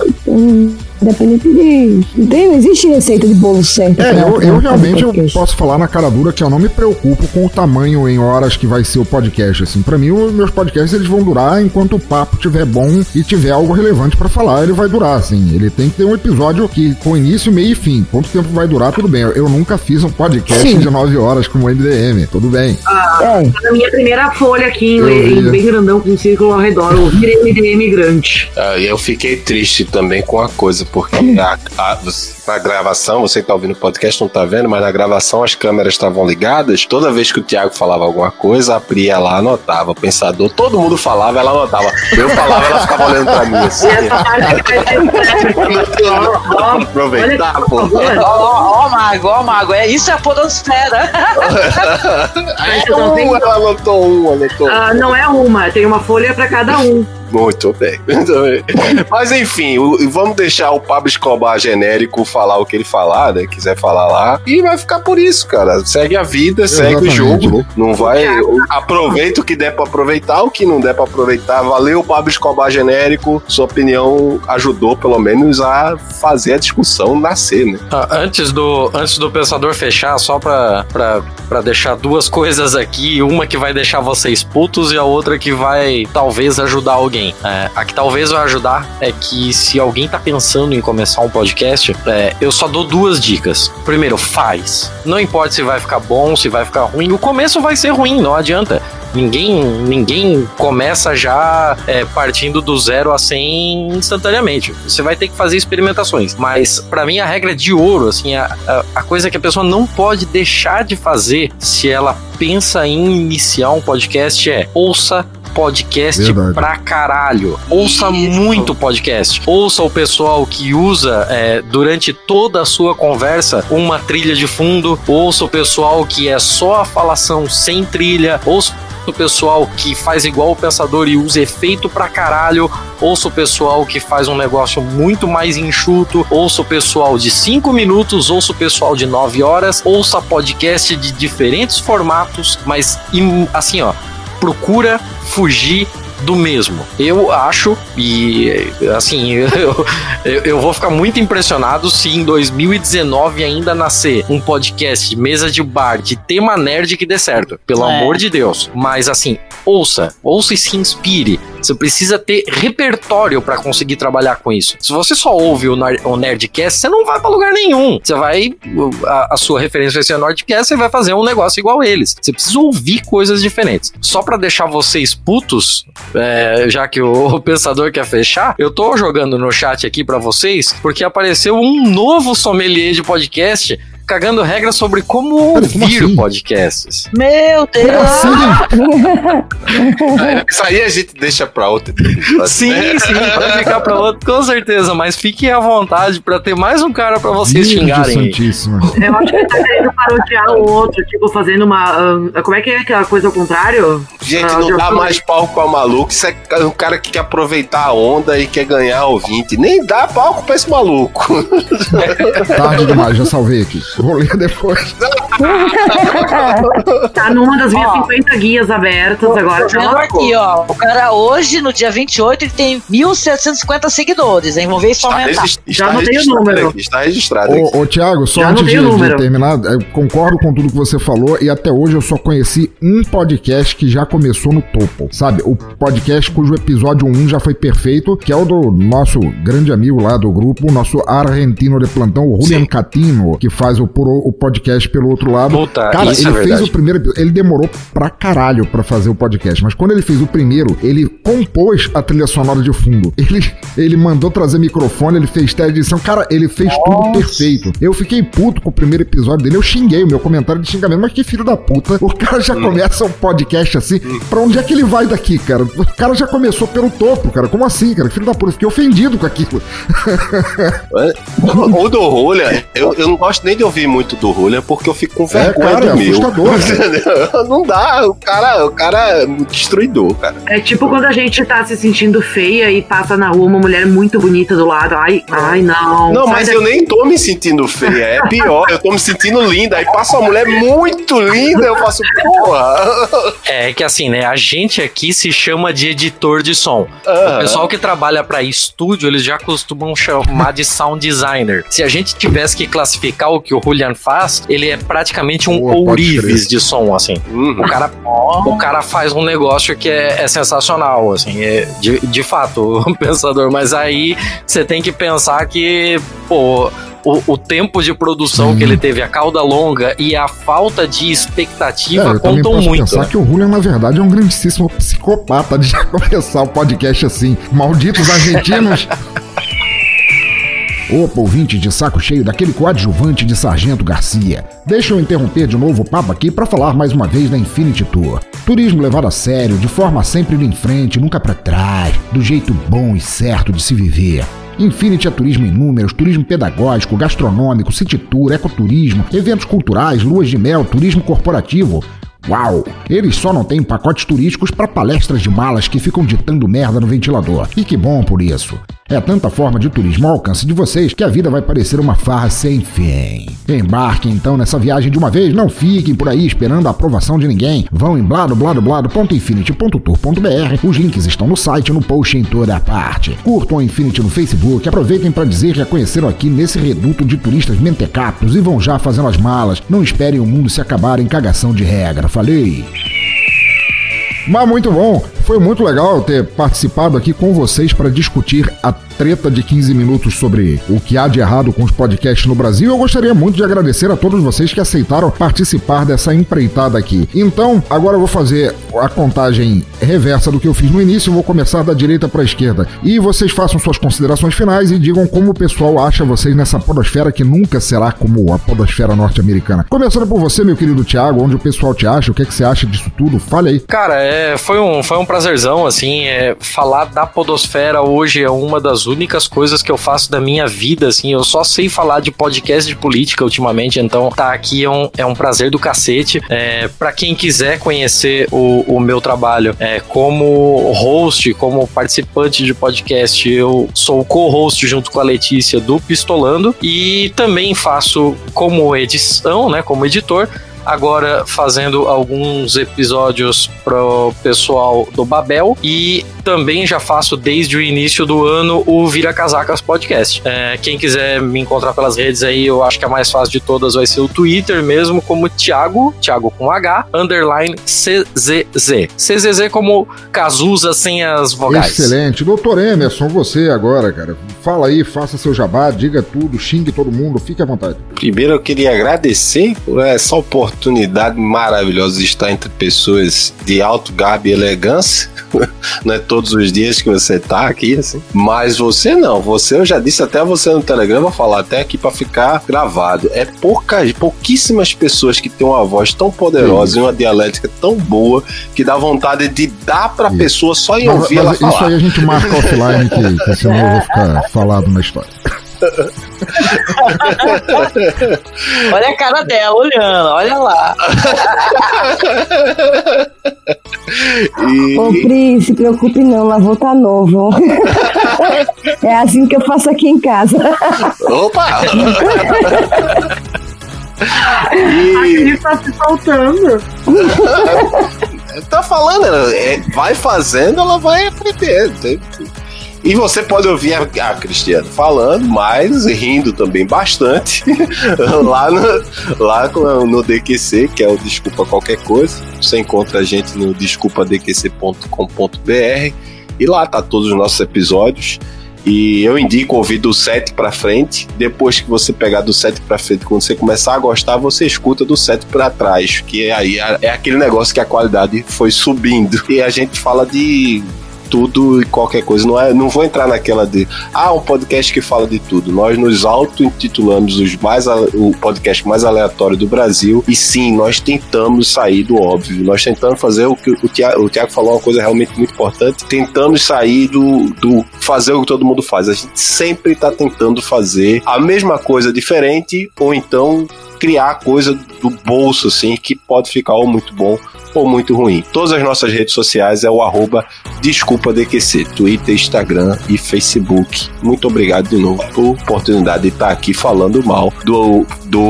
Independente de. Não, tem, não existe receita de bolo certo. É, pra- eu, pra eu realmente eu podcast. posso falar na cara dura que eu não me preocupo com o tamanho em horas que vai ser o podcast. Assim, para mim, os meus podcasts eles vão durar enquanto o papo tiver bom e tiver algo relevante pra falar, ele vai durar. Assim, ele tem que ter um episódio que com início, meio e fim. Quanto tempo vai durar, tudo bem. Eu, eu nunca fiz um podcast Sim. de 9 horas como MDM, tudo bem. É. Na minha primeira folha aqui, em, Eu vi. em bem grandão, com um círculo ao redor, eu virei MDM grande. Ah, e eu fiquei triste também com a coisa, porque a, a- na gravação, você que tá ouvindo o podcast não tá vendo, mas na gravação as câmeras estavam ligadas. Toda vez que o Thiago falava alguma coisa, a Pri lá anotava. O pensador, todo mundo falava, ela anotava. Eu falava, ela ficava olhando pra mim assim. E ó, Aproveitar, pô. por favor. Ó, ó, mago, ó, mago. É, isso é a podosfera. Presta atenção, tem- Um, ela anotou um, anotou. Ah, não é uma, tem uma folha pra cada um. Muito bem. Muito bem. Mas enfim, o- vamos deixar o Pablo Escobar genérico falar o que ele falar, né? Quiser falar lá. E vai ficar por isso, cara. Segue a vida, segue o Exatamente. jogo. né? Não vai. Aproveita o que der pra aproveitar, o que não der pra aproveitar. Valeu, Pablo Escobar genérico. Sua opinião ajudou, pelo menos, a fazer a discussão nascer, né? Ah, antes, do, antes do pensador fechar, só pra, pra, pra deixar duas coisas aqui, uma que vai deixar vocês putos e a outra que vai talvez ajudar alguém. É, a que talvez vai ajudar é que se alguém tá pensando em começar um podcast, é, eu só dou duas dicas. Primeiro, faz. Não importa se vai ficar bom, se vai ficar ruim, o começo vai ser ruim, não adianta. Ninguém, ninguém começa já é, partindo do zero a 100 instantaneamente. Você vai ter que fazer experimentações. Mas, pra mim, a regra de ouro, assim, a, a, a coisa que a pessoa não pode deixar de fazer se ela pensa em iniciar um podcast é ouça podcast Verdade. pra caralho. Ouça muito podcast. Ouça o pessoal que usa é, durante toda a sua conversa uma trilha de fundo. Ouça o pessoal que é só a falação sem trilha. Ouça o pessoal que faz igual o pensador e usa efeito pra caralho. Ouça o pessoal que faz um negócio muito mais enxuto. Ouça o pessoal de 5 minutos. Ouça o pessoal de 9 horas. Ouça podcast de diferentes formatos. Mas, im- assim, ó, procura fugir do mesmo. Eu acho, e assim, eu, eu, eu vou ficar muito impressionado se em 2019 ainda nascer um podcast mesa de bar de tema nerd que dê certo. Pelo É. amor de Deus. Mas assim, ouça, ouça e se inspire. Você precisa ter repertório pra conseguir trabalhar com isso. Se você só ouve o, Ner- o Nerdcast, você não vai pra lugar nenhum. Você vai. A, a sua referência vai ser o Nerdcast, você vai fazer um negócio igual eles. Você precisa ouvir coisas diferentes. Só pra deixar vocês putos, é, já que o, o pensador quer fechar, eu tô jogando no chat aqui pra vocês, porque apareceu um novo sommelier de podcast cagando regras sobre como Pera, como ouvir assim? podcasts. Meu Deus. Isso aí a gente deixa pra outra. Sim, sim, vai ficar pra outro, com certeza, mas fiquem à vontade pra ter mais um cara pra vocês Virgem xingarem. Eu acho que ele tá querendo parodiar o outro, tipo, fazendo uma. ah, como é que é aquela coisa ao contrário? Gente, Ah, não dá mais palco ao maluco. Isso é um cara que quer aproveitar a onda e quer ganhar ouvinte. Nem dá palco pra esse maluco. Tarde demais, já salvei aqui. Vou ler depois. Tá numa das minhas Ó. 50 guias abertas agora. Tô vendo aqui, ó. O cara hoje, no dia 28, ele tem 1.750 seguidores, hein? Vamos ver isso aumentar. Já anotei o registrado número. aqui, está registrado. Ô, ô Tiago, só Já antes de, o de número. terminar, eu concordo com tudo que você falou e até hoje eu só conheci um podcast que já começou no topo, sabe? O podcast cujo episódio 1 já foi perfeito, que é o do nosso grande amigo lá do grupo, o nosso argentino de plantão, o Julian Sim. Catino, que faz o, puro- o podcast pelo outro lado. Puta, Cara, isso ele é fez verdade. o primeiro ele demorou pra caralho pra fazer o podcast, mas quando ele fez o primeiro, ele compôs a trilha sonora de fundo. Ele, ele mandou trazer microfone, ele fez teste de edição. Cara, ele fez tudo perfeito. Eu fiquei puto com o primeiro episódio dele, eu xinguei o meu comentário de xingamento, mas que filho da puta. O cara já começa um podcast assim. Pra onde é que ele vai daqui, cara? O cara já começou pelo topo, cara. Como assim, cara? Filho da puta. Eu fiquei ofendido com aquilo. O do Julian, eu, eu não gosto nem de ouvir muito do Julian porque eu fico com vergonha cara, é do meu. assustador. Entendeu? não dá, o cara, o cara é um destruidor, cara. É tipo quando a gente tá se sentindo feia e passa na rua uma mulher muito bonita do lado. Ai, ai, não. Não, mas daqui. eu nem tô me sentindo feia, é pior, eu tô me sentindo linda. Aí passa uma mulher muito linda, eu faço, porra. É que assim, né? A gente aqui se chama de editor de som. O pessoal que trabalha pra estúdio, eles já costumam chamar de sound designer. Se a gente tivesse que classificar o que o Julian faz, ele é praticamente um Boa, ourives de som, assim. Uhum. O cara, o cara faz um negócio que é, é sensacional, assim, é, de, de fato, o pensador. Mas aí você tem que pensar que, pô. O, o tempo de produção que ele teve, a cauda longa e a falta de É, expectativa também contam posso muito. pensar né? que o Julian, na verdade, é um grandíssimo psicopata de já começar o podcast assim. Malditos argentinos. Opa, ouvinte de saco cheio daquele coadjuvante de Sargento Garcia. Deixa eu interromper de novo o papo aqui para falar mais uma vez da Infinity Tour. Turismo levado a sério, de forma sempre indo em frente, nunca para trás, do jeito bom e certo de se viver. Infinity é turismo em números, turismo pedagógico, gastronômico, city tour, ecoturismo, eventos culturais, luas de mel, turismo corporativo. Uau! Eles só não têm pacotes turísticos para palestras de malas que ficam ditando merda no ventilador. E que bom por isso. É tanta forma de turismo ao alcance de vocês que a vida vai parecer uma farra sem fim. Embarquem então nessa viagem de uma vez, não fiquem por aí esperando a aprovação de ninguém. Vão em bladobladoblado.infinity.tour.br. Os links estão no site no post em toda a parte. Curtam a Infinity no Facebook, aproveitem para dizer que a conheceram aqui nesse reduto de turistas mentecaptos e vão já fazendo as malas. Não esperem o mundo se acabar em cagação de regra. Falei! Mas muito bom, foi muito legal ter participado aqui com vocês para discutir a treta de 15 minutos sobre o que há de errado com os podcasts no Brasil. Eu gostaria muito de agradecer a todos vocês que aceitaram participar dessa empreitada aqui. Então, agora eu vou fazer a contagem reversa do que eu fiz no início, eu vou começar da direita para a esquerda. E vocês façam suas considerações finais e digam como o pessoal acha vocês nessa podosfera que nunca será como a podosfera norte-americana. Começando por você, meu querido Thiago, onde o pessoal te acha, o que, é que você acha disso tudo? Fale aí. Cara, é, foi, um, foi um prazerzão, assim, é, falar da podosfera hoje é uma das únicas coisas que eu faço da minha vida, assim, eu só sei falar de podcast de política ultimamente, então tá aqui é um, é um prazer do cacete. É, para quem quiser conhecer o, o meu trabalho é, como host, como participante de podcast, eu sou co-host junto com a Letícia do Pistolando e também faço como edição, né, como editor, agora fazendo alguns episódios pro pessoal do Babel e também já faço desde o início do ano o Vira Casacas Podcast. É, quem quiser me encontrar pelas redes aí, eu acho que a mais fácil de todas vai ser o Twitter mesmo, como Thiago, Thiago com H, underline CZZ. CZZ como Cazuza sem as vogais. Excelente. Doutor Emerson, você agora, cara. Fala aí, faça seu jabá, diga tudo, xingue todo mundo, fique à vontade. Primeiro eu queria agradecer por essa oportunidade maravilhosa de estar entre pessoas de alto gabe e elegância. Não é todos os dias que você tá aqui, assim. Mas você não, você eu já disse até você no Telegram, vou falar até aqui pra ficar gravado. É poucas, pouquíssimas pessoas que têm uma voz tão poderosa e uma dialética tão boa que dá vontade de dar pra pessoa só em Mas, ouvir ela mas isso falar. aí a gente marca offline, que, que senão eu vou ficar falado na história. Olha a cara dela olhando, olha lá. Ô, Pri, se preocupe não, lá vou tá novo. é assim que eu faço aqui em casa. Opa! Aquele tá se faltando. tá falando, é, vai fazendo, ela vai aprender. E você pode ouvir a, a falando, mas rindo também bastante lá, no, lá no DQC, que é o Desculpa Qualquer Coisa. Você encontra a gente no desculpadqc.com.br e lá tá todos os nossos episódios. E eu indico ouvir do 7 pra frente. Depois que você pegar do 7 pra frente, quando você começar a gostar, você escuta do 7 pra trás. Que aí é, é aquele negócio que a qualidade foi subindo. E a gente fala de tudo e qualquer coisa. Não, é, não vou entrar naquela de ah, um podcast que fala de tudo. Nós nos auto-intitulamos os mais, o podcast mais aleatório do Brasil. E sim, nós tentamos sair do óbvio. Nós tentamos fazer o que o Tiago, o Thiago falou, uma coisa realmente muito importante. Tentamos sair do, do fazer o que todo mundo faz. A gente sempre está tentando fazer a mesma coisa diferente, ou então criar coisa do bolso, assim, que pode ficar ou muito bom ou muito ruim. Todas as nossas redes sociais é o arroba DesculpaDQC, Twitter, Instagram e Facebook. Muito obrigado de novo por oportunidade de estar aqui falando mal do, do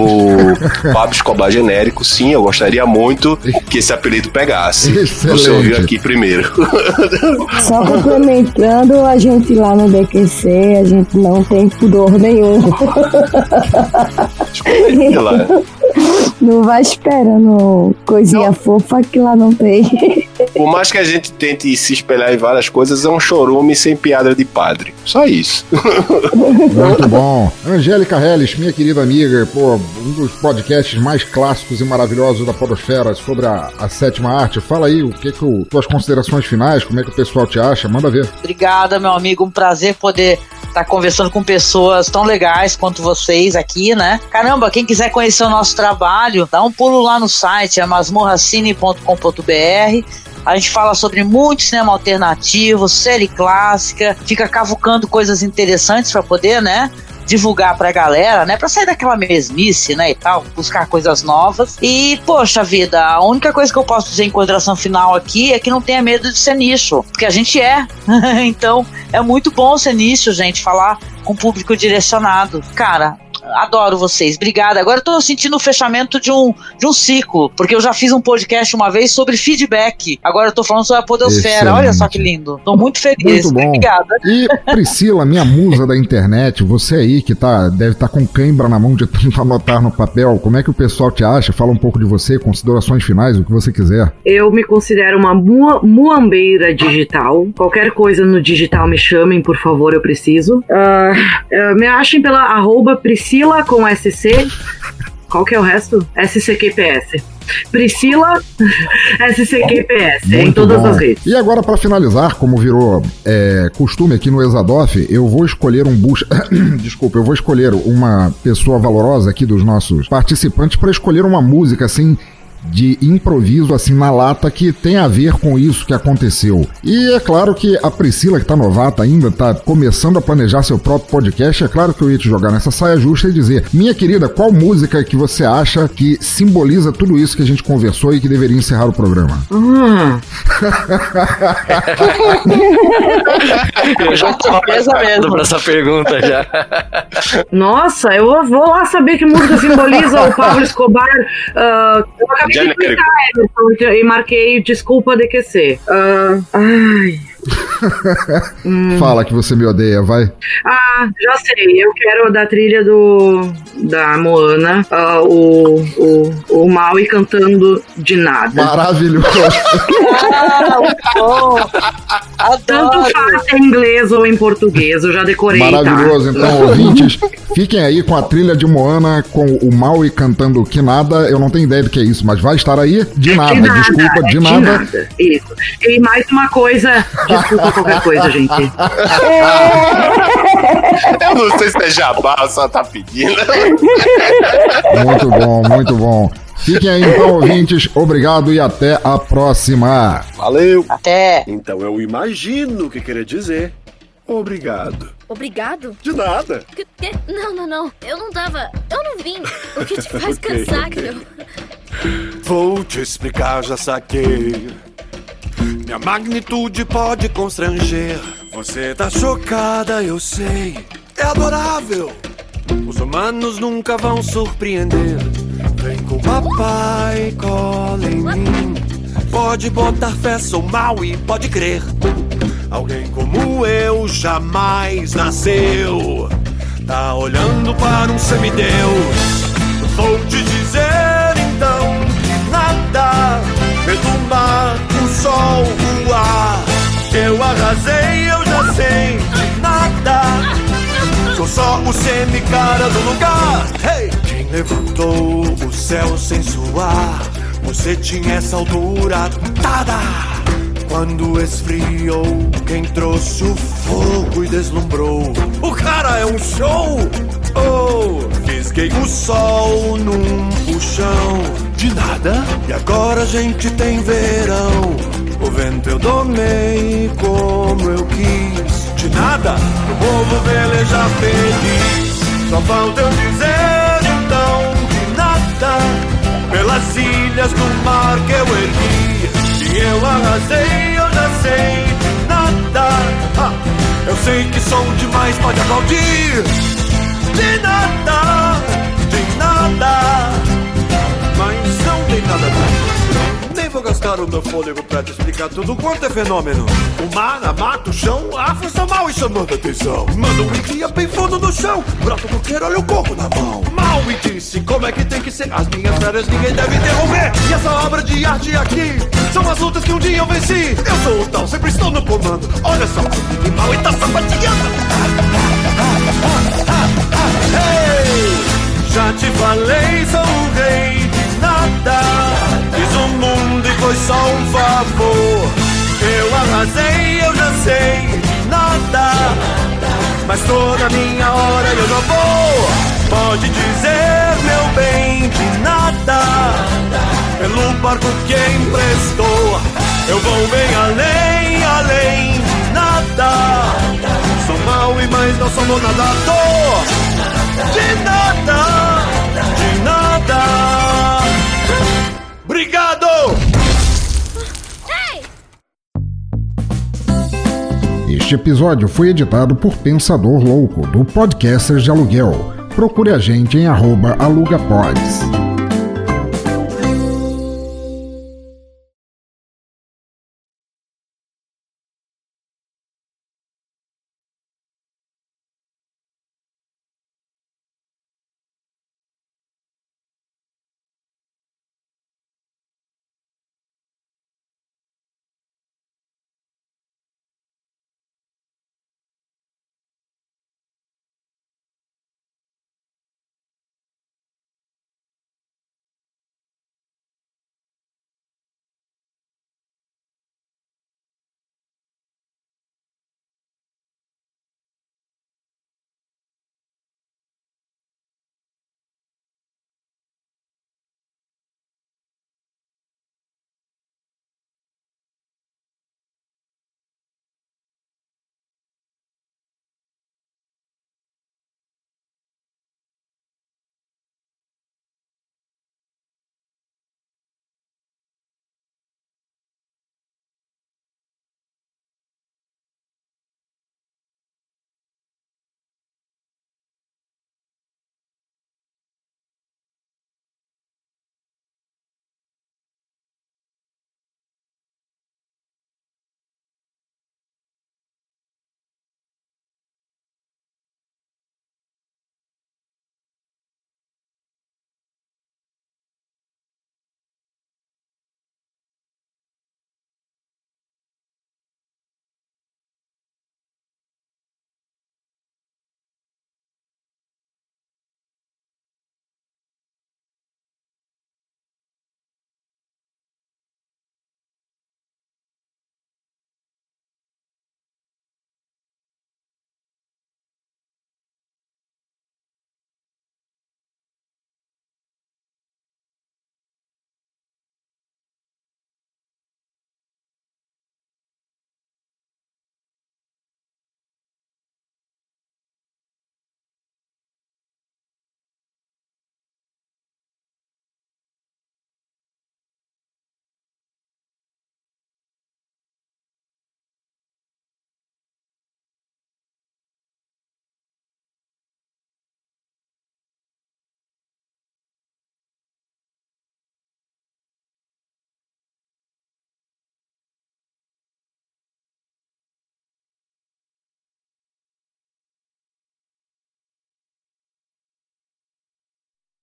Pablo Escobar genérico. Sim, eu gostaria muito que esse apelido pegasse. Excelente. Você ouviu aqui primeiro. Só complementando, a gente lá no DQC, a gente não tem pudor nenhum. Lá. Não vai esperando coisinha fofa que lá não tem. Por mais que a gente tente se espelhar em várias coisas, é um chorume sem piada de padre. Só isso. Muito bom. Angélica Helles, minha querida amiga, pô, um dos podcasts mais clássicos e maravilhosos da Podosfera sobre a, a sétima arte. Fala aí, o que que o, tuas considerações finais, como é que o pessoal te acha? Manda ver. Obrigada, meu amigo. Um prazer poder estar conversando com pessoas tão legais quanto vocês aqui, né? Caramba, quem quiser conhecer o nosso trabalho, dá um pulo lá no site, é masmorracine.com.br. A gente fala sobre muito cinema alternativo, série clássica, fica cavucando coisas interessantes para poder, né? divulgar pra galera, né? Pra sair daquela mesmice, né? E tal, buscar coisas novas. E, poxa vida, a única coisa que eu posso dizer em consideração final aqui é que não tenha medo de ser nicho, porque a gente é. então, é muito bom ser nicho, gente, falar com público direcionado. Cara, adoro vocês. Obrigada. Agora eu tô sentindo o fechamento de um, de um ciclo, porque eu já fiz um podcast uma vez sobre feedback. Agora eu tô falando sobre a podosfera. Excelente. Olha só que lindo. Tô muito feliz. Muito bom. Obrigada. E Priscila, minha musa da internet, você aí que tá, deve estar com cãibra na mão de tanto anotar no papel, como é que o pessoal te acha? Fala um pouco de você, considerações finais, o que você quiser. Eu me considero uma mua- muambeira digital. Qualquer coisa no digital me chamem, por favor, eu preciso. Ah, ah, me achem pela arroba Priscila com SC. Qual que é o resto? SCQPS. Priscila SCQPS. em todas bom. as redes. E agora, pra finalizar, como virou é, costume aqui no Exadoff, eu vou escolher um bus. Desculpa, eu vou escolher uma pessoa valorosa aqui dos nossos participantes pra escolher uma música assim. De improviso, assim, na lata, que tem a ver com isso que aconteceu. E é claro que a Priscila, que tá novata ainda, tá começando a planejar seu próprio podcast. É claro que eu ia te jogar nessa saia justa e dizer: Minha querida, qual música que você acha que simboliza tudo isso que a gente conversou e que deveria encerrar o programa? Hum. Eu já tô preparado pra essa pergunta já. Nossa, eu vou- lá saber que música simboliza o Pablo Escobar. De Genérico. clicar Emerson, e marquei desculpa DQC. Ah, ai. Fala que você me odeia, vai. Ah, já sei. Eu quero da trilha do da Moana, ah, o, o, o Maui cantando de nada. Maravilhoso. Tanto faz em inglês ou em português, eu já decorei. Maravilhoso. tá? Então, ouvintes, fiquem aí com a trilha de Moana, com o Maui cantando Que Nada. Eu não tenho ideia do que é isso, mas vai estar aí. De nada, De nada, desculpa, é de, nada. Isso. E mais uma coisa, desculpa qualquer coisa, gente. Eu não sei se é jabá, só tá pedindo. Muito bom, muito bom. Fiquem aí então, ouvintes. Obrigado e até a próxima. Valeu. Até. Então eu imagino o que queria dizer. Obrigado. Obrigado? De nada. Que- que- Não, não, não. Eu não tava. Eu não vim. O que te faz Ok. cansar, Cleo? Vou te explicar, já saquei. Minha magnitude pode constranger. Você tá chocada, eu sei. É adorável. Os humanos nunca vão surpreender. Vem com papai, cola em mim. Pode botar fé, sou mal e pode crer. Alguém como eu jamais nasceu. Tá olhando para um semideus. Vou te dizer então que nada pelo mar, sol. Eu arrasei, eu já sei de nada. Sou só o semi-cara do lugar. Hey! Quem levantou o céu sem suar? Você tinha essa altura tada. Quando esfriou, quem trouxe o fogo e deslumbrou? O cara é um show! Oh, fisguei o sol num puxão. De nada? E agora a gente tem verão. O vento eu domei como eu quis. De nada? O povo velejar feliz. Só falta eu dizer então que nada pelas ilhas do mar que eu ergui. Eu arrasei, eu já sei nadar. Ah, eu sei que sou demais, pode aplaudir. De nada, de nada, mas não tem nada a ver. Nem vou gastar o meu fôlego pra te explicar tudo quanto é fenômeno. O mar, a mata, o chão, a força mal e chamando atenção. Manda um dia bem fundo no chão, brota do queiro, olha o coco na mão. Mal me disse como é que tem que ser. As minhas férias ninguém deve interromper. E essa obra de arte aqui são as lutas que um dia eu venci. Eu sou o tal, sempre estou no comando. Olha só, o mal e tá sapateando. Hey! Já te falei, sou o só um favor. Eu arrasei, eu sei nada. Mas tô na minha hora eu já vou. Pode dizer, meu bem, de nada. Pelo barco que emprestou, eu vou bem além, além de nada. Sou mau e mais não sou nadador. De nada, de nada. Este episódio foi editado por Pensador Louco, do Podcasters de Aluguel. Procure a gente em arroba alugapods.